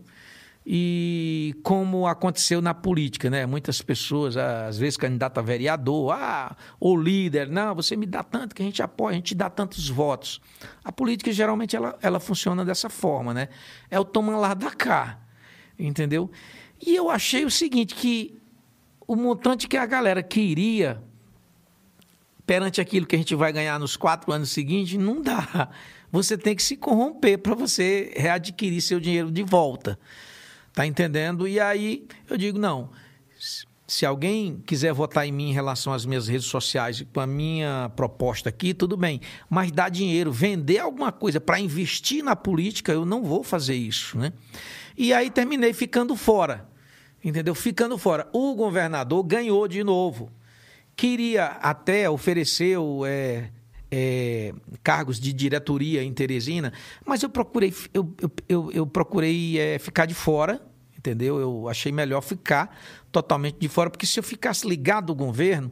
e como aconteceu na política, né? Muitas pessoas, às vezes candidato a vereador, ah, ou líder, não, você me dá tanto que a gente apoia, a gente dá tantos votos. A política geralmente ela, ela funciona dessa forma, né? É o toma lá da cá, entendeu? E eu achei o seguinte que o montante que a galera queria perante aquilo que a gente vai ganhar nos quatro anos seguintes não dá você tem que se corromper para você readquirir seu dinheiro de volta. Tá entendendo? E aí eu digo, não. Se alguém quiser votar em mim em relação às minhas redes sociais com a minha proposta aqui, tudo bem. Mas dar dinheiro, vender alguma coisa para investir na política, eu não vou fazer isso, né? E aí terminei ficando fora. Entendeu? Ficando fora. O governador ganhou de novo. Queria até oferecer é, é, cargos de diretoria em Teresina, mas eu procurei, eu, eu, eu, procurei é, ficar de fora, entendeu? Eu achei melhor ficar totalmente de fora, porque se eu ficasse ligado ao governo,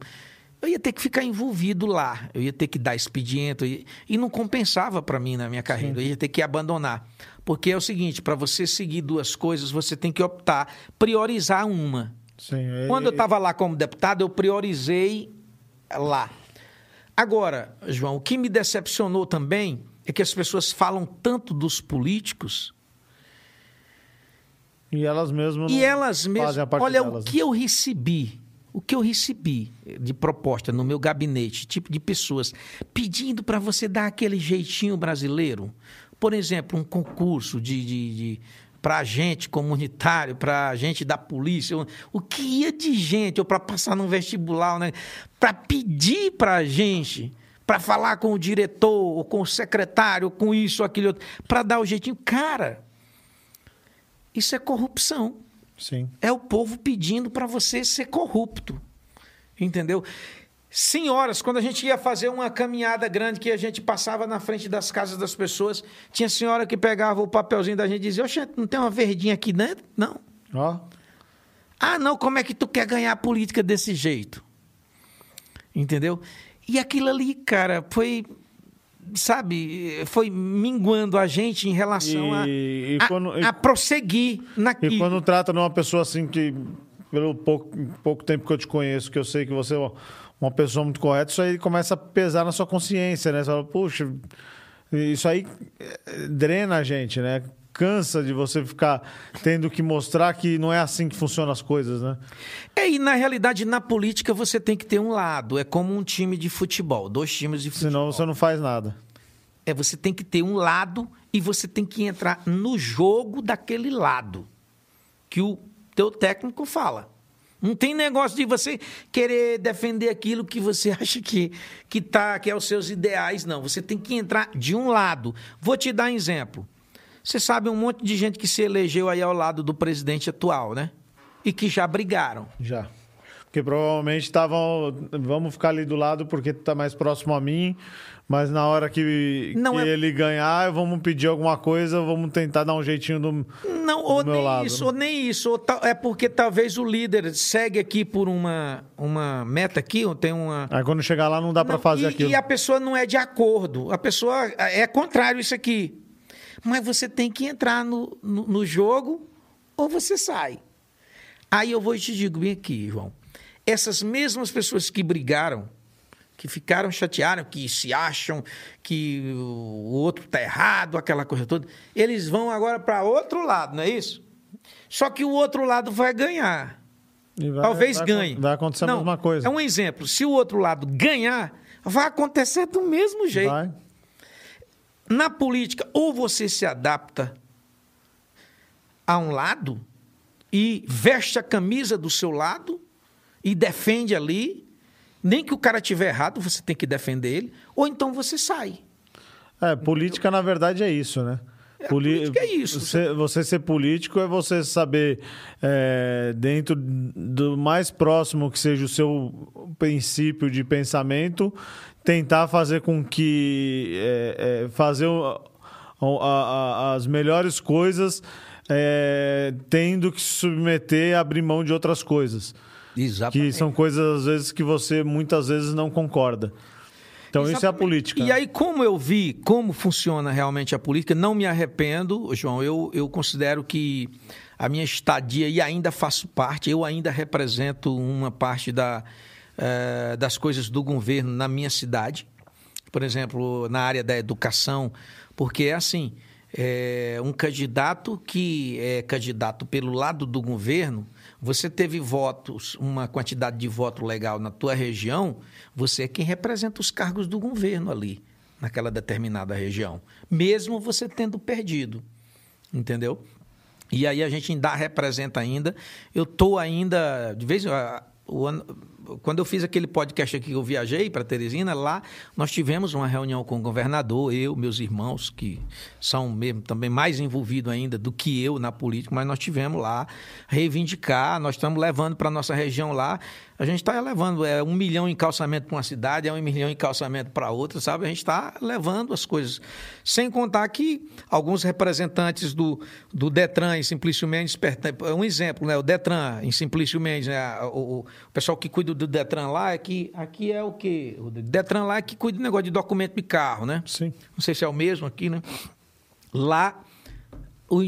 eu ia ter que ficar envolvido lá, eu ia ter que dar expediente, ia... e não compensava para mim na minha carreira, Sim. eu ia ter que abandonar. Porque é o seguinte, para você seguir duas coisas, você tem que optar, priorizar uma. Sim, é... Quando eu estava lá como deputado, eu priorizei lá. Agora, João, o que me decepcionou também é que as pessoas falam tanto dos políticos. E elas mesmas e elas mesmas, olha delas. o que eu recebi, o que eu recebi de proposta no meu gabinete, tipo de pessoas pedindo para você dar aquele jeitinho brasileiro, por exemplo, um concurso de, de, de para agente comunitário, para agente da polícia, o que ia de gente, ou para passar num vestibular, né? para pedir para a gente, para falar com o diretor, ou com o secretário, ou com isso, ou aquilo outro, para dar o jeitinho. Cara, isso é corrupção. Sim. É o povo pedindo para você ser corrupto. Entendeu? Senhoras, quando a gente ia fazer uma caminhada grande que a gente passava na frente das casas das pessoas, tinha senhora que pegava o papelzinho da gente e dizia: Oxe, não tem uma verdinha aqui dentro? Não. Ó. Ah, não, como é que tu quer ganhar a política desse jeito? Entendeu? E aquilo ali, cara, foi. Sabe, foi minguando a gente em relação e, a, e quando, a, a, prosseguir naquilo. E quando trata de uma pessoa assim que, pelo pouco, pouco tempo que eu te conheço, que eu sei que você uma pessoa muito correta, isso aí começa a pesar na sua consciência, né? Você fala, puxa, isso aí eh, drena a gente, né? cansa de você ficar tendo que mostrar que não é assim que funcionam as coisas, né? É, e na realidade, na política, você tem que ter um lado. É como um time de futebol, dois times de futebol. Senão você não faz nada. É, você tem que ter um lado e você tem que entrar no jogo daquele lado que o teu técnico fala. Não tem negócio de você querer defender aquilo que você acha que, que, tá, que é os seus ideais, não. Você tem que entrar de um lado. Vou te dar um exemplo. Você sabe um monte de gente que se elegeu aí ao lado do presidente atual, né? E que já brigaram. Já. Porque provavelmente estavam. Vamos ficar ali do lado porque tu tá mais próximo a mim. Mas na hora que, que é- ele ganhar, vamos pedir alguma coisa, vamos tentar dar um jeitinho do. Não, ou do meu nem lado, isso, né? ou nem isso. Ou é porque talvez o líder segue aqui por uma, uma meta aqui, ou tem uma. Aí quando chegar lá não dá pra Não, fazer e, aquilo. E a pessoa não é de acordo. A pessoa é contrário isso aqui. Mas você tem que entrar no, no, no jogo ou você sai. Aí eu vou e te digo bem aqui, João. Essas mesmas pessoas que brigaram, que ficaram chateadas, que se acham que o outro está errado, aquela coisa toda, eles vão agora para outro lado, não é isso? Só que o outro lado vai ganhar. Vai- Talvez vai- ganhe. Vai acontecer Não, a mesma coisa. É um exemplo. Se o outro lado ganhar, vai acontecer do mesmo jeito. Vai. Na política, ou você se adapta a um lado e veste a camisa do seu lado e defende ali, nem que o cara tiver errado, você tem que defender ele, ou então você sai. É, política na verdade é isso, né? É, a política é isso. Você, você ser político é você saber, é, dentro do mais próximo que seja o seu princípio de pensamento, tentar fazer com que. é, é, fazer o- a- a- as melhores coisas, é, tendo que se submeter e abrir mão de outras coisas. Exatamente. Que são coisas, às vezes, que você muitas vezes não concorda. Então, isso é a Exatamente. política. E aí, como eu vi como funciona realmente a política, não me arrependo, João. Eu, eu considero que a minha estadia, e ainda faço parte, eu ainda represento uma parte da, eh, das coisas do governo na minha cidade. Por exemplo, na área da educação, porque é assim. é, um candidato que é candidato pelo lado do governo, você teve votos, uma quantidade de voto legal na tua região, você é quem representa os cargos do governo ali, naquela determinada região, mesmo você tendo perdido, entendeu? E aí a gente ainda representa ainda. Eu tô ainda de vez a- o ano, quando eu fiz aquele podcast aqui eu viajei para Teresina, lá nós tivemos uma reunião com o governador, eu, meus irmãos que são mesmo também mais envolvidos ainda do que eu na política, mas nós tivemos lá reivindicar, nós estamos levando para nossa região lá. A gente está levando é, um milhão em calçamento para uma cidade, é um milhão em calçamento para outra, sabe? A gente está levando as coisas. Sem contar que alguns representantes do, do Detran em Simplício Mendes, perten- um exemplo, né? O Detran em Simplício Mendes, né? o, o pessoal que cuida do Detran lá, é que, aqui é o quê? O Detran lá é que cuida do negócio de documento de carro, né? Sim. Não sei se é o mesmo aqui, né? Lá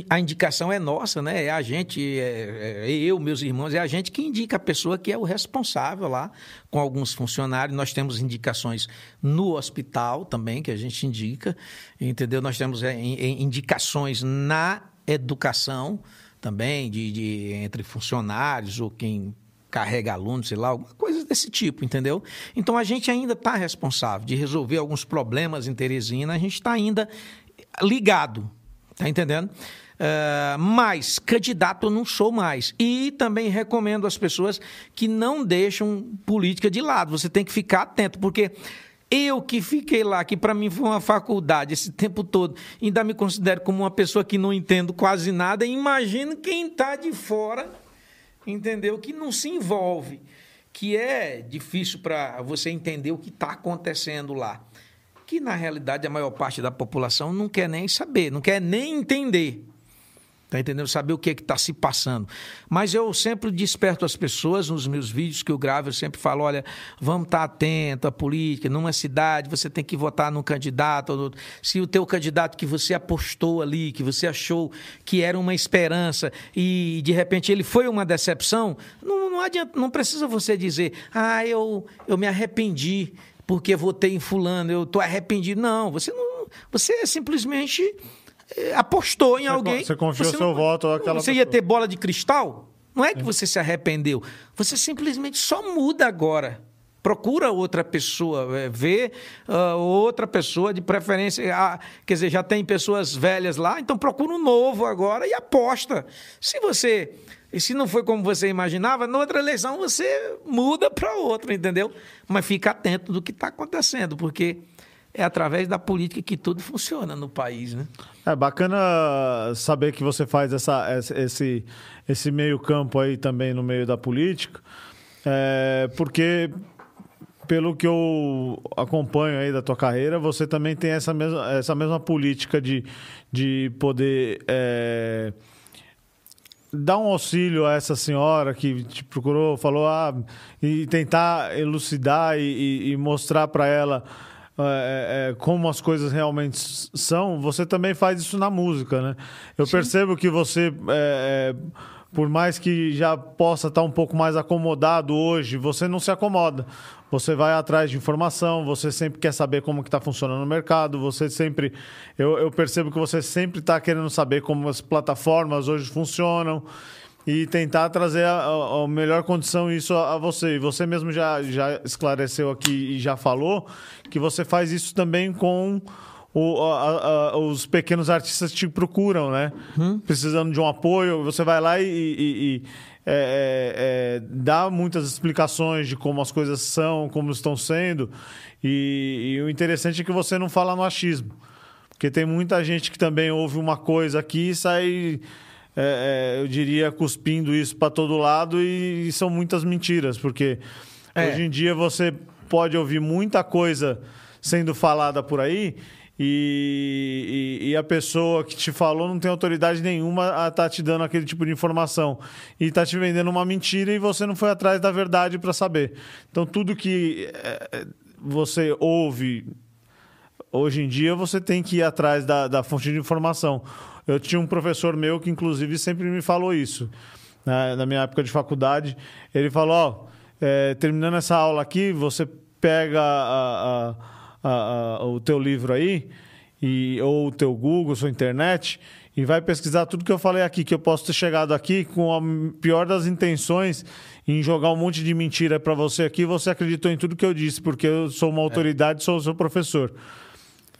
a indicação é nossa, né? É a gente, é, é eu, meus irmãos, é a gente que indica a pessoa que é o responsável lá, com alguns funcionários. Nós temos indicações no hospital também, que a gente indica, entendeu? Nós temos é, in- in- indicações na educação também, de, de- entre funcionários ou quem carrega alunos, sei lá, alguma coisa desse tipo, entendeu? Então a gente ainda está responsável de resolver alguns problemas em Teresina, a gente está ainda ligado, tá entendendo? Eh, mas candidato eu não sou mais. E também recomendo às pessoas que não deixam política de lado. Você tem que ficar atento, porque eu que fiquei lá, que para mim foi uma faculdade esse tempo todo, ainda me considero como uma pessoa que não entendo quase nada. Imagino quem está de fora, entendeu? Que não se envolve, que é difícil para você entender o que está acontecendo lá. Que na realidade a maior parte da população não quer nem saber, não quer nem entender. Tá entendendo? Saber o que está se passando. Mas eu sempre desperto as pessoas nos meus vídeos que eu gravo, eu sempre falo: olha, vamos estar atento à política. Numa cidade, você tem que votar num candidato. Se o teu candidato que você apostou ali, que você achou que era uma esperança e de repente ele foi uma decepção, não, não adianta, não precisa você dizer, ah, eu, eu me arrependi porque votei em fulano, eu estou arrependido. Não, você não. Você simplesmente eh, apostou em Você alguém. você confiou não- seu voto àquela Você ia ter bola de cristal? Não é que você se arrependeu. Você simplesmente só muda agora. Procura outra pessoa, eh, vê ah, outra pessoa de preferência. ah, quer dizer, já tem pessoas velhas lá, então procura um novo agora e aposta. Se você. E se não foi como você imaginava, na outra eleição você muda para outra, entendeu? Mas fica atento do que está acontecendo, porque é através da política que tudo funciona no país, né? É bacana saber que você faz essa, esse, esse meio campo aí também no meio da política, é, porque pelo que eu acompanho aí da tua carreira, você também tem essa mesma, essa mesma política de, de poder é, dar um auxílio a essa senhora que te procurou, falou, ah, e tentar elucidar e, e- e mostrar para ela é, é, como as coisas realmente são, você também faz isso na música, né? Eu percebo que você, é, é, por mais que já possa estar um pouco mais acomodado hoje, você não se acomoda. Você vai atrás de informação, você sempre quer saber como está funcionando o mercado, você sempre... Eu, eu percebo que você sempre está querendo saber como as plataformas hoje funcionam e tentar trazer a, a- a melhor condição isso a, a você. E você mesmo já, já esclareceu aqui e já falou que você faz isso também com o- a- a- os pequenos artistas te procuram, né? Precisando de um apoio, você vai lá e, e- e, é, é, é, dá muitas explicações de como as coisas são, como estão sendo. E, e o interessante é que você não fala no achismo. Porque tem muita gente que também ouve uma coisa aqui e sai, é, é, eu diria, cuspindo isso para todo lado e, são muitas mentiras. Porque É. hoje em dia você pode ouvir muita coisa sendo falada por aí e, e- e a pessoa que te falou não tem autoridade nenhuma a estar te dando aquele tipo de informação. E está te vendendo uma mentira e você não foi atrás da verdade para saber. Então tudo que é, você ouve Hoje em dia você tem que ir atrás da, da fonte de informação. Eu tinha um professor meu que, inclusive, sempre me falou isso. né, na minha época de faculdade, ele falou: ó, é, terminando essa aula aqui, você pega a- a- a- a- o teu livro aí, e, ou o teu Google, sua internet, e vai pesquisar tudo que eu falei aqui, que eu posso ter chegado aqui com a pior das intenções em jogar um monte de mentira para você aqui, você acreditou em tudo que eu disse, porque eu sou uma autoridade, sou o seu professor.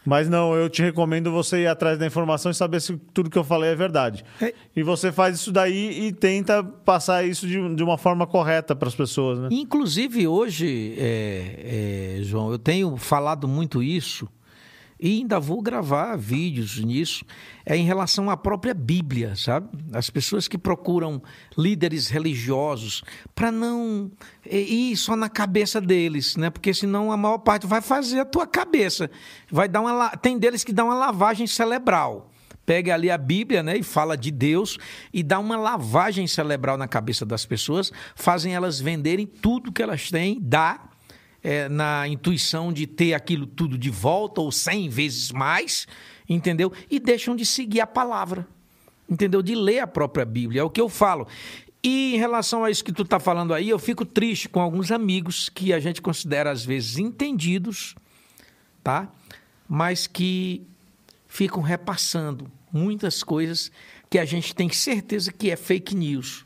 Mas não, eu te recomendo você ir atrás da informação e saber se tudo que eu falei é verdade. É. E você faz isso daí e tenta passar isso de, de uma forma correta para as pessoas, né? Inclusive, hoje, é, é, João, eu tenho falado muito isso e ainda vou gravar vídeos nisso, é em relação à própria Bíblia, sabe? As pessoas que procuram líderes religiosos para não ir só na cabeça deles, né? Porque senão a maior parte vai fazer a tua cabeça. Vai dar uma, tem deles que dá uma lavagem cerebral pega ali a Bíblia né, e fala de Deus e dá uma lavagem cerebral na cabeça das pessoas, fazem elas venderem tudo que elas têm, dá é, na intuição de ter aquilo tudo de volta ou cem vezes mais, entendeu? E deixam de seguir a palavra, entendeu? De ler a própria Bíblia, é o que eu falo. E em relação a isso que tu está falando aí, eu fico triste com alguns amigos que a gente considera às vezes entendidos, tá? Mas que ficam repassando muitas coisas que a gente tem certeza que é fake news,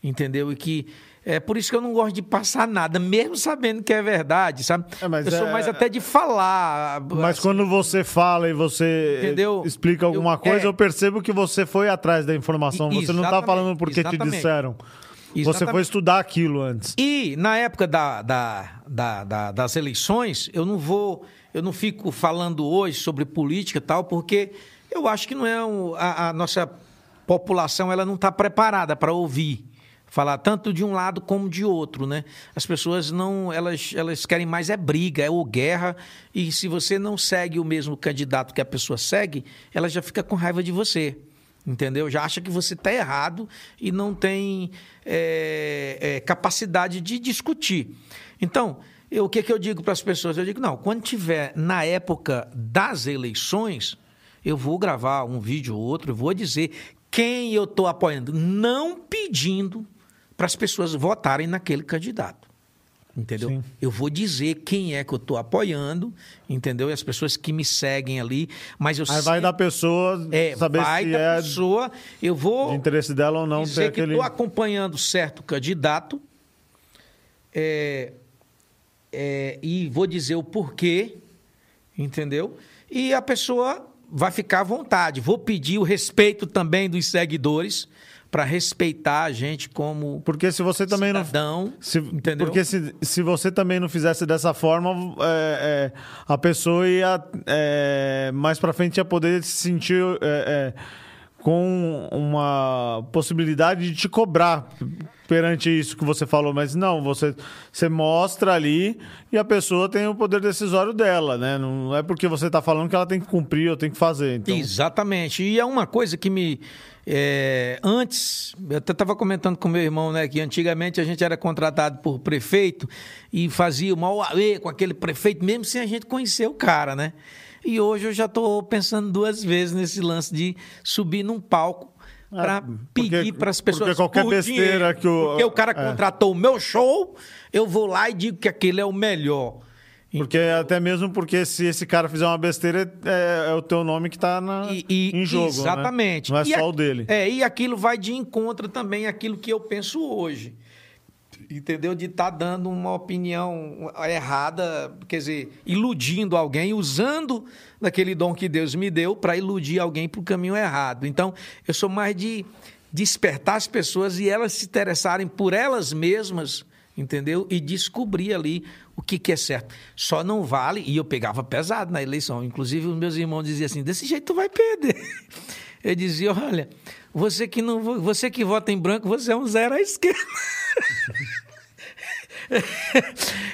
entendeu? E que é por isso que eu não gosto de passar nada, mesmo sabendo que é verdade, sabe? É, eu sou é- mais até de falar. Mas assim, quando você fala e você Entendeu? explica alguma Eu- coisa, é. eu percebo que você foi atrás da informação. Você não está falando porque te exatamente. disseram. Você Exatamente. foi estudar aquilo antes. E na época da, da- da- da- das eleições, eu não vou, eu não fico falando hoje sobre política e tal, porque eu acho que não é um- a, a nossa população ela não está preparada para ouvir falar tanto de um lado como de outro, né? As pessoas não, elas, elas querem mais é briga, é ou guerra, e se você não segue o mesmo candidato que a pessoa segue, ela já fica com raiva de você. Entendeu? Já acha que você está errado e não tem é, é, capacidade de discutir. Então, eu- o que, que eu digo para as pessoas? Eu digo, não, quando tiver na época das eleições, eu vou gravar um vídeo ou outro, eu vou dizer quem eu estou apoiando, não pedindo para as pessoas votarem naquele candidato. entendeu? Sim. Eu vou dizer quem é que eu estou apoiando, entendeu? E as pessoas que me seguem ali, mas eu Aí vai sempre- da pessoa é, saber vai se da é pessoa, eu vou de interesse dela ou não dizer que aquele. estou acompanhando certo candidato é, é, e vou dizer o porquê, entendeu? E a pessoa vai ficar à vontade. Vou pedir o respeito também dos seguidores para respeitar a gente como Porque se você também não. cidadão, Se, entendeu? Porque se, se você também não fizesse dessa forma, é, é, a pessoa ia é, mais pra frente ia poder se sentir é, é, com uma possibilidade de te cobrar perante isso que você falou, mas não, você, você mostra ali e a pessoa tem o poder decisório dela, né? Não é porque você tá falando que ela tem que cumprir ou tem que fazer. Então, Exatamente. E é uma coisa que me. É, antes, eu até estava comentando com meu irmão, né? Que antigamente a gente era contratado por prefeito e fazia o mal com aquele prefeito, mesmo sem a gente conhecer o cara, né? E hoje eu já estou pensando duas vezes nesse lance de subir num palco para Ah, porque- pedir para as pessoas. porque qualquer por besteira dinheiro, que o- Porque o cara é. contratou o meu show, eu vou lá e digo que aquele é o melhor. Porque até mesmo porque se esse cara fizer uma besteira, é, é o teu nome que tá na, E- e- em jogo. né? Exatamente. Não é E só a- o dele. É, e aquilo vai de encontro também àquilo que eu penso hoje. Entendeu? De estar dando uma opinião errada, quer dizer, iludindo alguém, usando daquele dom que Deus me deu para iludir alguém para o caminho errado. Então, eu sou mais de despertar as pessoas e elas se interessarem por elas mesmas, entendeu? E descobrir ali o que, que é certo. Só não vale, e eu pegava pesado na eleição. Inclusive, os meus irmãos diziam assim: desse jeito tu vai perder. Eu dizia: olha, você que, não, vo- você que vota em branco, você é um zero à esquerda.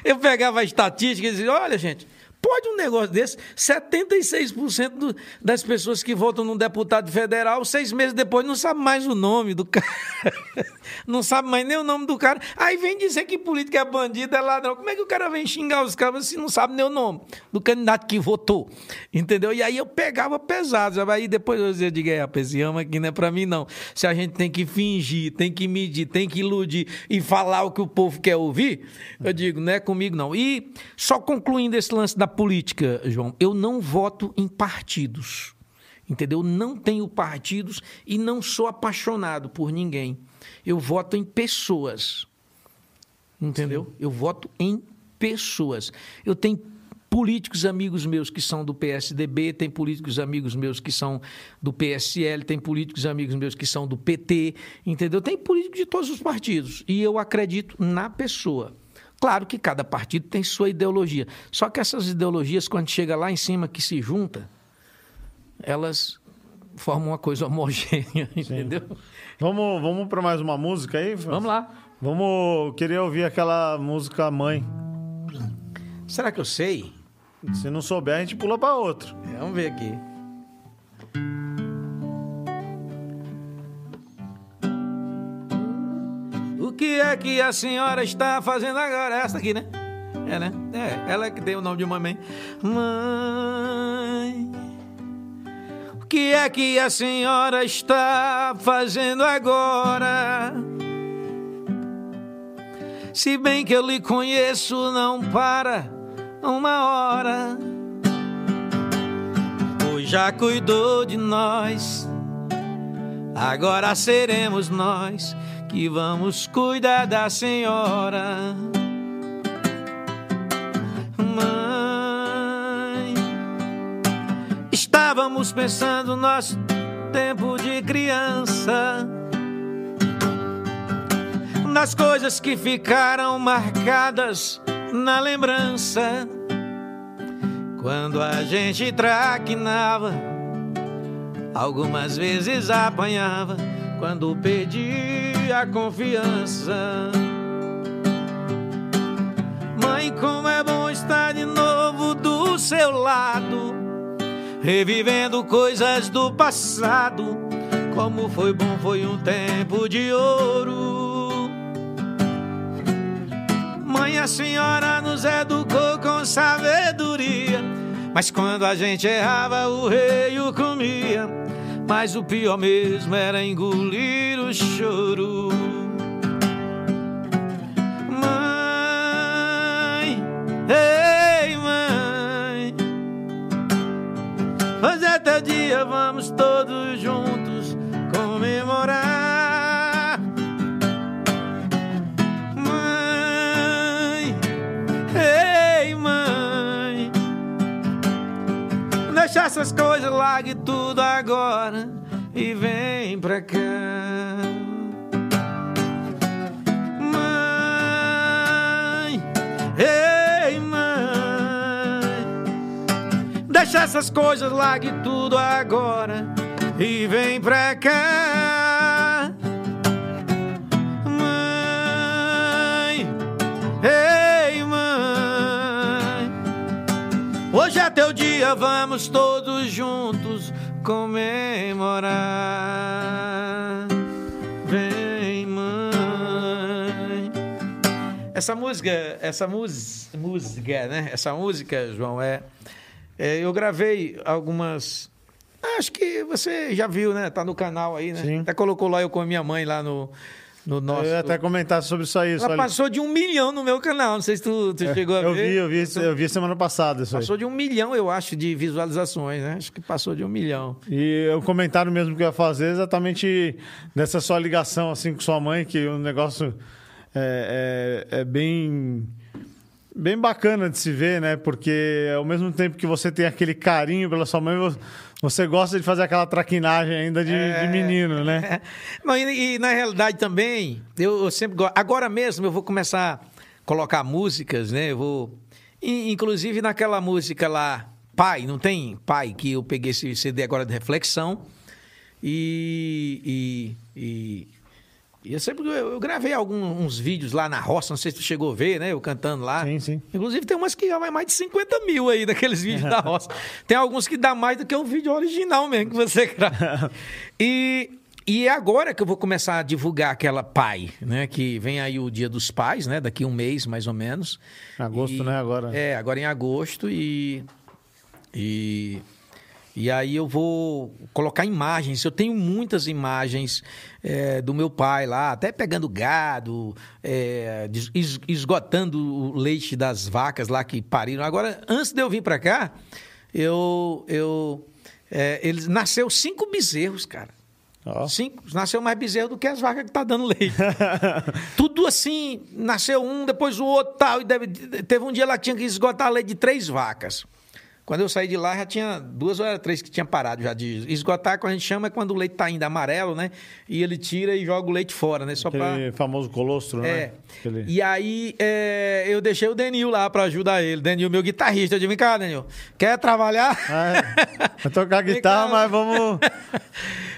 Eu pegava a estatística e dizia: olha, gente, pode um negócio desse? 76% do, das pessoas que votam num deputado federal, seis meses depois, não sabe mais o nome do cara. Não sabe mais nem o nome do cara. Aí vem dizer que político é bandido, é ladrão. Como é que o cara vem xingar os caras se não sabe nem o nome do candidato que votou? Entendeu? E aí eu pegava pesado. sabe? Aí depois eu dizia, diga, é, rapaz, esse ama aqui não é pra mim, não. Se a gente tem que fingir, tem que medir, tem que iludir e falar o que o povo quer ouvir, eu digo, não é comigo, não. E só concluindo esse lance da política, João, eu não voto em partidos. Entendeu? Não tenho partidos e não sou apaixonado por ninguém. Eu voto em pessoas. Entendeu? Eu voto em pessoas. Eu tenho políticos amigos meus que são do PSDB, tem políticos amigos meus que são do PSL, tem políticos amigos meus que são do PT, entendeu? Tem políticos de todos os partidos. E eu acredito na pessoa. Claro que cada partido tem sua ideologia. Só que essas ideologias, quando chega lá em cima que se junta, elas formam uma coisa homogênea, entendeu? Vamos, vamos para mais uma música aí? Francis? Vamos lá. Vamos. Queria ouvir aquela música Mãe. Será que eu sei? Se não souber, a gente pula para outro. Vamos ver aqui. Que é que a senhora está fazendo agora? Essa aqui, né? É, né? É, ela que deu o nome de mamãe. Mãe. O que é que a senhora está fazendo agora? Se bem que eu lhe conheço, não para uma hora. Pois já cuidou de nós, agora seremos nós que vamos cuidar da senhora. Mãe, estávamos pensando nosso tempo de criança nas coisas que ficaram marcadas na lembrança. Quando a gente traquinava, algumas vezes apanhava, quando perdia a confiança. Mãe, como é bom estar de novo do seu lado, revivendo coisas do passado. Como foi bom, foi um tempo de ouro. Mãe, a senhora nos educou com sabedoria. Mas quando a gente errava, o rei o comia. Mas o pior mesmo era engolir o choro. Ei, mãe, hoje é teu dia, vamos todos juntos comemorar. Deixa essas coisas, largue tudo agora e vem pra cá. Mãe, ei, mãe, deixa essas coisas, largue tudo agora e vem pra cá. Mãe, ei, hoje é teu dia, vamos todos juntos comemorar. Vem, mãe. Essa música, essa mus, música, né? Essa música, João, é, é, eu gravei algumas. Acho que você já viu, né? Tá no canal aí, né? Sim. Até colocou lá eu com a minha mãe lá no, no nosso. Eu ia até comentar sobre isso aí. Ela só- passou de um milhão no meu canal. Não sei se tu, tu chegou a eu ver. vi, eu vi, eu vi semana passada isso aí. Passou de um milhão, eu acho, de visualizações, né? Acho que passou de um milhão. E o comentário mesmo que eu ia fazer é exatamente dessa sua ligação assim com sua mãe, que o negócio é, é- é bem bem bacana de se ver, né? Porque ao mesmo tempo que você tem aquele carinho pela sua mãe, você gosta de fazer aquela traquinagem ainda de, de menino, né? Não, e, e na realidade também, eu, eu sempre gosto. Agora mesmo eu vou começar a colocar músicas, né? Eu vou. in- Inclusive naquela música lá, Pai, não tem? Pai, que eu peguei esse CD agora de reflexão. E. e, e e eu sempre eu, gravei alguns vídeos lá na roça, não sei se tu chegou a ver, né? Eu cantando lá. Sim, sim. Inclusive tem umas que já vai mais de 50 mil aí daqueles vídeos da roça. Tem alguns que dá mais do que o vídeo original mesmo que você grava. E, e é agora que eu vou começar a divulgar aquela pai, né? Que vem aí o Dia dos Pais, né? Daqui um mês, mais ou menos. Agosto, E- né? Agora. É, agora em agosto e. E. E aí eu vou colocar imagens. Eu tenho muitas imagens é, do meu pai lá, até pegando gado, é, esgotando o leite das vacas lá que pariram. Agora, antes de eu vir para cá, eu, eu é, eles nasceu cinco bezerros, cara. Ó. Cinco, nasceu mais bezerro do que as vacas que tá dando leite. Tudo assim, nasceu um, depois o outro tal. E teve um dia lá que tinha que esgotar a leite de três vacas. Quando eu saí de lá, já tinha duas ou três que tinha parado já de esgotar, que a gente chama é quando o leite tá ainda amarelo, né? E ele tira e joga o leite fora, né? Só pra... Aquele famoso colostro, né? É. Aquele- E aí é, eu deixei o Denil lá pra ajudar ele. Denil, meu guitarrista. Eu disse, vem cá, Denil, quer trabalhar? Ah, é. Vai tocar guitarra, mas vamos.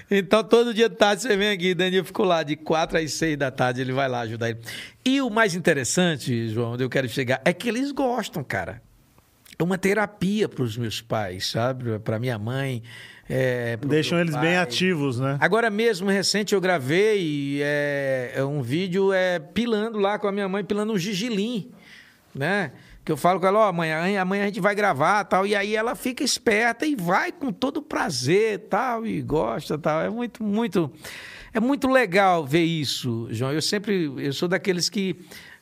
Então, todo dia de tarde você vem aqui, Danilo ficou lá de 4 às 6 da tarde, ele vai lá ajudar ele. E o mais interessante, João, onde eu quero chegar, é que eles gostam, cara. É uma terapia para os meus pais, sabe? Para minha mãe. É, Deixam eles pai. bem ativos, né? Agora mesmo, recente, eu gravei é, é um vídeo é, pilando lá com a minha mãe, pilando um gigilim, né? Que eu falo com ela, ó, amanhã, amanhã a gente vai gravar tal. E aí ela fica esperta e vai com todo prazer tal, e gosta tal. É muito, muito... É muito legal ver isso, João. Eu sempre... Eu sou daqueles que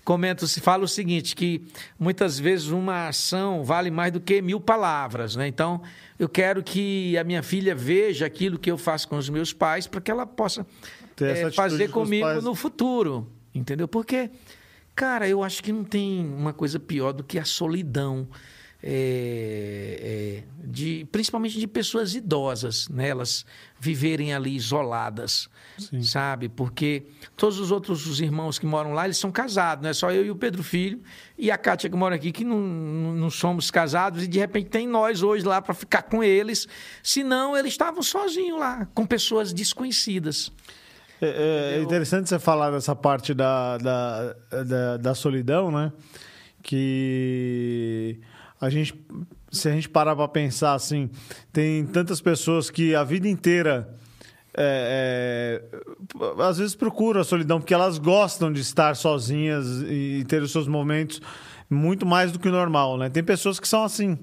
comento, se fala o seguinte, que muitas vezes uma ação vale mais do que mil palavras, né? Então, eu quero que a minha filha veja aquilo que eu faço com os meus pais para que ela possa atitude fazer comigo no futuro, entendeu? Porque, cara, eu acho que não tem uma coisa pior do que a solidão. é, é, de, principalmente de pessoas idosas, né? elas viverem ali isoladas, sabe? Porque todos os outros os irmãos que moram lá, eles são casados, não é só eu e o Pedro Filho e a Kátia que mora aqui, que não, não, não somos casados e de repente tem nós hoje lá para ficar com eles, senão eles estavam sozinhos lá, com pessoas desconhecidas. É, é interessante você falar dessa parte da, da, da, da solidão, né? Que a gente, se a gente parar para pensar assim, tem tantas pessoas que a vida inteira é, é, às vezes procuram a solidão porque elas gostam de estar sozinhas e ter os seus momentos muito mais do que o normal, né? Tem pessoas que são assim,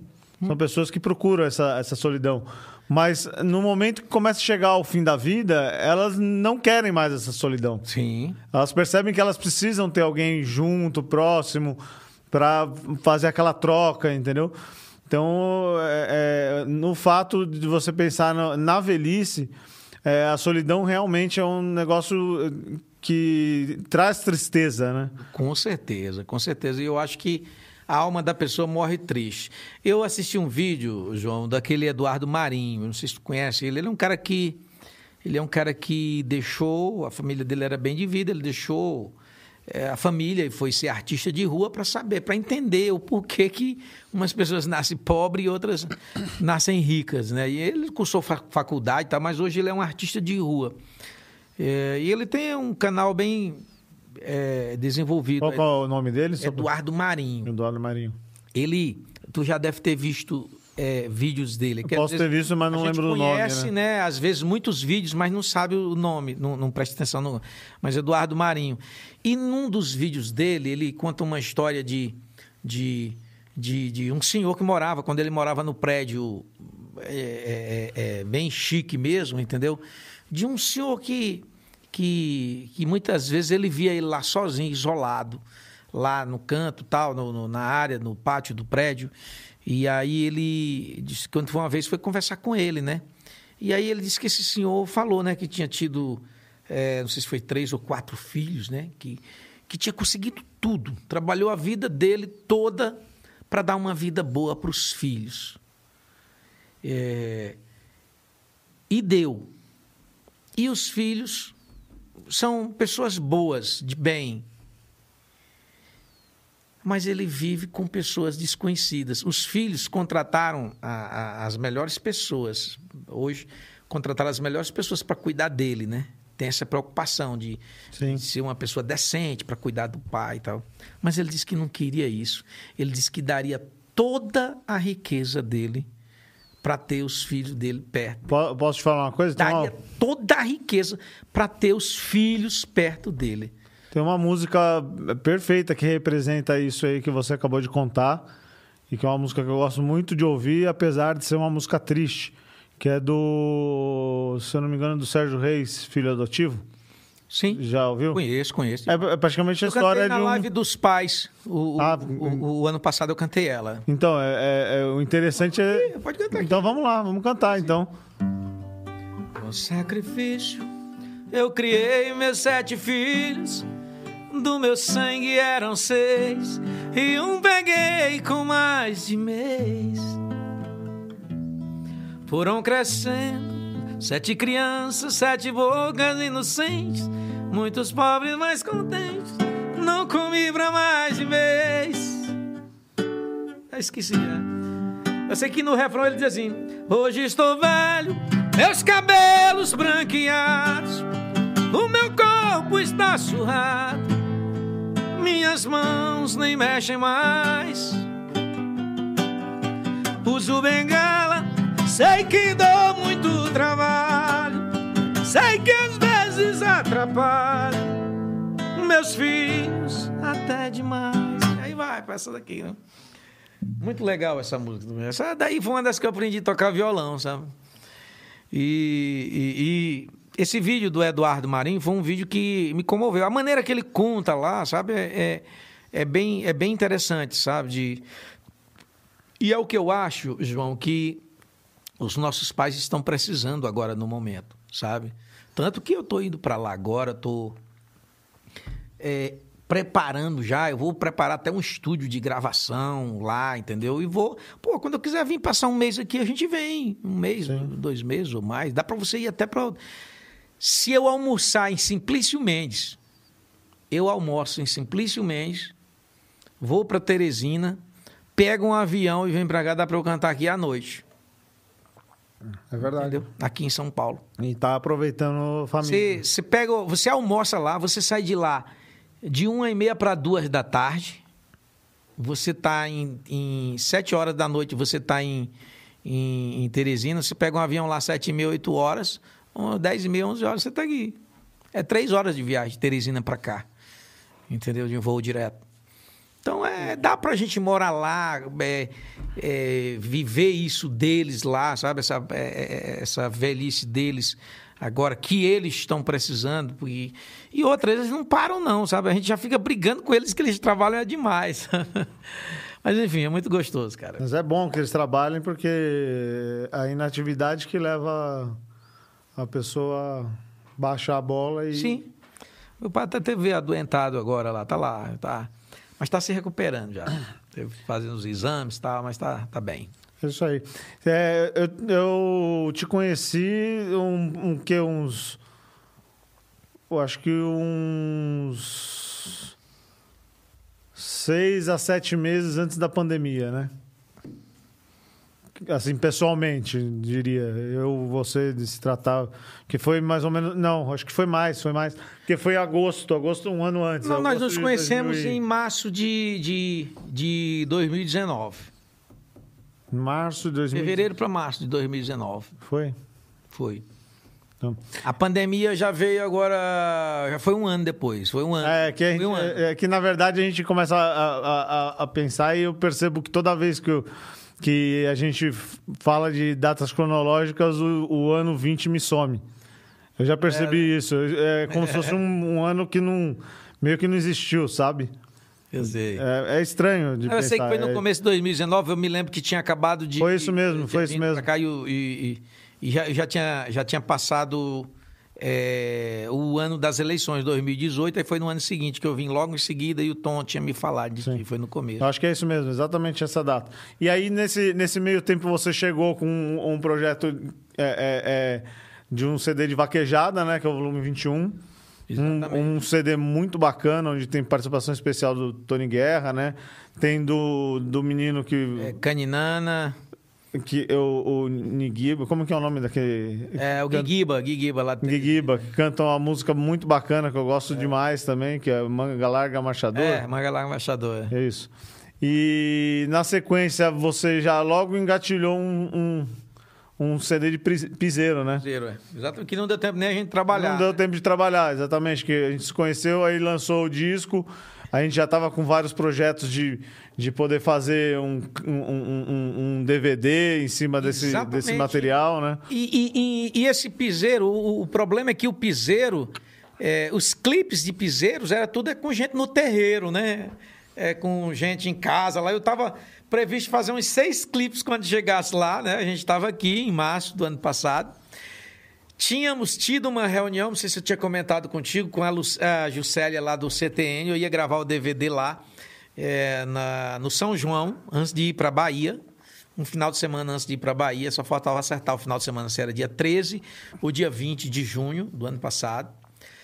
são pessoas que procuram essa, essa solidão. Mas no momento que começa a chegar ao fim da vida, elas não querem mais essa solidão. Sim. Elas percebem que elas precisam ter alguém junto, próximo, para fazer aquela troca, entendeu? Então, é, é, no fato de você pensar na, na velhice, é, a solidão realmente é um negócio que traz tristeza, né? Com certeza, com certeza. E eu acho que a alma da pessoa morre triste. Eu assisti um vídeo, João, daquele Eduardo Marinho, não sei se tu conhece ele, ele é um cara que ele é um cara que deixou, a família dele era bem de vida, ele deixou é, a família e foi ser artista de rua para saber, para entender o porquê que umas pessoas nascem pobres e outras nascem ricas, né? E ele cursou faculdade, tá, mas hoje ele é um artista de rua. É, e ele tem um canal bem é, desenvolvido. Qual, qual, é o nome dele? Eduardo Marinho. Eduardo Marinho. Ele, tu já deve ter visto é, vídeos dele. Posso ter visto, mas não lembro o nome. conhece, né? né? Às vezes, muitos vídeos, mas não sabe o nome, não, não presta atenção no. Mas Eduardo Marinho. E num dos vídeos dele, ele conta uma história de, de, de, de um senhor que morava, quando ele morava no prédio é, é, é bem chique mesmo, entendeu? De um senhor que que, que muitas vezes ele via ele lá sozinho, isolado, lá no canto, tal, no, no, na área, no pátio do prédio. E aí ele disse quando foi uma vez foi conversar com ele, né? E aí ele disse que esse senhor falou, né, que tinha tido, é, não sei se foi três ou quatro filhos, né? Que, que tinha conseguido tudo, trabalhou a vida dele toda para dar uma vida boa para os filhos. É, e deu. E os filhos são pessoas boas, de bem. Mas ele vive com pessoas desconhecidas. Os filhos contrataram a, a, as melhores pessoas. Hoje, contrataram as melhores pessoas para cuidar dele, né? Tem essa preocupação de, de ser uma pessoa decente para cuidar do pai e tal. Mas ele disse que não queria isso. Ele disse que daria toda a riqueza dele para ter os filhos dele perto. Posso te falar uma coisa? Daria toda a riqueza para ter os filhos perto dele. Tem uma música perfeita que representa isso aí que você acabou de contar. E que é uma música que eu gosto muito de ouvir, apesar de ser uma música triste. Que é do, se eu não me engano, do Sérgio Reis, filho adotivo. Sim. Já ouviu? Conheço, conheço. É, é praticamente a eu história na de um... live dos pais. O, ah, o, o, o, ano passado eu cantei ela. Então, é, é, é o interessante é... Pode cantar. Então vamos lá, vamos cantar, então. Com sacrifício eu criei meus sete filhos. Do meu sangue eram seis. E um peguei com mais de mês. Foram crescendo Sete crianças, sete bocas inocentes, muitos pobres mais contentes. Não comi pra mais de. Eu esqueci já. Eu sei que no refrão ele diz assim: Hoje estou velho, meus cabelos branqueados, o meu corpo está surrado, minhas mãos nem mexem mais. Uso bengala Sei que dou muito trabalho, sei que às vezes atrapalho meus filhos até demais. Aí vai, pra essa daqui, né? Muito legal essa música. Essa daí foi uma das que eu aprendi a tocar violão, sabe? E, e, e, esse vídeo do Eduardo Marinho foi um vídeo que me comoveu. A maneira que ele conta lá, sabe, é, é, é bem, é bem interessante, sabe? De... E é o que eu acho, João, que os nossos pais estão precisando agora no momento, sabe? Tanto que eu estou indo para lá agora, estou é, preparando já, eu vou preparar até um estúdio de gravação lá, entendeu? E vou, pô, quando eu quiser vir passar um mês aqui, a gente vem, um mês, Sim. dois meses ou mais, dá para você ir até para se eu almoçar em Simplício Mendes, eu almoço em Simplício Mendes, vou para Teresina, pego um avião e venho para cá, dá para eu cantar aqui à noite. É verdade. Entendeu? Aqui em São Paulo. E tá aproveitando a família. Você, você pega, você almoça lá, você sai de lá de uma e meia para duas da tarde. Você tá em, em sete horas da noite, você tá em, em, em Teresina. Você pega um avião lá sete e meia, oito horas. Dez e meia, onze horas, você tá aqui. É três horas de viagem de Teresina para cá. Entendeu? De um voo direto. Então, é, dá pra gente morar lá, é, é, viver isso deles lá, sabe? Essa, é, é, essa velhice deles agora que eles estão precisando. E, e outras, eles não param, não, sabe? A gente já fica brigando com eles que eles trabalham é demais. Mas enfim, é muito gostoso, cara. Mas é bom que eles trabalhem porque a inatividade que leva a pessoa baixar a bola e. Sim. Meu pai até teve adoentado agora lá, tá lá, tá. Mas está se recuperando já. Teve fazendo os exames e tal, mas tá, tá bem. É isso aí. É, eu, eu te conheci um, um que uns. Eu acho que uns seis a sete meses antes da pandemia, né? Assim, pessoalmente, diria. Eu, você, de se tratar. Que foi mais ou menos. Não, acho que foi mais, foi mais. Porque foi agosto, agosto um ano antes. Não, nós nos conhecemos 2000 e- em março de, de, de 2019. Março de 2000. Fevereiro para março de 2019. Foi? Foi. Então. A pandemia já veio agora. Já foi um ano depois. Foi um ano. É que, gente- um ano. é, é que na verdade a gente começa a, a- a- a pensar e eu percebo que toda vez que, eu- que a gente fala de datas cronológicas, o, o ano 20 me some. Eu já percebi isso. É como se fosse um, um ano que não. meio que não existiu, sabe? Eu sei. É, é estranho de eu pensar. sei que foi no é- começo de 2019, eu me lembro que tinha acabado de. Foi isso mesmo, de- foi isso mesmo. cá e, e- e- e já, já, tinha, já tinha passado é, o ano das eleições, 2018, aí foi no ano seguinte que eu vim logo em seguida e o Tom tinha me falado que foi no começo. Eu acho que é isso mesmo, exatamente essa data. E aí, nesse, nesse meio tempo, você chegou com um, um projeto é, é, é, de um CD de vaquejada, né? Que é o volume 21. Exatamente. Um, um CD muito bacana, onde tem participação especial do Tony Guerra, né? Tem do, do menino que. É, Caninana, que o, o Nigiba. Como que é o nome daquele. é, o Guiguiba, Guiguiba lá. Guiguiba, que canta uma música muito bacana, que eu gosto demais também, que é Manga Larga Marchador. É, Magalar Machador. é. É isso. E na sequência você já logo engatilhou um, um, um CD de piseiro, né? Zero, é. Exatamente, que não deu tempo nem a gente trabalhar. Não deu tempo de trabalhar, exatamente. Que a gente se conheceu, aí lançou o disco. A gente já estava com vários projetos de, de poder fazer um, um, um- um- DVD em cima desse, Exatamente. desse material, né? E, e- e- e esse piseiro, o, o problema é que o piseiro, é, os clipes de piseiros era tudo é com gente no terreiro, né? É, com gente em casa lá. Eu estava previsto fazer uns seis clipes quando chegasse lá, né? A gente estava aqui em março do ano passado. Tínhamos tido uma reunião, não sei se eu tinha comentado contigo, com a, Lu, a Juscelia lá do CTN. Eu ia gravar o DVD lá é, na- no São João, antes de ir para Bahia. Um final de semana antes de ir para Bahia. Só faltava acertar o final de semana, se era dia 13 ou dia 20 de junho do ano passado.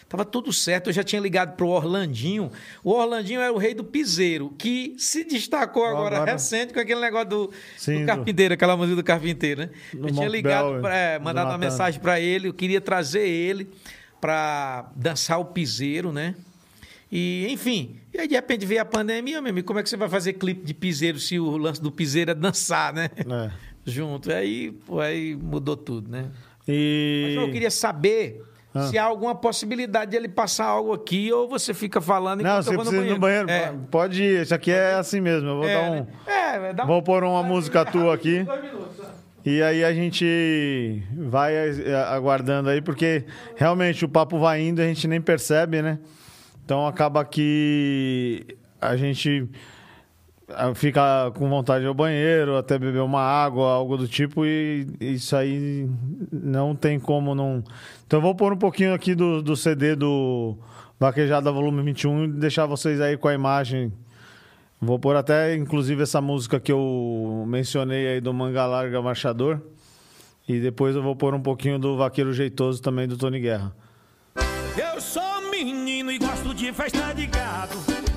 Tava tudo certo, eu já tinha ligado pro Orlandinho. O Orlandinho era o rei do piseiro, que se destacou agora, Agora- recente com aquele negócio do, Sim, do do- carpinteiro, aquela música do carpinteiro, né? Do eu tinha Monk ligado, Bell, pra, é, do mandado uma mensagem para ele, eu queria trazer ele para dançar o piseiro, né? E, enfim, e aí de repente veio a pandemia, meu amigo, como é que você vai fazer clipe de piseiro se o lance do piseiro é dançar, né? É. Junto. Aí, pô, aí mudou tudo, né? Mas E. eu queria saber Ah. se há alguma possibilidade de ele passar algo aqui ou você fica falando Não, enquanto você eu vou no precisa ir banheiro. no banheiro. É. Pode ir, isso aqui é assim mesmo. Eu vou É, dar um. né? É, vai dar um- Vou pôr uma música tua aqui. Dois minutos, ó. E aí a gente vai eh, aguardando aí, porque realmente o papo vai indo e a gente nem percebe, né? Então acaba que a gente fica com vontade ao banheiro, até beber uma água, algo do tipo, e isso aí não tem como não. Então eu vou pôr um pouquinho aqui do, do CD do Vaquejada Volume 21 e deixar vocês aí com a imagem. Vou pôr até, inclusive, essa música que eu mencionei aí do Manga Larga Marchador. E depois eu vou pôr um pouquinho do Vaqueiro Jeitoso também do Tony Guerra. Eu sou menino e gosto de festa de gado.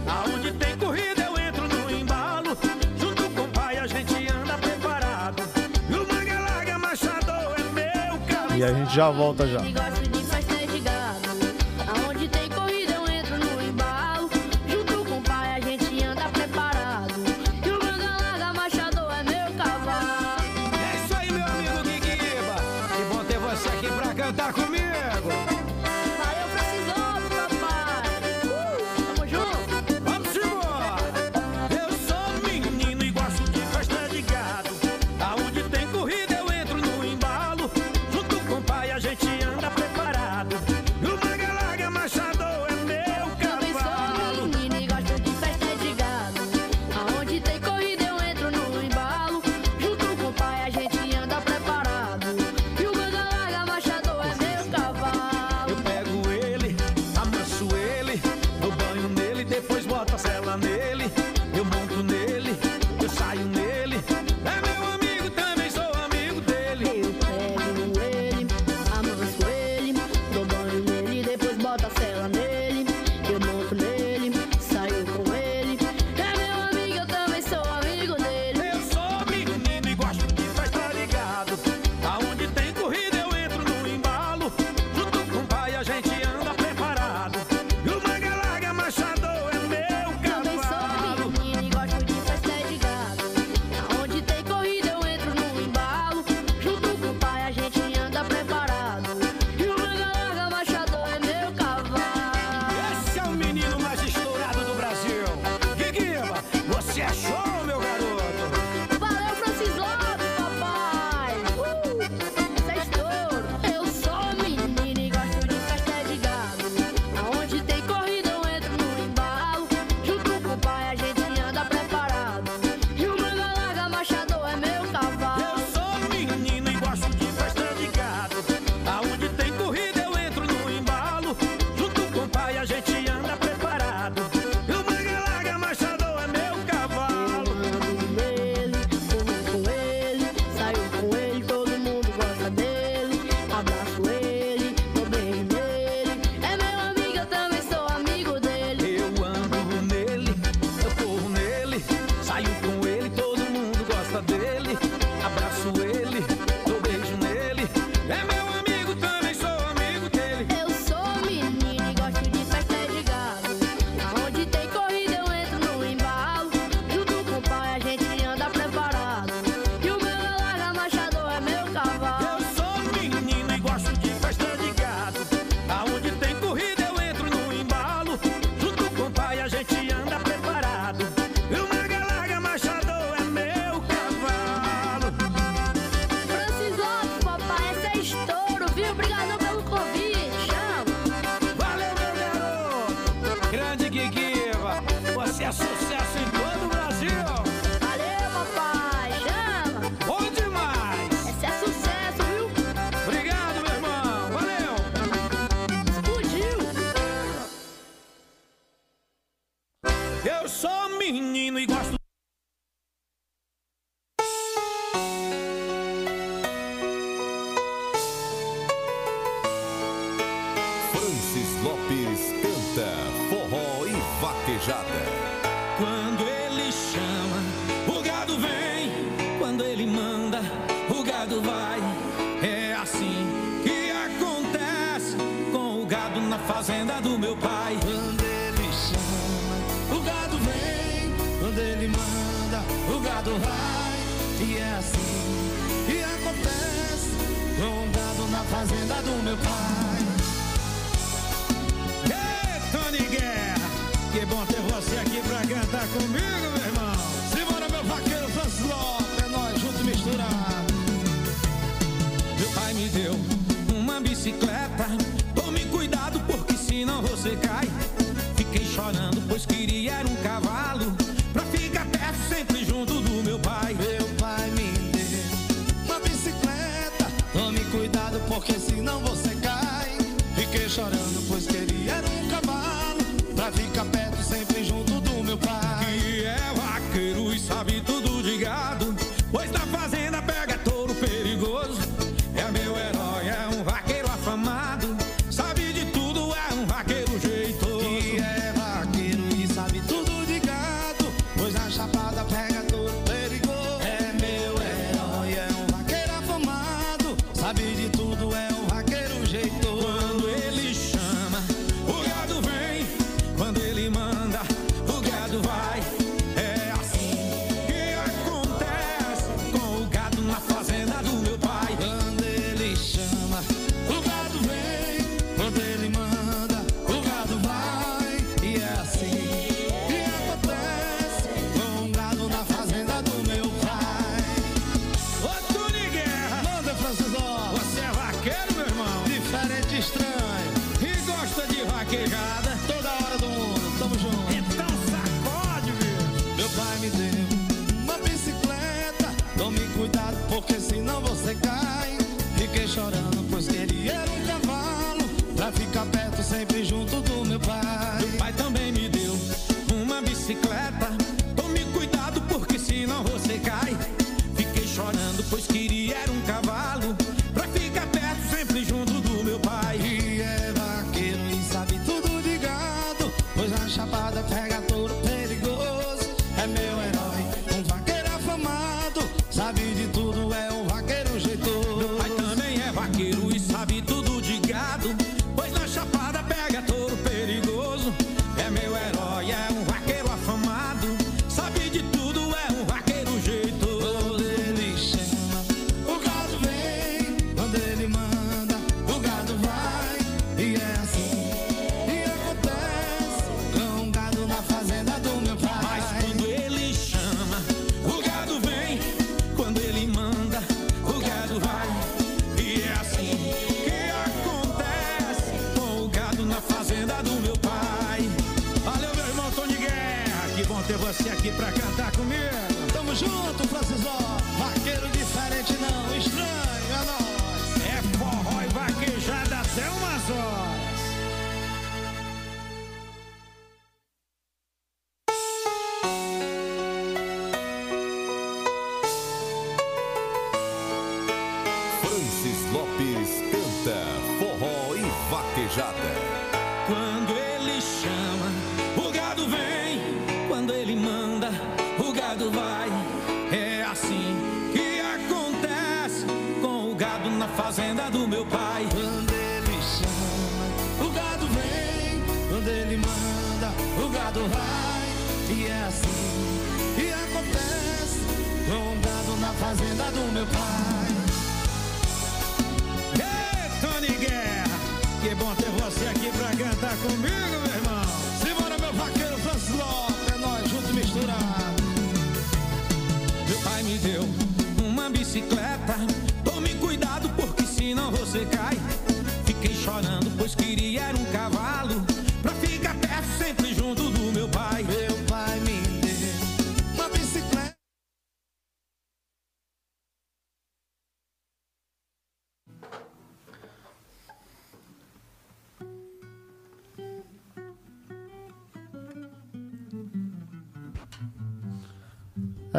E a gente já volta já.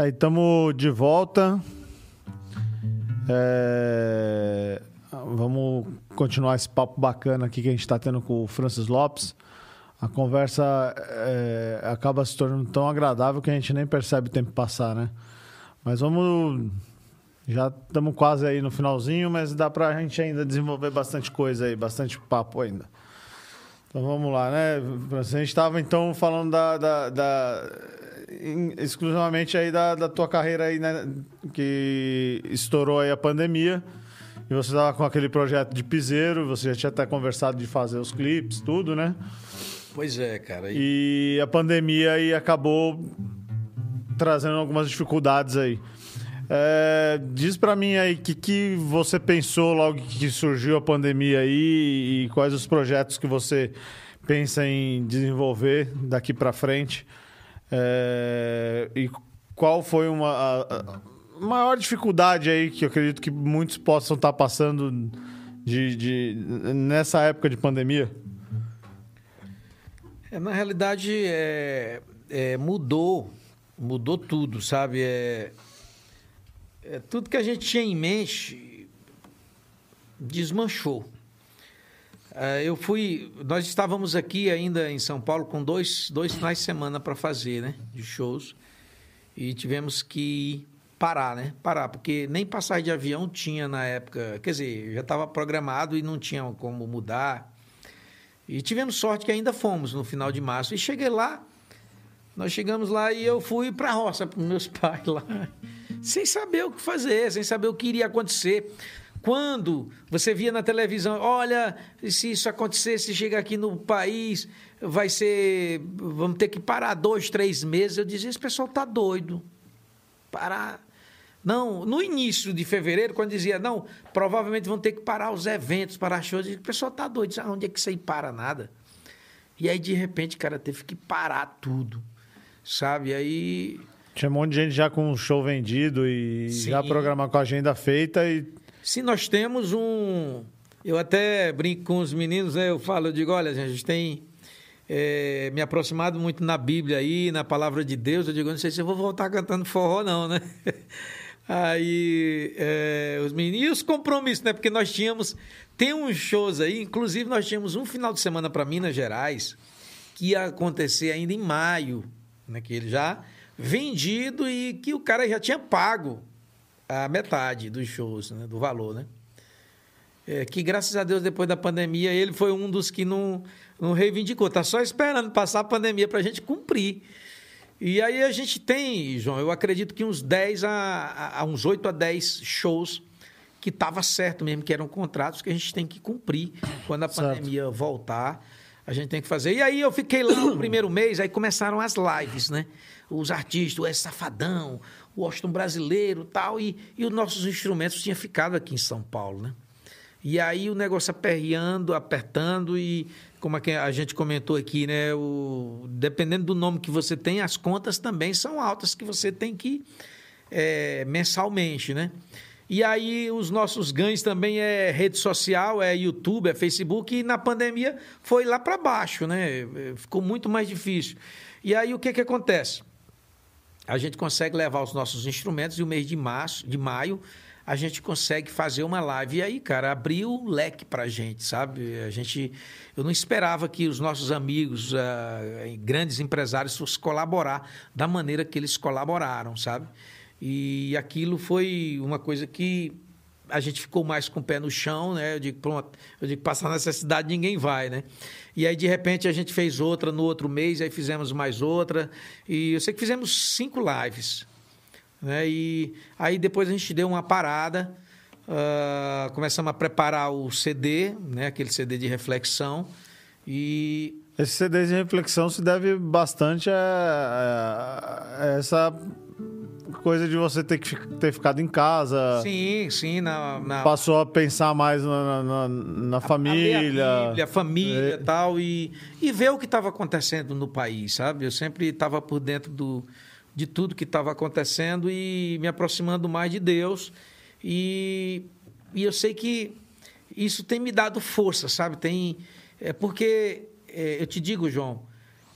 Aí, estamos de volta. É, Vamos continuar esse papo bacana aqui que a gente está tendo com o Francis Lopes. A conversa é, acaba se tornando tão agradável que a gente nem percebe o tempo passar, né? Mas vamos. Já estamos quase aí no finalzinho, mas dá para a gente ainda desenvolver bastante coisa aí, bastante papo ainda. Então vamos lá, né? A gente estava então falando da, da- da- exclusivamente aí da, da tua carreira aí, né? Que estourou aí a pandemia. E você estava com aquele projeto de piseiro, você já tinha até conversado de fazer os clipes, tudo, né? Pois é, cara. E E a pandemia aí acabou trazendo algumas dificuldades aí. É, diz pra mim aí o que, que você pensou logo que surgiu a pandemia aí e quais os projetos que você pensa em desenvolver daqui pra frente. É, e qual foi uma a, a maior dificuldade aí que eu acredito que muitos possam estar passando de, de- nessa época de pandemia? É, na realidade, é, é, mudou, mudou tudo, sabe? É, é, tudo que a gente tinha em mente desmanchou. É, eu fui, nós estávamos aqui ainda em São Paulo com dois, dois finais de semana para fazer, né? De shows. E tivemos que parar, né? Parar, porque nem passagem de avião tinha na época. Quer dizer, já estava programado e não tinha como mudar. E tivemos sorte que ainda fomos no final de março. E cheguei lá, nós chegamos lá e eu fui para a roça para meus pais lá, sem saber o que fazer, sem saber o que iria acontecer. Quando você via na televisão, olha, se isso acontecer, se chegar aqui no país, vai ser. Vamos ter que parar dois, três meses. Eu dizia, esse pessoal tá doido. Parar. Não, no início de fevereiro, quando dizia, não, provavelmente vão ter que parar os eventos, parar shows, o pessoal tá doido, ah, onde é que isso aí para nada? E aí, de repente, cara, teve que parar tudo, sabe? Aí, Tinha um monte de gente já com o show vendido e Sim. já programar com a agenda feita e se nós temos um... Eu até brinco com os meninos, né? Eu falo, eu digo, olha, a gente tem é, me aproximado muito na Bíblia aí, na palavra de Deus. Eu digo, não sei se eu vou voltar cantando forró, não, né? Aí, é, os meninos... E os compromissos, né? Porque nós tínhamos... Tem uns shows aí, inclusive nós tínhamos um final de semana para Minas Gerais que ia acontecer ainda em maio, né? Que ele já vendido e que o cara já tinha pago a metade dos shows, né? Do valor, né? É, que graças a Deus, depois da pandemia, ele foi um dos que não, não reivindicou. Tá só esperando passar a pandemia para a gente cumprir. E aí a gente tem, João, eu acredito que uns 10 a, a, a uns 8 a 10 shows que estava certo mesmo, que eram contratos que a gente tem que cumprir quando a Certo. pandemia voltar. A gente tem que fazer. E aí eu fiquei lá no primeiro mês, aí começaram as lives, né? Os artistas, o S Safadão, o Austin Brasileiro tal, e, e os nossos instrumentos tinham ficado aqui em São Paulo, né? E aí o negócio aperreando, apertando e como é que a gente comentou aqui, né? O, dependendo do nome que você tem, as contas também são altas que você tem que é, mensalmente, né? E aí os nossos ganhos também é rede social, é YouTube, é Facebook e na pandemia foi lá para baixo, né? Ficou muito mais difícil. E aí o que que acontece? A gente consegue levar os nossos instrumentos e o mês de março, de maio, a gente consegue fazer uma live. E aí, cara, abriu o leque pra gente, sabe? A gente. Eu não esperava que os nossos amigos, ah, grandes empresários, fossem colaborar da maneira que eles colaboraram, sabe? E aquilo foi uma coisa que a gente ficou mais com o pé no chão, né? Eu digo, pronto, eu digo, passar necessidade ninguém vai, né? E aí, de repente, a gente fez outra no outro mês, aí fizemos mais outra. E eu sei que fizemos cinco lives. Né? E aí depois a gente deu uma parada, ah, começamos a preparar o CD, né? aquele CD de reflexão. E esse CD de reflexão se deve bastante a, a- a essa coisa de você ter que ter ficado em casa. Sim, sim, na, na Passou a pensar mais na, na, na a família. a a família É. e tal, e, e ver o que estava acontecendo no país, sabe? Eu sempre estava por dentro do, de tudo que estava acontecendo e me aproximando mais de Deus. E, e eu sei que isso tem me dado força, sabe? Tem, é porque, é, eu te digo, João,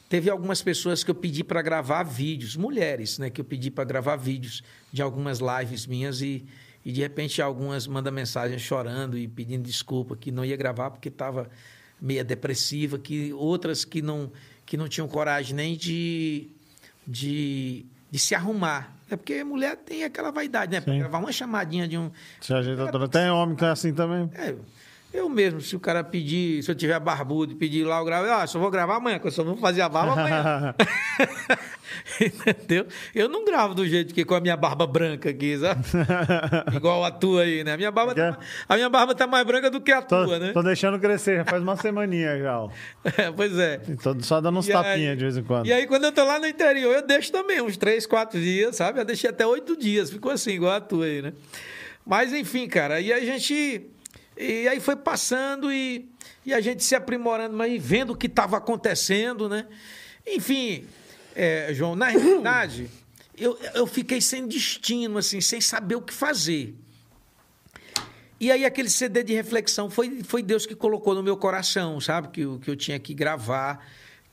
teve algumas pessoas que eu pedi para gravar vídeos, mulheres, né? Que eu pedi para gravar vídeos de algumas lives minhas e, e de repente algumas mandam mensagem chorando e pedindo desculpa que não ia gravar porque estava meia depressiva, que outras que não que não tinham coragem nem de, de, de se arrumar. É porque mulher tem aquela vaidade, né? Gravar uma chamadinha de um, Se ajeita toda. Tem homem que é assim também. é, eu mesmo, se o cara pedir, se eu tiver barbudo e pedir lá, eu gravo, ah, só vou gravar amanhã, que eu só vou fazer a barba amanhã. Entendeu? Eu não gravo do jeito que com a minha barba branca aqui, sabe? Igual a tua aí, né? A minha barba, tá, a minha barba tá mais branca do que a Tô, tua, né? tô deixando crescer, já faz uma semaninha já. ó. É, pois é. Tô só dando uns tapinhas de vez em quando. E aí, quando eu tô lá no interior, eu deixo também uns três, quatro dias, sabe? Eu deixei até oito dias, ficou assim, igual a tua aí, né? Mas, enfim, cara, e a gente. E aí foi passando e, e a gente se aprimorando, mas vendo o que estava acontecendo, né? Enfim, é, João, na realidade, eu, eu fiquei sem destino, assim, sem saber o que fazer. E aí aquele CD de reflexão foi, foi Deus que colocou no meu coração, sabe? Que, que eu tinha que gravar,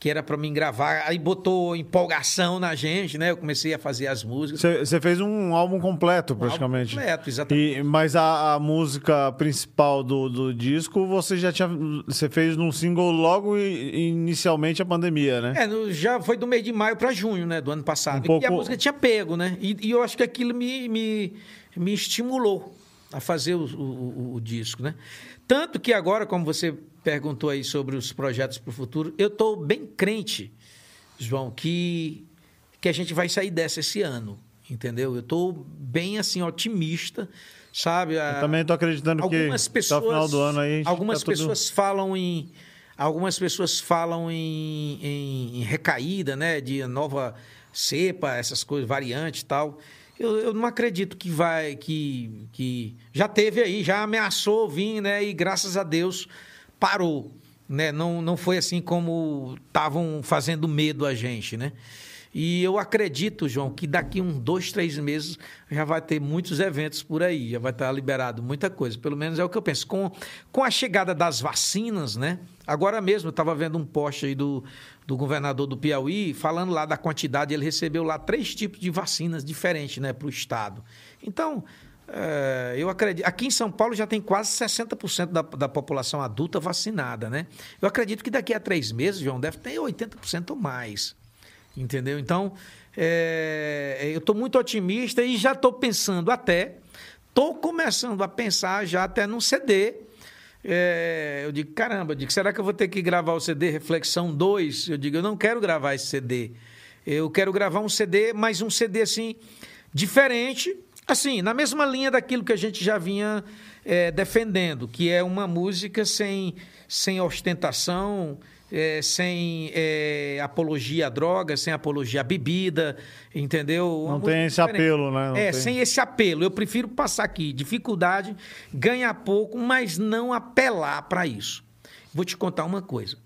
que era para mim gravar. Aí botou empolgação na gente, né? Eu comecei a fazer as músicas. Você fez um álbum completo, praticamente. completo, exatamente. E, mas a, a música principal do, do disco, você já tinha. Você fez num single logo inicialmente a pandemia, né? É, no- já foi do mês de maio para junho, né? Do ano passado. Um pouco- E a música tinha pego, né? E, e eu acho que aquilo me, me, me estimulou a fazer o, o- o disco, né? Tanto que agora, como você perguntou aí sobre os projetos para o futuro, eu estou bem crente, João, que, que a gente vai sair dessa esse ano, entendeu? Eu estou bem, assim, otimista, sabe? Eu também tô acreditando algumas que pessoas, até o final do ano aí. a gente algumas tá tudo- pessoas falam em algumas pessoas falam em, em- em recaída, né, de nova cepa, essas coisas, variante e tal. Eu, eu não acredito que vai que, que já teve aí, já ameaçou vir, né, e graças a Deus parou, né? Não não foi assim como estavam fazendo medo a gente, né? E eu acredito, João, que daqui uns dois, três meses já vai ter muitos eventos por aí, já vai estar liberado muita coisa. Pelo menos é o que eu penso. Com, com a chegada das vacinas, né? Agora mesmo eu estava vendo um post aí do, do governador do Piauí falando lá da quantidade. Ele recebeu lá três tipos de vacinas diferentes, né, para o estado. Então, é, eu acredito. Aqui em São Paulo já tem quase 60% da, da população adulta vacinada, né? Eu acredito que daqui a três meses, João, deve ter 80% ou mais. Entendeu? Então, é, eu estou muito otimista e já estou pensando até, estou começando a pensar já até num CD. É, eu digo, caramba, eu digo, será que eu vou ter que gravar o CD Reflexão 2? Eu digo, eu não quero gravar esse CD. Eu quero gravar um CD, mas um CD assim, diferente, assim, na mesma linha daquilo que a gente já vinha é, defendendo, que é uma música sem, sem ostentação, é, sem é, apologia à droga, sem apologia à bebida, entendeu? Não tem esse diferente. apelo, né? Não é, tem. sem esse apelo. Eu prefiro passar aqui dificuldade, ganhar pouco, mas não apelar para isso. Vou te contar uma coisa.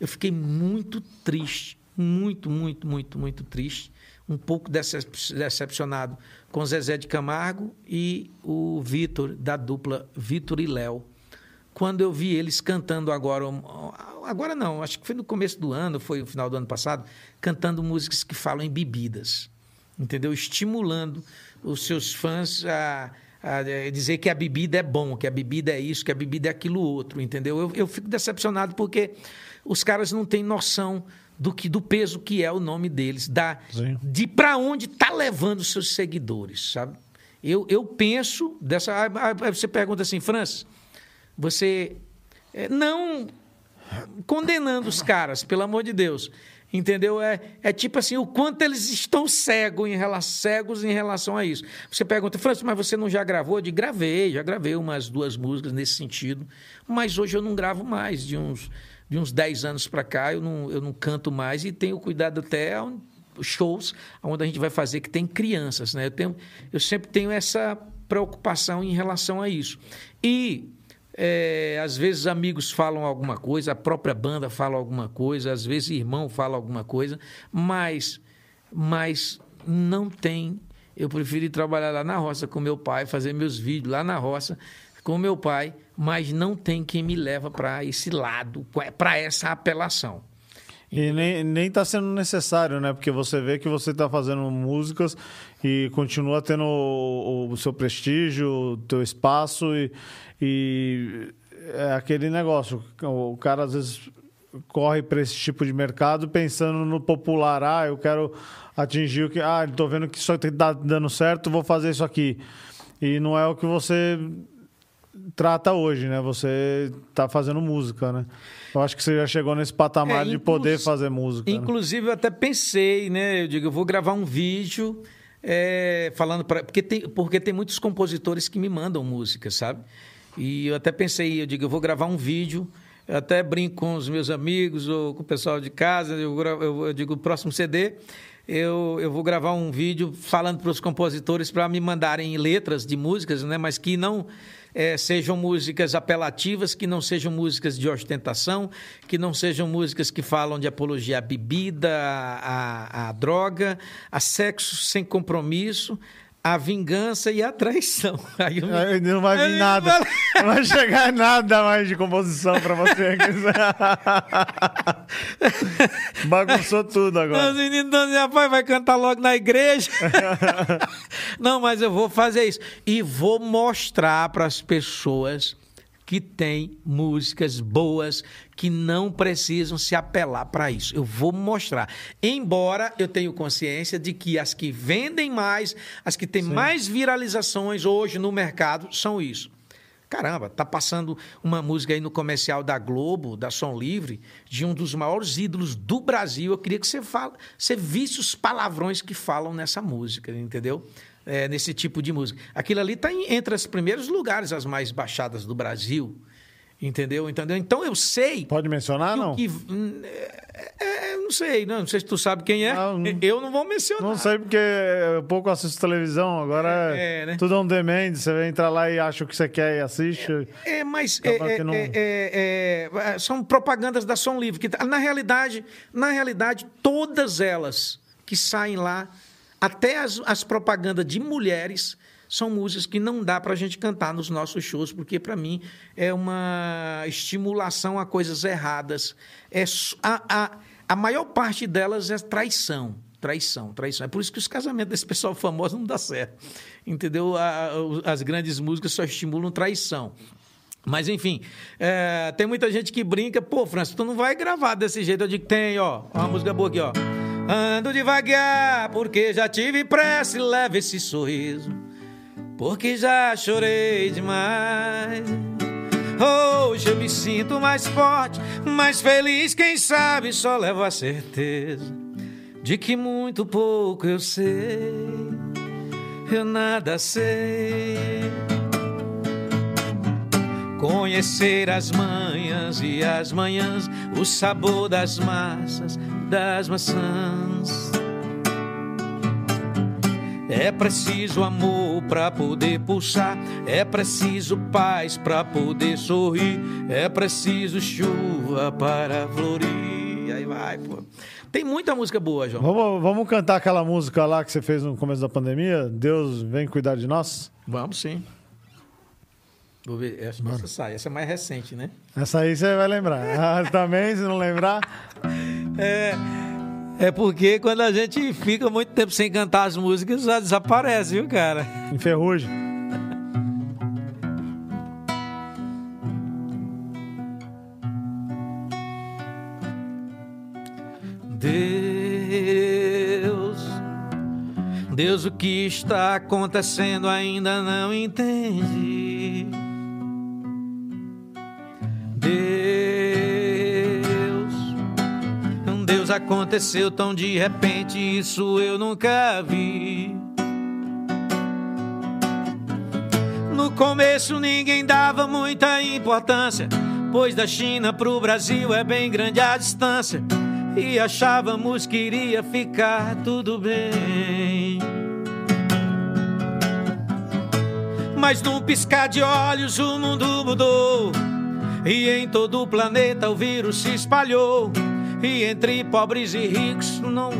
Eu fiquei muito triste, muito, muito, muito, muito triste, um pouco decep- decepcionado com Zezé de Camargo e o Vitor, da dupla Vitor e Léo. Quando eu vi eles cantando agora, agora não, acho que foi no começo do ano, foi no final do ano passado, cantando músicas que falam em bebidas, entendeu? Estimulando os seus fãs a, a dizer que a bebida é bom, que a bebida é isso, que a bebida é aquilo outro, entendeu? Eu, eu fico decepcionado porque os caras não têm noção do que do peso que é o nome deles, da Sim. de para onde está levando os seus seguidores, sabe? Eu, eu penso dessa. Aí você pergunta assim, Francis, você é, não condenando os caras, pelo amor de Deus. Entendeu? É, é tipo assim, o quanto eles estão cegos em, rela- cegos em relação a isso. Você pergunta, Francis, mas você não já gravou? Digo, gravei, já gravei umas duas músicas nesse sentido, mas hoje eu não gravo mais. De uns, de uns 10 anos para cá, eu não, eu não canto mais e tenho cuidado até shows onde a gente vai fazer que tem crianças, né? Eu, tenho, eu sempre tenho essa preocupação em relação a isso. E é, às vezes amigos falam alguma coisa, a própria banda fala alguma coisa, às vezes irmão fala alguma coisa, mas, mas não tem. Eu prefiro ir trabalhar lá na roça com meu pai, fazer meus vídeos lá na roça com meu pai, mas não tem quem me leva para esse lado, para essa apelação. E nem, nem tá sendo necessário, né? Porque você vê que você tá fazendo músicas e continua tendo o, o seu prestígio, o teu espaço e, e é aquele negócio. O cara às vezes corre para esse tipo de mercado pensando no popular. Ah, eu quero atingir o que. Ah, estou vendo que isso aqui tá dando certo, vou fazer isso aqui. E não é o que você trata hoje, né? Você tá fazendo música, né? Eu acho que você já chegou nesse patamar É, de poder fazer música. né? Inclusive, eu até pensei, né? Eu digo, eu vou gravar um vídeo é, falando para. Porque tem, porque tem muitos compositores que me mandam música, sabe? E eu até pensei, eu digo, eu vou gravar um vídeo. Eu até brinco com os meus amigos ou com o pessoal de casa. Eu, eu, eu digo, o próximo CD. Eu, eu vou gravar um vídeo falando para os compositores para me mandarem letras de músicas, né? Mas que não eh, sejam músicas apelativas, que não sejam músicas de ostentação, que não sejam músicas que falam de apologia à bebida, à, à droga, a sexo sem compromisso, à vingança e à traição. Aí eu Aí Não vai vir Aí nada. Não vai chegar nada mais de composição pra você. Bagunçou tudo Os agora. meninos estão dizendo, rapaz, vai cantar logo na igreja. Não, mas eu vou fazer isso. E vou mostrar para as pessoas que têm músicas boas, que não precisam se apelar para isso. Eu vou mostrar. Embora eu tenha consciência de que as que vendem mais, as que têm mais viralizações hoje no mercado são isso. Caramba, tá passando uma música aí no comercial da Globo, da Som Livre, de um dos maiores ídolos do Brasil. Eu queria que você fala, você visse os palavrões que falam nessa música, entendeu? É, nesse tipo de música. Aquilo ali está entre os primeiros lugares, as mais baixadas do Brasil. Entendeu? Entendeu? Então eu sei. Pode mencionar, não? que- hum, é, é, não sei, não, não sei se tu sabe quem é. Não, eu não vou mencionar. Não sei porque eu pouco assisto televisão, agora É, é, é, né? tudo on demand. Você entra lá e acha o que você quer e assiste. É, mas é, Acaba é, não- é, é, é, são propagandas da Som Livre. Que, tá- na realidade, na realidade, todas elas que saem lá, até as, as propagandas de mulheres, são músicas que não dá para a gente cantar nos nossos shows, porque para mim é uma estimulação a coisas erradas. É, a, a, a maior parte delas é traição. Traição, traição. É por isso que os casamentos desse pessoal famoso não dá certo. Entendeu? A- as grandes músicas só estimulam traição. Mas, enfim, é, tem muita gente que brinca, pô, Francis, tu não vai gravar desse jeito. Eu digo, tem, ó, uma música boa aqui, ó. Ando devagar, porque já tive pressa e leva esse sorriso. Porque já chorei demais. Hoje eu me sinto mais forte, mais feliz, quem sabe só levo a certeza de que muito pouco eu sei, eu nada sei. Conhecer as manhãs e as manhãs, o sabor das massas, das maçãs. É preciso amor pra poder pulsar, é preciso paz pra poder sorrir, é preciso chuva para florir. Aí vai, pô. Tem muita música boa, João. Vamos, vamos cantar aquela música lá que você fez no começo da pandemia? Deus vem cuidar de nós? Vamos sim. Vou ver, acho que essa sai. Essa é mais recente, né? Essa aí você vai lembrar. Ah, também, se não lembrar. É, é porque quando a gente fica muito tempo sem cantar as músicas, já desaparece, viu, cara? Enferrugem. Deus, Deus, o que está acontecendo ainda não entendi. Deus, Deus, aconteceu tão de repente, isso eu nunca vi. No começo ninguém dava muita importância, pois da China pro Brasil é bem grande a distância. e achávamos que iria ficar tudo bem. Mas num piscar de olhos o mundo mudou. E em todo o planeta o vírus se espalhou. E entre pobres e ricos não.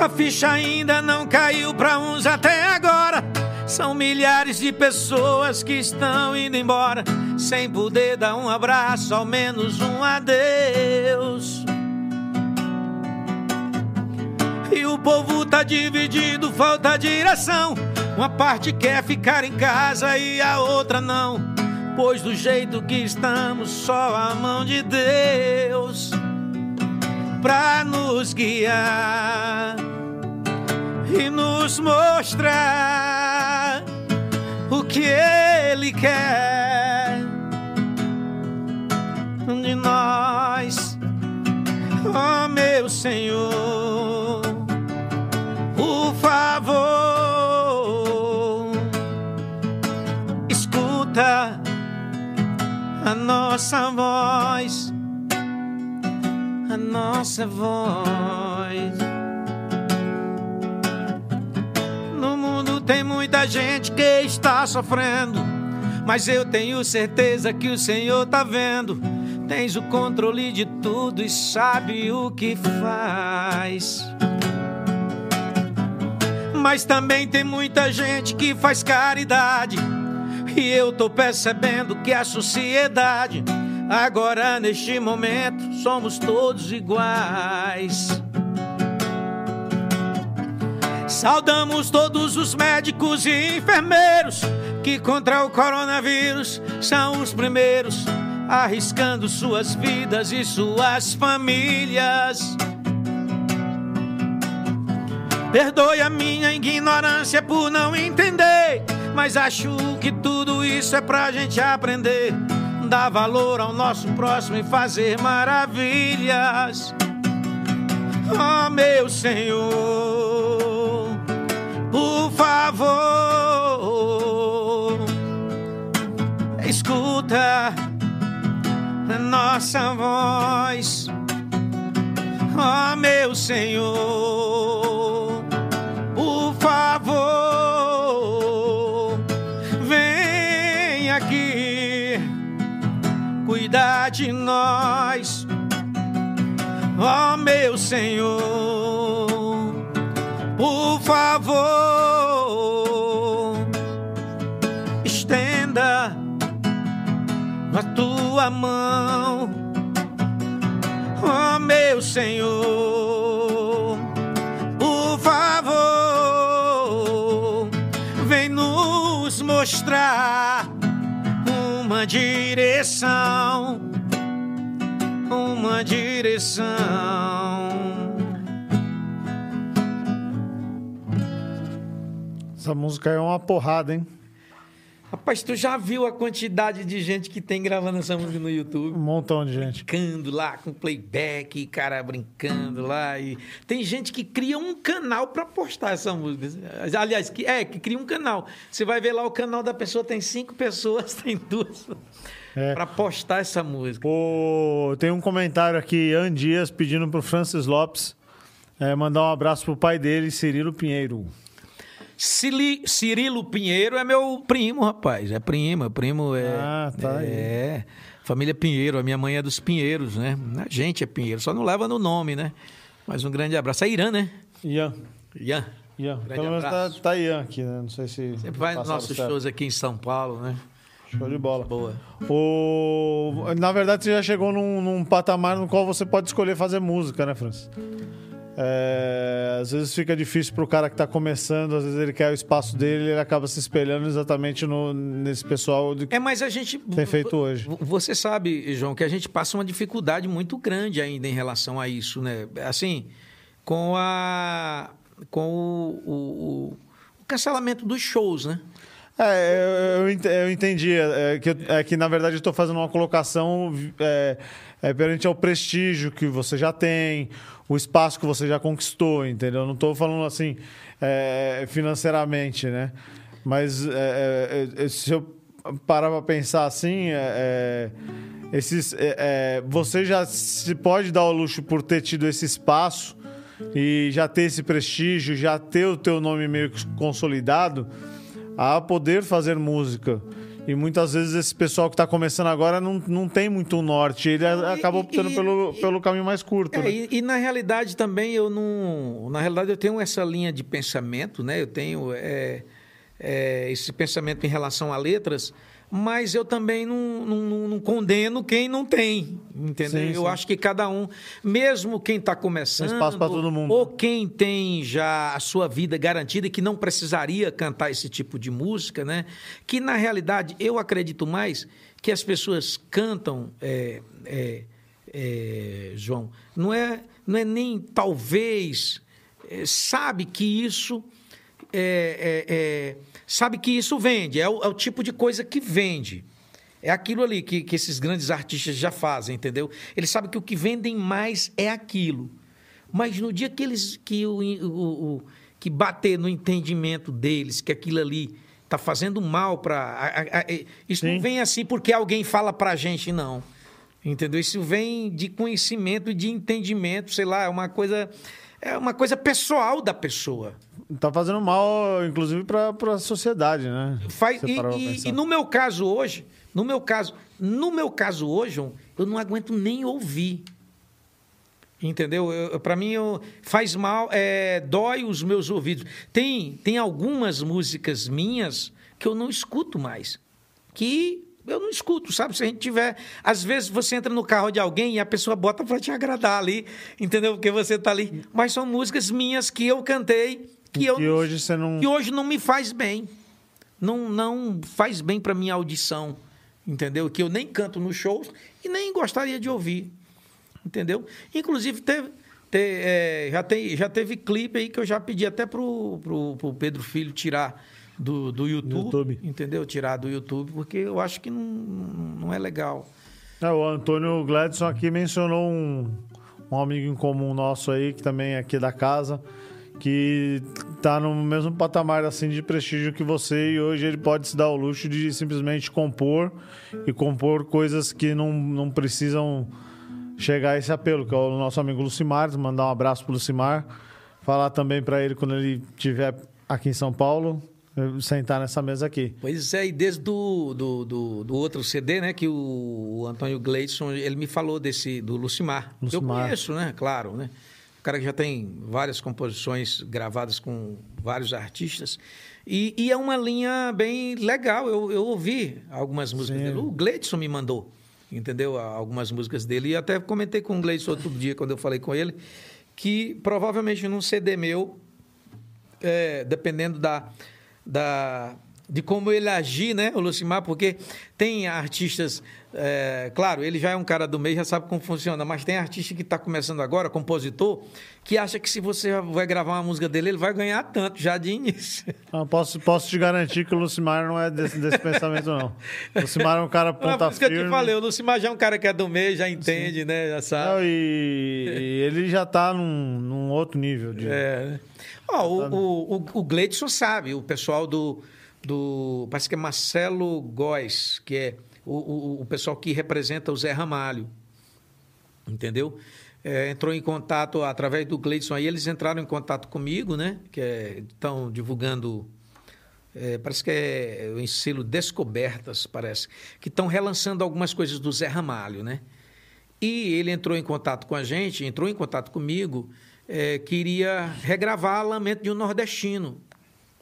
A ficha ainda não caiu pra uns até agora. São milhares de pessoas que estão indo embora. Sem poder dar um abraço, ao menos um adeus. E o povo tá dividido, falta direção. Uma parte quer ficar em casa e a outra não. Pois do jeito que estamos, só a mão de Deus pra nos guiar e nos mostrar o que Ele quer de nós, oh meu Senhor, nossa voz, a nossa voz. No mundo tem muita gente que está sofrendo, mas eu tenho certeza que o Senhor tá vendo. Tens o controle de tudo e sabe o que faz. Mas também tem muita gente que faz caridade. E eu tô percebendo que a sociedade, agora neste momento, somos todos iguais. Saudamos todos os médicos e enfermeiros que contra o coronavírus são os primeiros, arriscando suas vidas e suas famílias. Perdoe a minha ignorância por não entender, mas acho que tudo isso é pra gente aprender. Dar valor ao nosso próximo e fazer maravilhas. Oh, meu Senhor, por favor, escuta a nossa voz. Oh, meu Senhor, cuidar de nós. Oh, meu Senhor, por favor, estenda a tua mão, oh, meu Senhor, por favor, vem nos mostrar uma direção uma direção. Essa música é uma porrada, hein? Rapaz, tu já viu a quantidade de gente que tem gravando essa música no YouTube? Um montão de gente. Brincando lá com playback, cara brincando lá. E tem gente que cria um canal pra postar essa música. Aliás, que, é, que cria um canal. Você vai ver lá o canal da pessoa, tem cinco pessoas, tem duas. É. Pra postar essa música. O... Tem um comentário aqui, Ian Dias, pedindo pro Francis Lopes é, mandar um abraço pro pai dele, Cirilo Pinheiro. Cili- Cirilo Pinheiro é meu primo, rapaz. É primo, é primo. É, Ah, tá aí. É. Família Pinheiro, a minha mãe é dos Pinheiros, né? A gente é Pinheiro, só não leva no nome, né? Mas um grande abraço. É Irã, né? Ian. Ian. Ian. Grande Pelo menos tá, tá Ian aqui, né? Não sei se. Sempre vai nos nossos certo. shows aqui em São Paulo, né? Show de bola. Boa. O... Na verdade, você já chegou num, num patamar no qual você pode escolher fazer música, né, Francis? É, às vezes fica difícil pro cara que tá começando, às vezes ele quer o espaço dele ele acaba se espelhando exatamente no, nesse pessoal de... É, mas a gente. Tem feito hoje. Você sabe, João, que a gente passa uma dificuldade muito grande ainda em relação a isso, né? Assim, com a. com o, o, o- o cancelamento dos shows, né? É, eu, eu ent- eu entendi. É que, eu- é que, na verdade, eu estou fazendo uma colocação é, é, perante ao prestígio que você já tem, o espaço que você já conquistou, entendeu? Não estou falando assim é, financeiramente, né? Mas é, é, é, se eu parar pra pensar assim, é, esses, você já se pode dar o luxo por ter tido esse espaço e já ter esse prestígio, já ter o teu nome meio consolidado, a poder fazer música. E muitas vezes esse pessoal que está começando agora não, não tem muito norte. Ele acaba e- optando e- pelo, pelo caminho mais curto. É, né? e, e na realidade também eu não. Na realidade eu tenho essa linha de pensamento, né? Eu tenho é, é, esse pensamento em relação a letras, mas eu também não, não- não- condeno quem não tem, entendeu? Sim, eu sim. acho que cada um, mesmo quem está começando, espaço pra todo mundo. ou quem tem já a sua vida garantida e que não precisaria cantar esse tipo de música, né? Que na realidade eu acredito mais que as pessoas cantam, é, é, é, João, não é, não é nem talvez é, sabe que isso é, é, é, sabe que isso vende, é o, é o tipo de coisa que vende. É aquilo ali que, que esses grandes artistas já fazem, entendeu? Eles sabem que o que vendem mais é aquilo. Mas no dia que eles que o, o- o- que bater no entendimento deles que aquilo ali está fazendo mal para isso Sim. não vem assim porque alguém fala para a gente não, entendeu? Isso vem de conhecimento de entendimento, sei lá, é uma coisa é uma coisa pessoal da pessoa. Tá fazendo mal, inclusive, pra, pra sociedade, né? Faz, e, e- e no meu caso hoje, no meu caso, no meu caso hoje, eu não aguento nem ouvir. Entendeu? Para mim eu- faz mal, é, dói os meus ouvidos. Tem, tem algumas músicas minhas que eu não escuto mais. Que eu não escuto, sabe? Se a gente tiver. Às vezes você entra no carro de alguém e a pessoa bota para te agradar ali, entendeu? Porque você tá ali. Mas são músicas minhas que eu cantei, que eu Que hoje você não. que hoje não me faz bem. Não, não faz bem para minha audição, entendeu? Que eu nem canto nos shows e nem gostaria de ouvir, entendeu? Inclusive, teve, te- é, já, tem, já teve clipe aí que eu já pedi até pro, pro, pro Pedro Filho tirar do, do YouTube, YouTube. entendeu? Tirar do YouTube, porque eu acho que não, não é legal. É, o Antônio Gladson aqui mencionou um, um amigo em comum nosso aí, que também é aqui da casa, que tá no mesmo patamar assim de prestígio que você e hoje ele pode se dar o luxo de simplesmente compor e compor coisas que não, não precisam chegar a esse apelo, que é o nosso amigo Lucimar, mandar um abraço pro Lucimar, falar também para ele quando ele estiver aqui em São Paulo, sentar nessa mesa aqui. Pois é, e desde do, do, do, do outro CD, né, que o, o Antônio Gleidson, ele me falou desse, do Lucimar. Eu Lucimar. conheço, né, claro, né? O cara que já tem várias composições gravadas com vários artistas. E, e é uma linha bem legal. Eu, eu ouvi algumas músicas Sim. dele. O Gleidson me mandou, entendeu? Algumas músicas dele. E até comentei com o Gleidson outro dia, quando eu falei com ele, que provavelmente num CD meu, é, dependendo da, da, de como ele agir, né, o Lucimar, porque tem artistas, é, claro, ele já é um cara do meio, já sabe como funciona, mas tem artista que está começando agora, compositor, que acha que se você vai gravar uma música dele, ele vai ganhar tanto já de início. Ah, posso, posso te garantir que o Lucimar não é desse, desse pensamento, não. O Lucimar é um cara ponta por isso que eu firme. te falei, o Lucimar já é um cara que é do meio, já entende, né, já Não, sabe. e, e ele já tá num, num outro nível. De... É. Ó, o, o, o, o Gleidson sabe, o pessoal do, do. Parece que é Marcelo Góes, que é o, o, o pessoal que representa o Zé Ramalho. Entendeu? É, entrou em contato através do Gleidson aí, eles entraram em contato comigo, né? Que estão divulgando. é, parece que é o selo Descobertas, parece. Que estão relançando algumas coisas do Zé Ramalho, né? E ele entrou em contato com a gente, entrou em contato comigo, é, queria regravar Lamento de um Nordestino.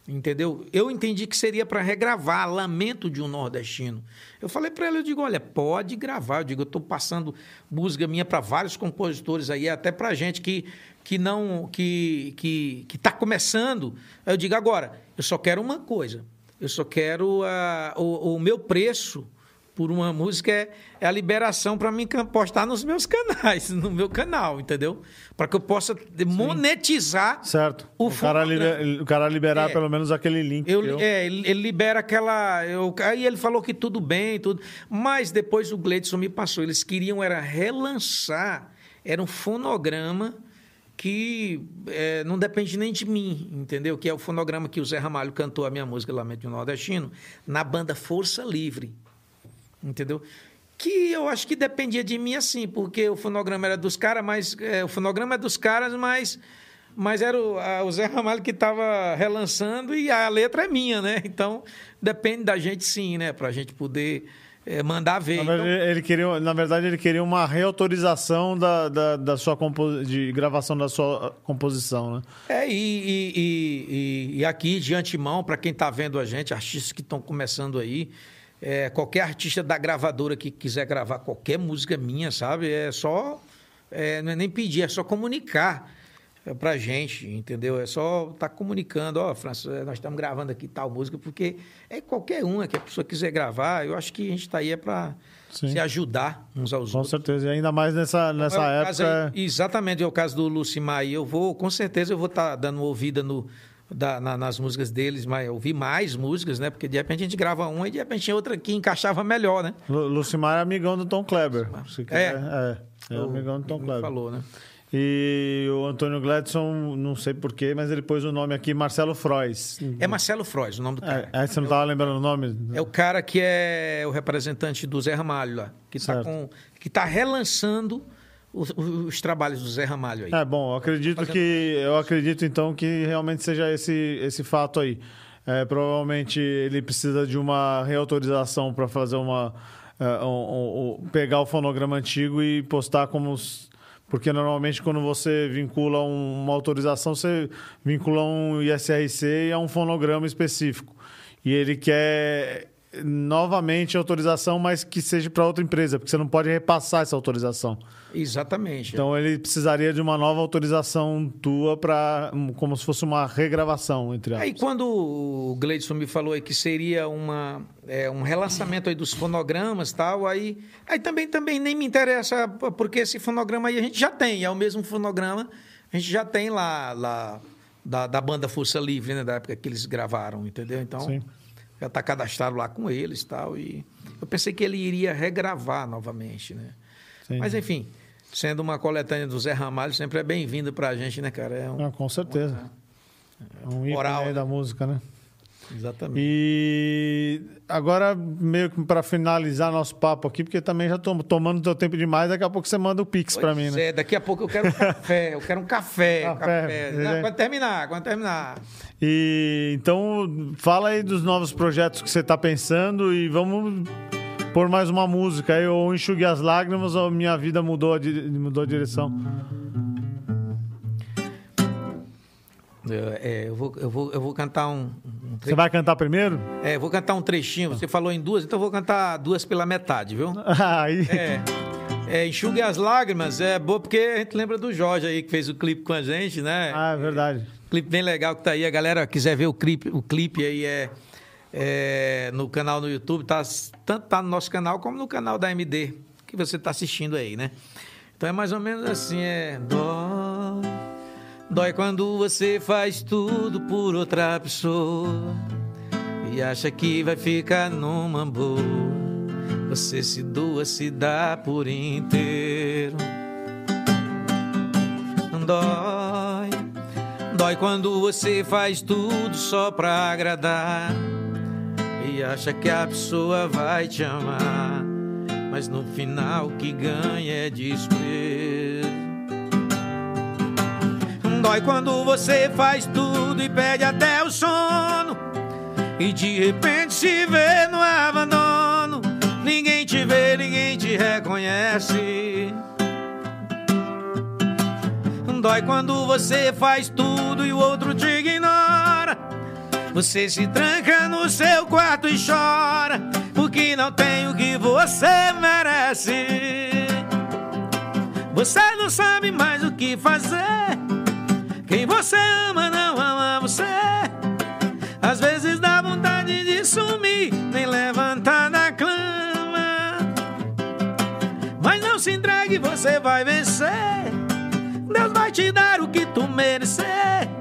Entendeu? Eu entendi que seria para regravar Lamento de um Nordestino. Eu falei para ele, eu digo, olha, pode gravar. Eu digo, eu estou passando música minha para vários compositores aí, até para gente que, que não que que que está começando. Eu digo agora, eu só quero uma coisa. Eu só quero ah, o, o meu preço por uma música é, é a liberação para mim postar nos meus canais, no meu canal, entendeu? Para que eu possa monetizar Certo. O O, cara, fonograma- liber- o cara liberar É. pelo menos aquele link. Eu, eu- é, ele, ele libera aquela. Eu, aí ele falou que tudo bem, tudo. Mas depois o Gleidson me passou. Eles queriam era relançar, era um fonograma que é, não depende nem de mim, entendeu? Que é o fonograma que o Zé Ramalho cantou a minha música Lamento de um Nordestino na banda Força Livre, entendeu? Que eu acho que dependia de mim assim, porque o fonograma era dos caras, mas é, o fonograma é dos caras, mas mas era o, a- o Zé Ramalho que estava relançando e a letra é minha, né? Então depende da gente sim, né? Para a gente poder é, mandar ver. Na Então, verdade, ele queria, na verdade, ele queria uma reautorização da, da, da sua compo, de gravação da sua composição, né? É, e, e- e- e- e aqui, de antemão, para quem está vendo a gente, artistas que estão começando aí, é, qualquer artista da gravadora que quiser gravar qualquer música minha, sabe? É só. é, não é nem pedir, é só comunicar para gente, entendeu? É só estar comunicando, ó, França, nós estamos gravando aqui tal música, porque é qualquer uma que a pessoa quiser gravar, eu acho que a gente está aí é para se ajudar uns aos Com outros. certeza. E ainda mais nessa, nessa É caso época. aí- exatamente, é o caso do Lucimar. E eu vou, com certeza, eu vou estar dando ouvida no, da- na- nas músicas deles, mas ouvir mais músicas, né? Porque de repente a gente grava uma e de repente tinha outra que encaixava melhor, né? Lu- Lucimar é amigão do Tom Kleber. Quiser. É, é, O- amigão do Tom Kleber. falou, né? E o Antônio Gladson, não sei porquê, mas ele pôs o nome aqui, Marcelo Frois. É Marcelo Frois, o nome do cara. É, é, você não estava lembrando o nome? É o cara que é o representante do Zé Ramalho lá, que está tá relançando os, os trabalhos do Zé Ramalho aí. É, bom, eu acredito Fazendo- que eu acredito então que realmente seja esse esse fato aí. É, provavelmente ele precisa de uma reautorização para fazer uma é, um- um- pegar o fonograma antigo e postar como os- porque normalmente quando você vincula um- uma autorização você vincula um ISRC e a um fonograma específico e ele quer novamente autorização, mas que seja para outra empresa, porque você não pode repassar essa autorização. Exatamente. Então ele precisaria de uma nova autorização tua para como se fosse uma regravação entre Aí aspas. quando o Gleidson me falou aí que seria uma, é, um relançamento aí dos fonogramas e tal, aí, aí também, também nem me interessa, porque esse fonograma aí a gente já tem, é o mesmo fonograma, a gente já tem lá, lá da, da banda Força Livre, né, da época que eles gravaram, entendeu? Então, Sim. já está cadastrado lá com eles e tal, e eu pensei que ele iria regravar novamente, né? Sim. Mas enfim, sendo uma coletânea do Zé Ramalho, sempre é bem-vindo pra gente, né, cara? É um... Ah, com certeza. É um Oral, né? da música, né? Exatamente. E agora, meio que para finalizar nosso papo aqui, porque também já estou tomando teu tempo demais, daqui a pouco você manda o Pix para mim, né? é, daqui a pouco eu quero um café, eu quero um café. Café, café. Não, quando terminar, quando terminar. E então, fala aí dos novos projetos que você está pensando e vamos pôr mais uma música aí, ou enxugue as lágrimas, ou minha vida mudou mudou a direção. É, eu, vou, eu, vou, eu vou cantar um, um Você vai cantar primeiro? é, eu vou cantar um trechinho. Você falou em duas, então eu vou cantar duas pela metade, viu? Aí. É. É, Enxugue as lágrimas, é boa porque a gente lembra do Jorge aí que fez o clipe com a gente, né? Ah, é verdade. Clipe bem legal que tá aí. A galera quiser ver o clipe, o clipe aí é, é no canal no YouTube, tá, tanto tá no nosso canal como no canal da MD, que você tá assistindo aí, né? Então é mais ou menos assim, é dói, dói quando você faz tudo por outra pessoa e acha que vai ficar numa boa. Você se doa, se dá por inteiro. Dói, dói quando você faz tudo só pra agradar acha que a pessoa vai te amar, mas no final o que ganha é desprezo. Dói quando você faz tudo e perde até o sono e de repente se vê no abandono. Ninguém te vê, ninguém te reconhece. Dói quando você faz tudo e o outro te ignora. Você se tranca no seu quarto e chora, porque não tem o que você merece. Você não sabe mais o que fazer. Quem você ama não ama você. Às vezes dá vontade de sumir, nem levantar da cama. Mas não se entregue, você vai vencer. Deus vai te dar o que tu merecer.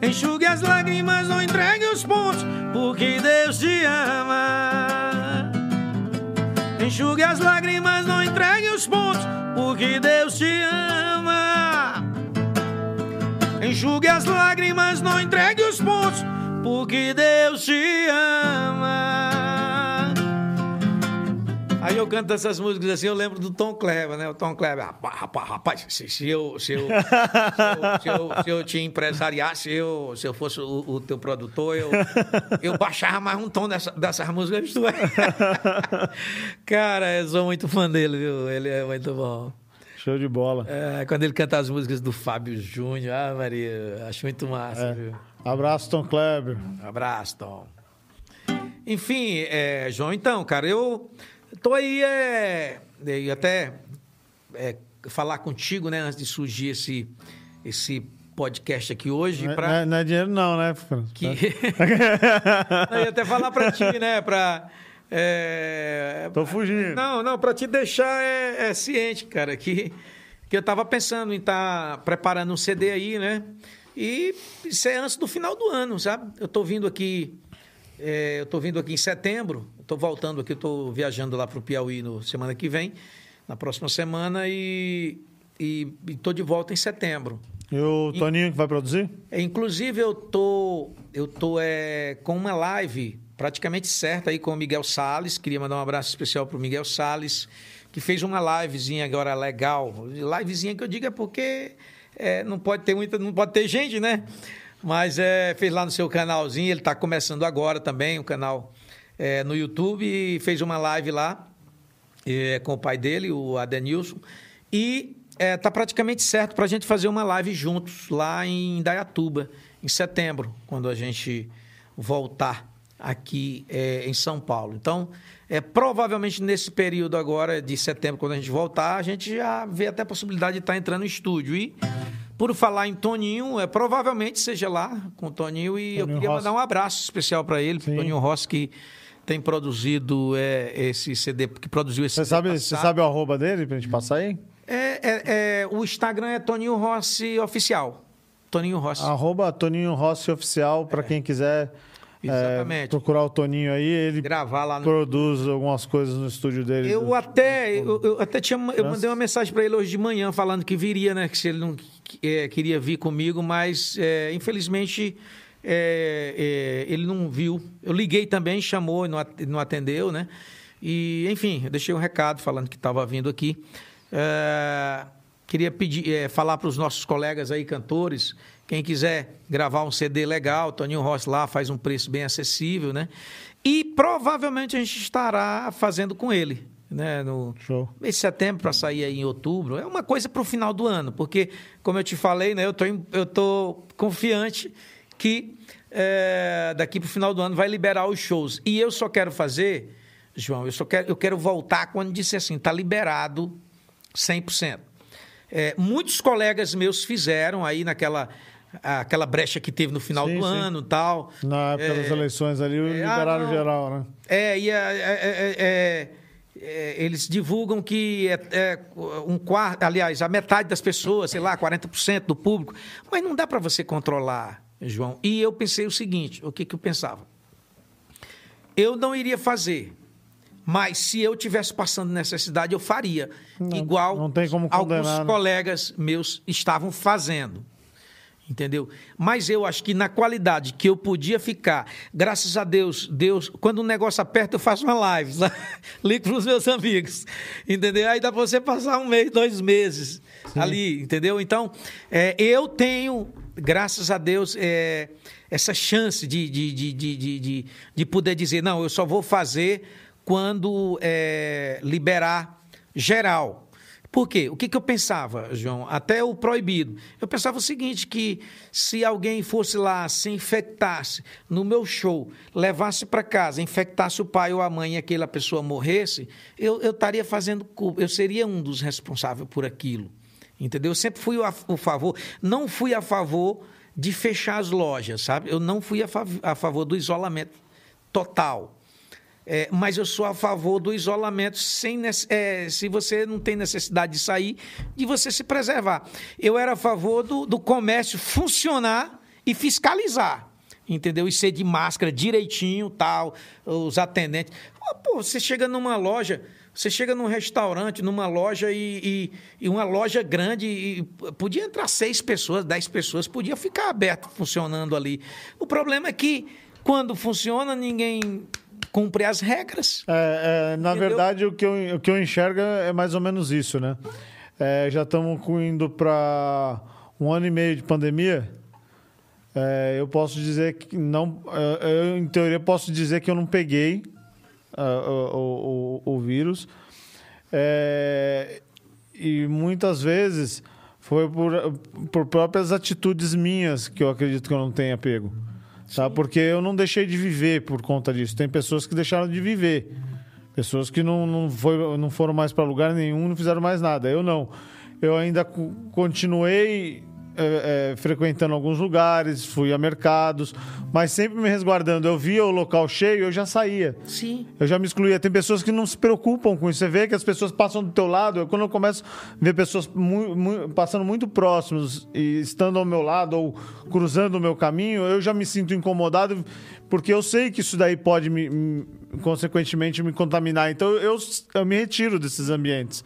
Enxugue as lágrimas, não entregue os pontos, porque Deus te ama. Enxugue as lágrimas, não entregue os pontos, porque Deus te ama. Enxugue as lágrimas, não entregue os pontos, porque Deus te ama. Aí eu canto essas músicas assim, eu lembro do Tom Kleber, né? O Tom Kleber, rapaz, rapaz, rapaz se, se eu, se, eu, se, eu, se, eu, se eu te empresariasse, se eu, se eu fosse o, o teu produtor, eu, eu baixava mais um tom dessa, dessas músicas. Tu é. Cara, eu sou muito fã dele, viu? Ele é muito bom. Show de bola. É, quando ele canta as músicas do Fábio Júnior, ah, Maria, acho muito massa, É. viu? Abraço, Tom Kleber. Abraço, Tom. Enfim, é, João, então, cara, eu tô aí, é, eu até é, falar contigo, né, antes de surgir esse, esse podcast aqui hoje, Não é- pra, não, é, não é dinheiro, não, né? Que... eu ia até falar pra ti, né, pra... é, Tô fugindo. não, não, pra te deixar é, é ciente, cara, que, que eu tava pensando em estar preparando um CD aí, né? E isso é antes do final do ano, sabe? Eu tô vindo aqui, é, eu tô vindo aqui em setembro, tô voltando aqui, tô viajando lá pro Piauí no semana que vem, na próxima semana, e, e, e tô de volta em setembro. E o Toninho que vai produzir? É, Inclusive, eu tô, eu tô é, com uma live praticamente certa aí com o Miguel Sales. Queria mandar um abraço especial para o Miguel Sales, que fez uma livezinha agora legal. Livezinha que eu digo é porque é, não pode ter muita, não pode ter gente, né? Mas é, fez lá no seu canalzinho, ele está começando agora também, o canal é, no YouTube, e fez uma live lá é, com o pai dele, o Adenilson, e está praticamente certo para a gente fazer uma live juntos lá em Indaiatuba, em setembro, quando a gente voltar aqui é, em São Paulo. Então, é, provavelmente nesse período agora de setembro, quando a gente voltar, a gente já vê até a possibilidade de estar entrando no estúdio. E, por falar em Toninho, é, provavelmente seja lá com o Toninho, e eu Toninho queria Rossi. mandar um abraço especial para ele, Sim. Toninho Rossi, que tem produzido é, esse CD, que produziu esse Você CD sabe, você sabe o arroba dele pra gente passar aí? É, é, é, o Instagram é Toninho Rossi Oficial. Toninho Rossi. Arroba Toninho Rossi Oficial, pra quem quiser é, procurar o Toninho aí. Ele Gravar lá no. produz algumas coisas no estúdio dele. Eu até, eu, eu até tinha, eu mandei uma mensagem para ele hoje de manhã falando que viria, né? Que se ele não é, queria vir comigo, mas é, infelizmente é, é, ele não viu. Eu liguei também, chamou e não at- não atendeu, né? E enfim, eu deixei um recado falando que estava vindo aqui. É, queria pedir, é, falar para os nossos colegas aí cantores, quem quiser gravar um CD legal, Toninho Rossi lá faz um preço bem acessível, né? E provavelmente a gente estará fazendo com ele, né? No Show. mês de setembro para sair aí em outubro. É uma coisa para o final do ano, porque, como eu te falei, né? Eu tô, eu tô confiante que é, daqui para o final do ano vai liberar os shows. E eu só quero fazer, João, eu só quero, eu quero voltar quando disse assim, está liberado 100%. É, muitos colegas meus fizeram aí naquela aquela brecha que teve no final Sim, do sim. ano tal. Na época das eleições ali, é, ah, liberaram não. geral, né? É, e é, é, é, é, é, eles divulgam que é, é um quarto, aliás, a metade das pessoas, sei lá, 40% do público, mas não dá para você controlar, João. E eu pensei o seguinte, o que, que eu pensava? Eu não iria fazer, mas se eu tivesse passando necessidade, eu faria, igual não como condenar, alguns né? colegas meus estavam fazendo. Entendeu? Mas eu acho que na qualidade que eu podia ficar, graças a Deus, Deus, quando o negócio aperta, eu faço uma live, ligo para os meus amigos, entendeu? Aí dá para você passar um mês, dois meses ali, entendeu? Então, é, eu tenho, graças a Deus, é, essa chance de, de, de, de, de, de, de poder dizer, não, eu só vou fazer quando é, liberar geral. Por quê? O que, que eu pensava, João? Até o proibido. Eu pensava o seguinte, que se alguém fosse lá, se infectasse no meu show, levasse para casa, infectasse o pai ou a mãe e aquela pessoa morresse, eu, eu estaria fazendo culpa. Eu seria um dos responsáveis por aquilo. Entendeu? Eu sempre fui a, o favor. Não fui a favor de fechar as lojas, sabe? Eu não fui a, fav- a favor do isolamento total. É, mas eu sou a favor do isolamento sem é, se você não tem necessidade de sair, de você se preservar. Eu era a favor do, do comércio funcionar e fiscalizar. entendeu? E ser de máscara direitinho, tal, os atendentes. Pô, você chega numa loja, você chega num restaurante, numa loja e, e- e uma loja grande e podia entrar seis pessoas, dez pessoas, podia ficar aberto, funcionando ali. O problema é que quando funciona, ninguém cumpre as regras. É, é, na Entendeu? verdade, o que, eu, o que eu enxergo é mais ou menos isso, né? É, já estamos indo para um ano e meio de pandemia. É, eu posso dizer que não. é, Eu, em teoria, posso dizer que eu não peguei o, o- o vírus. É, e muitas vezes foi por, por próprias atitudes minhas que eu acredito que eu não tenha pego. Tá? Porque eu não deixei de viver por conta disso. Tem pessoas que deixaram de viver. Pessoas que não, não, foi, não foram mais para lugar nenhum, não fizeram mais nada. Eu não. Eu ainda continuei é, é, frequentando alguns lugares, fui a mercados, mas sempre me resguardando. Eu via o local cheio, eu já saía. Sim. Eu já me excluía. Tem pessoas que não se preocupam com isso. Você vê que as pessoas passam do teu lado. Eu, quando eu começo a ver pessoas mu- mu- passando muito próximos e estando ao meu lado ou cruzando o meu caminho, eu já me sinto incomodado porque eu sei que isso daí pode, me, me- consequentemente, me contaminar. Então eu, eu me retiro desses ambientes.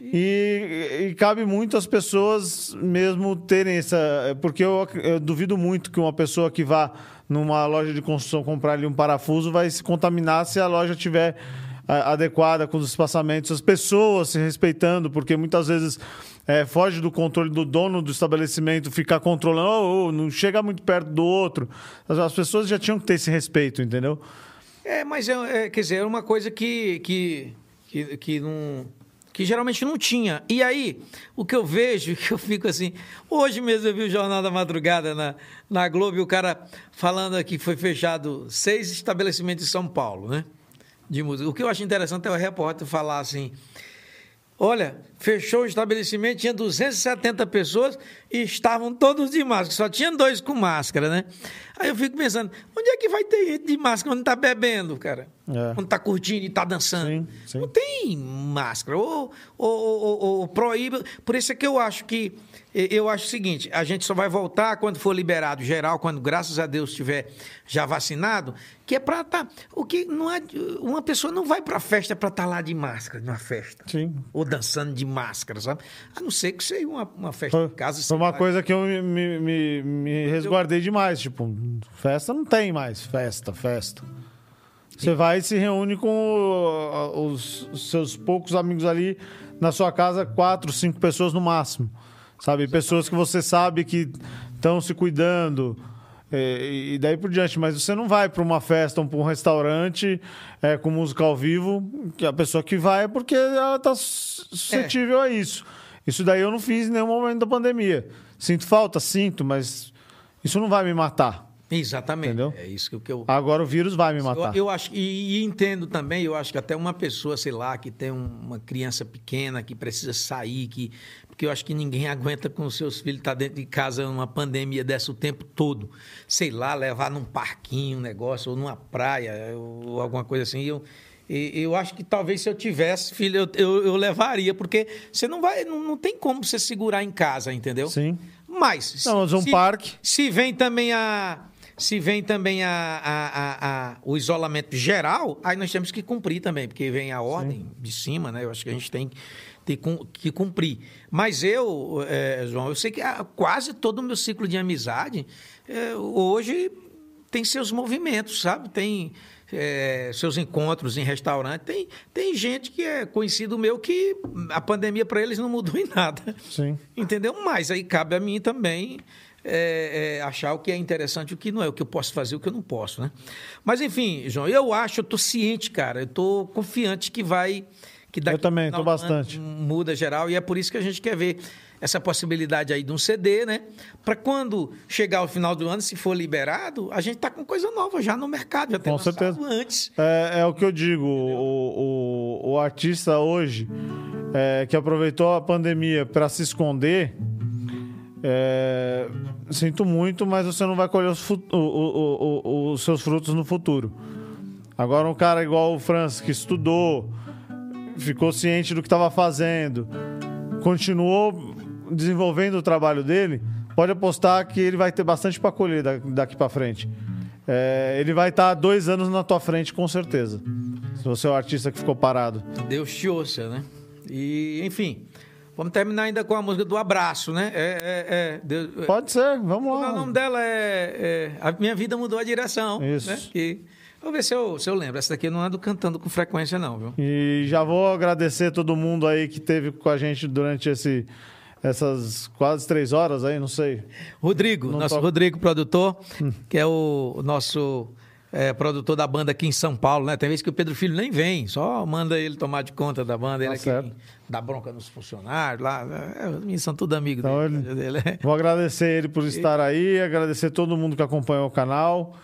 E, e cabe muito às pessoas mesmo terem essa. Porque eu, eu duvido muito que uma pessoa que vá numa loja de construção comprar ali um parafuso vai se contaminar se a loja tiver adequada com os espaçamentos, as pessoas se respeitando, porque muitas vezes é, foge do controle do dono do estabelecimento ficar controlando, "Oh, oh, não chega muito perto do outro. As, as pessoas já tinham que ter esse respeito, entendeu? É, mas é, é, quer dizer, era uma coisa que, que, que, que não. Que geralmente não tinha. E aí, o que eu vejo, que eu fico assim. Hoje mesmo eu vi o Jornal da Madrugada na, na Globo e o cara falando que foi fechado seis estabelecimentos em São Paulo, né? De música. O que eu acho interessante é o repórter falar assim. Olha, fechou o estabelecimento, tinha 270 pessoas e estavam todos de máscara, só tinha dois com máscara, né? Aí eu fico pensando, onde é que vai ter gente de máscara quando tá bebendo, cara? É. Quando tá curtindo e tá dançando? Sim, sim. Não tem máscara. Ou, ou, ou, ou proíbe. Por isso é que eu acho que. Eu acho o seguinte: a gente só vai voltar quando for liberado geral, quando, graças a Deus, estiver já vacinado, que é para tá. O que não é. Uma pessoa não vai pra festa para estar lá de máscara, numa festa. Sim. Ou dançando de máscara, sabe? A não ser que seja uma, uma festa em casa. foi uma coisa que eu me, me, me- resguardei demais. Tipo, festa não tem mais. Festa, festa. Você vai e se reúne com os seus poucos amigos ali na sua casa, quatro, cinco pessoas no máximo. Sabe? Pessoas que você sabe que estão se cuidando. é, e daí por diante, mas você não vai para uma festa ou para um restaurante é, com música ao vivo, que a pessoa que vai é porque ela está suscetível a isso. Isso daí eu não fiz em nenhum momento da pandemia. Sinto falta? Sinto, mas isso não vai me matar. Exatamente. Entendeu? É isso que eu-. Agora o vírus vai me matar. Eu, eu acho e, e entendo também, eu acho que até uma pessoa, sei lá, que tem um- uma criança pequena que precisa sair, que porque eu acho que ninguém aguenta com os seus filhos estar dentro de casa numa pandemia dessa o tempo todo. Sei lá, levar num parquinho um negócio ou numa praia ou alguma coisa assim. Eu eu acho que talvez se eu tivesse filho eu, eu, eu levaria, porque você não vai, não, não tem como você segurar em casa, entendeu? Sim. Mas Não, mas um se- parque. se vem também a. Se vem também a, a- a- o isolamento geral, aí nós temos que cumprir também, porque vem a ordem de cima, né? Eu acho que a gente tem, que cumprir. Mas eu, eh, João, eu sei que ah, quase todo o meu ciclo de amizade eh, hoje tem seus movimentos, sabe? Tem eh, seus encontros em restaurante. Tem, tem gente que é conhecido meu que a pandemia para eles não mudou em nada. Sim. Entendeu? Mas aí cabe a mim também é, é, achar o que é interessante e o que não é, o que eu posso fazer o que eu não posso, né? Mas enfim, João, eu acho, eu tô ciente, cara, eu tô confiante que vai... Que daqui Eu também, ano bastante. Muda geral e é por isso que a gente quer ver essa possibilidade aí de um CD, né? Para quando chegar o final do ano, se for liberado, a gente tá com coisa nova já no mercado, já tem Com certeza. antes. É, é o que eu digo. O, o, o artista hoje é, que aproveitou a pandemia para se esconder. é, sinto muito, mas você não vai colher os, o- o- o- os seus frutos no futuro. Agora, um cara igual o Francis, que estudou, ficou ciente do que estava fazendo, continuou desenvolvendo o trabalho dele, pode apostar que ele vai ter bastante para colher da- daqui para frente. É, ele vai estar dois anos na tua frente, com certeza. Se você é o artista que ficou parado. Deus te ouça, né? E, enfim, vamos terminar ainda com a música do abraço, né? É, é, é, Deus- Pode ser, vamos é lá. o nome dela é, é A Minha Vida Mudou a Direção. Isso. Né? Que, vou ver se eu, se eu lembro. Essa daqui eu não ando cantando com frequência, não, viu? E já vou agradecer todo mundo aí que teve com a gente durante esse, essas quase três horas aí, não sei. Rodrigo, Não nosso toco. Rodrigo, produtor, que é o nosso é, produtor da banda aqui em São Paulo, né? Tem vezes que o Pedro Filho nem vem, só manda ele tomar de conta da banda. Ele Tá aqui certo. dá bronca nos funcionários lá. É, os meninos são tudo amigos Então dele. dele. Vou agradecer ele por estar aí, agradecer todo mundo que acompanhou o canal.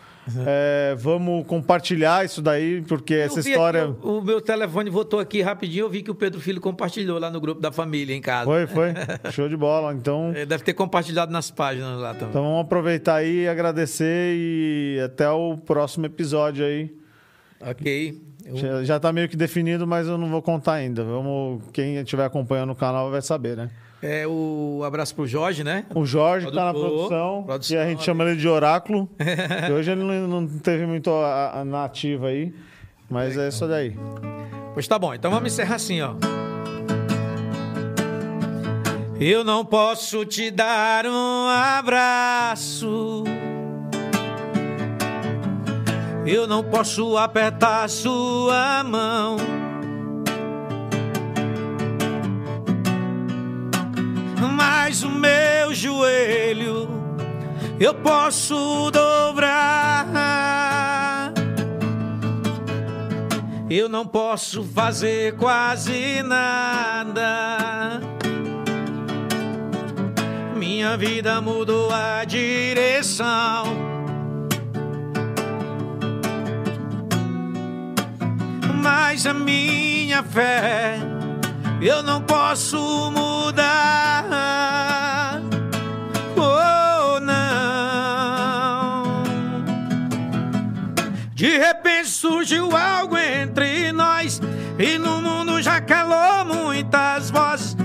É, vamos compartilhar isso daí, porque essa Eu vi história. o, o meu telefone voltou aqui rapidinho, eu vi que o Pedro Filho compartilhou lá no grupo da família em casa. Foi, foi. Show de bola. Então, Ele deve ter compartilhado nas páginas lá também. então vamos aproveitar aí e agradecer e até o próximo episódio aí. ok. Eu- Já, já tá meio que definido, mas eu não vou contar ainda. Vamos, quem estiver acompanhando o canal vai saber, né? É o abraço pro Jorge, né? O Jorge que tá na produção, produção, e a gente chama ele de Oráculo. e hoje ele não, não teve muito a, a, na ativa aí, mas é isso daí. Pois tá bom, então vamos encerrar assim, ó. Eu não posso te dar um abraço. Eu não posso apertar sua mão. Mas o meu joelho eu posso dobrar. Eu não posso fazer quase nada. Minha vida mudou a direção. Mas a minha fé eu não posso mudar. Oh, não. De repente surgiu algo entre nós e no mundo já calou muitas vozes.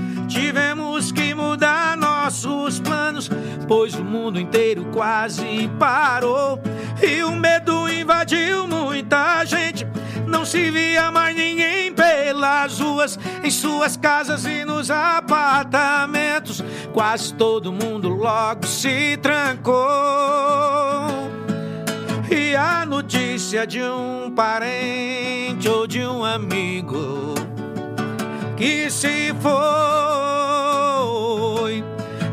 Tivemos que mudar nossos planos, pois o mundo inteiro quase parou e o medo invadiu muita gente. Não se via mais ninguém pelas ruas, em suas casas e nos apartamentos. Quase todo mundo logo se trancou. E a notícia de um parente ou de um amigo que se foi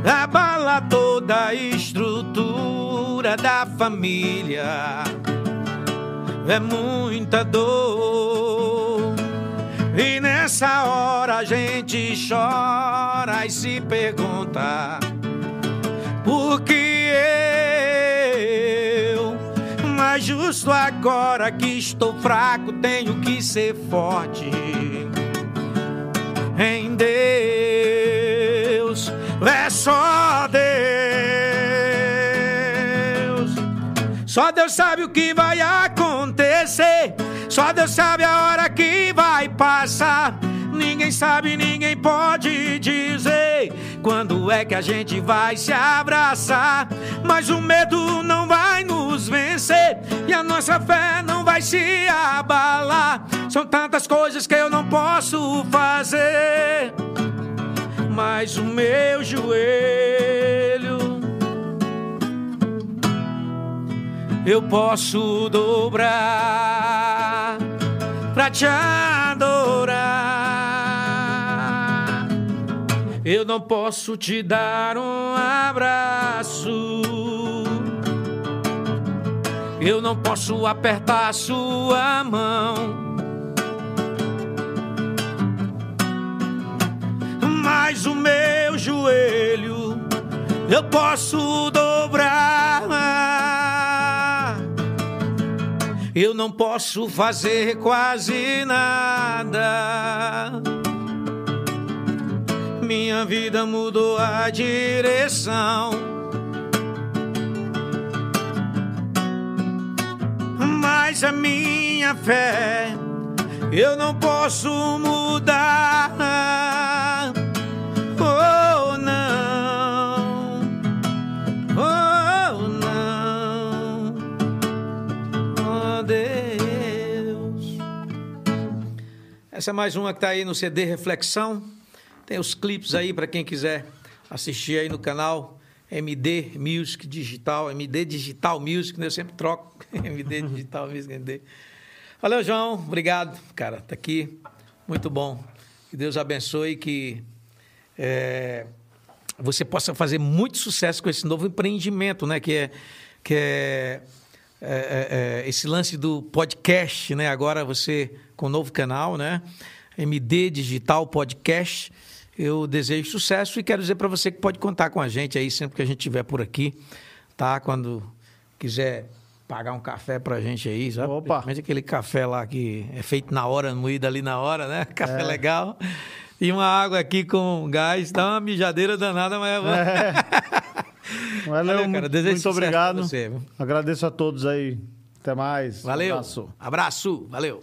abala toda a estrutura da família. É muita dor. E nessa hora a gente chora e se pergunta por que eu, mas justo agora que estou fraco, tenho que ser forte em Deus. É só Deus. Só Deus sabe o que vai acontecer. Só Deus sabe a hora que vai passar. Ninguém sabe, ninguém pode dizer quando é que a gente vai se abraçar. Mas o medo não vai nos vencer e a nossa fé não vai se abalar. São tantas coisas que eu não posso fazer. Mas o meu joelho eu posso dobrar pra te adorar. Eu não posso te dar um abraço. Eu não posso apertar sua mão. Mas o meu joelho eu posso dobrar. Eu não posso fazer quase nada minha vida mudou a direção. Mas a minha fé eu não posso mudar. Oh, não. Oh, não. Oh, Deus. Essa é mais uma que está aí no CD Reflexão. Tem os clipes aí para quem quiser assistir aí no canal MD Music Digital, MD Digital Music, né? eu sempre troco MD Digital Music, MD. Valeu, João. Obrigado, cara. Tá aqui. Muito bom. Que Deus abençoe que é, você possa fazer muito sucesso com esse novo empreendimento, né? Que é, que é, é, é, é, esse lance do podcast, né? Agora você com o novo canal, né? MD Digital Podcast. Eu desejo sucesso e quero dizer para você que pode contar com a gente aí sempre que a gente estiver por aqui, tá? Quando quiser pagar um café pra gente aí, sabe? Opa. Principalmente aquele café lá que é feito na hora, moído ali na hora, né? Café É. legal. E uma água aqui com gás, dá uma mijadeira danada, mas é bom. Valeu, Valeu, cara. Desejo muito obrigado. você? Agradeço a todos aí. Até mais. Valeu. Abraço. Abraço. Valeu.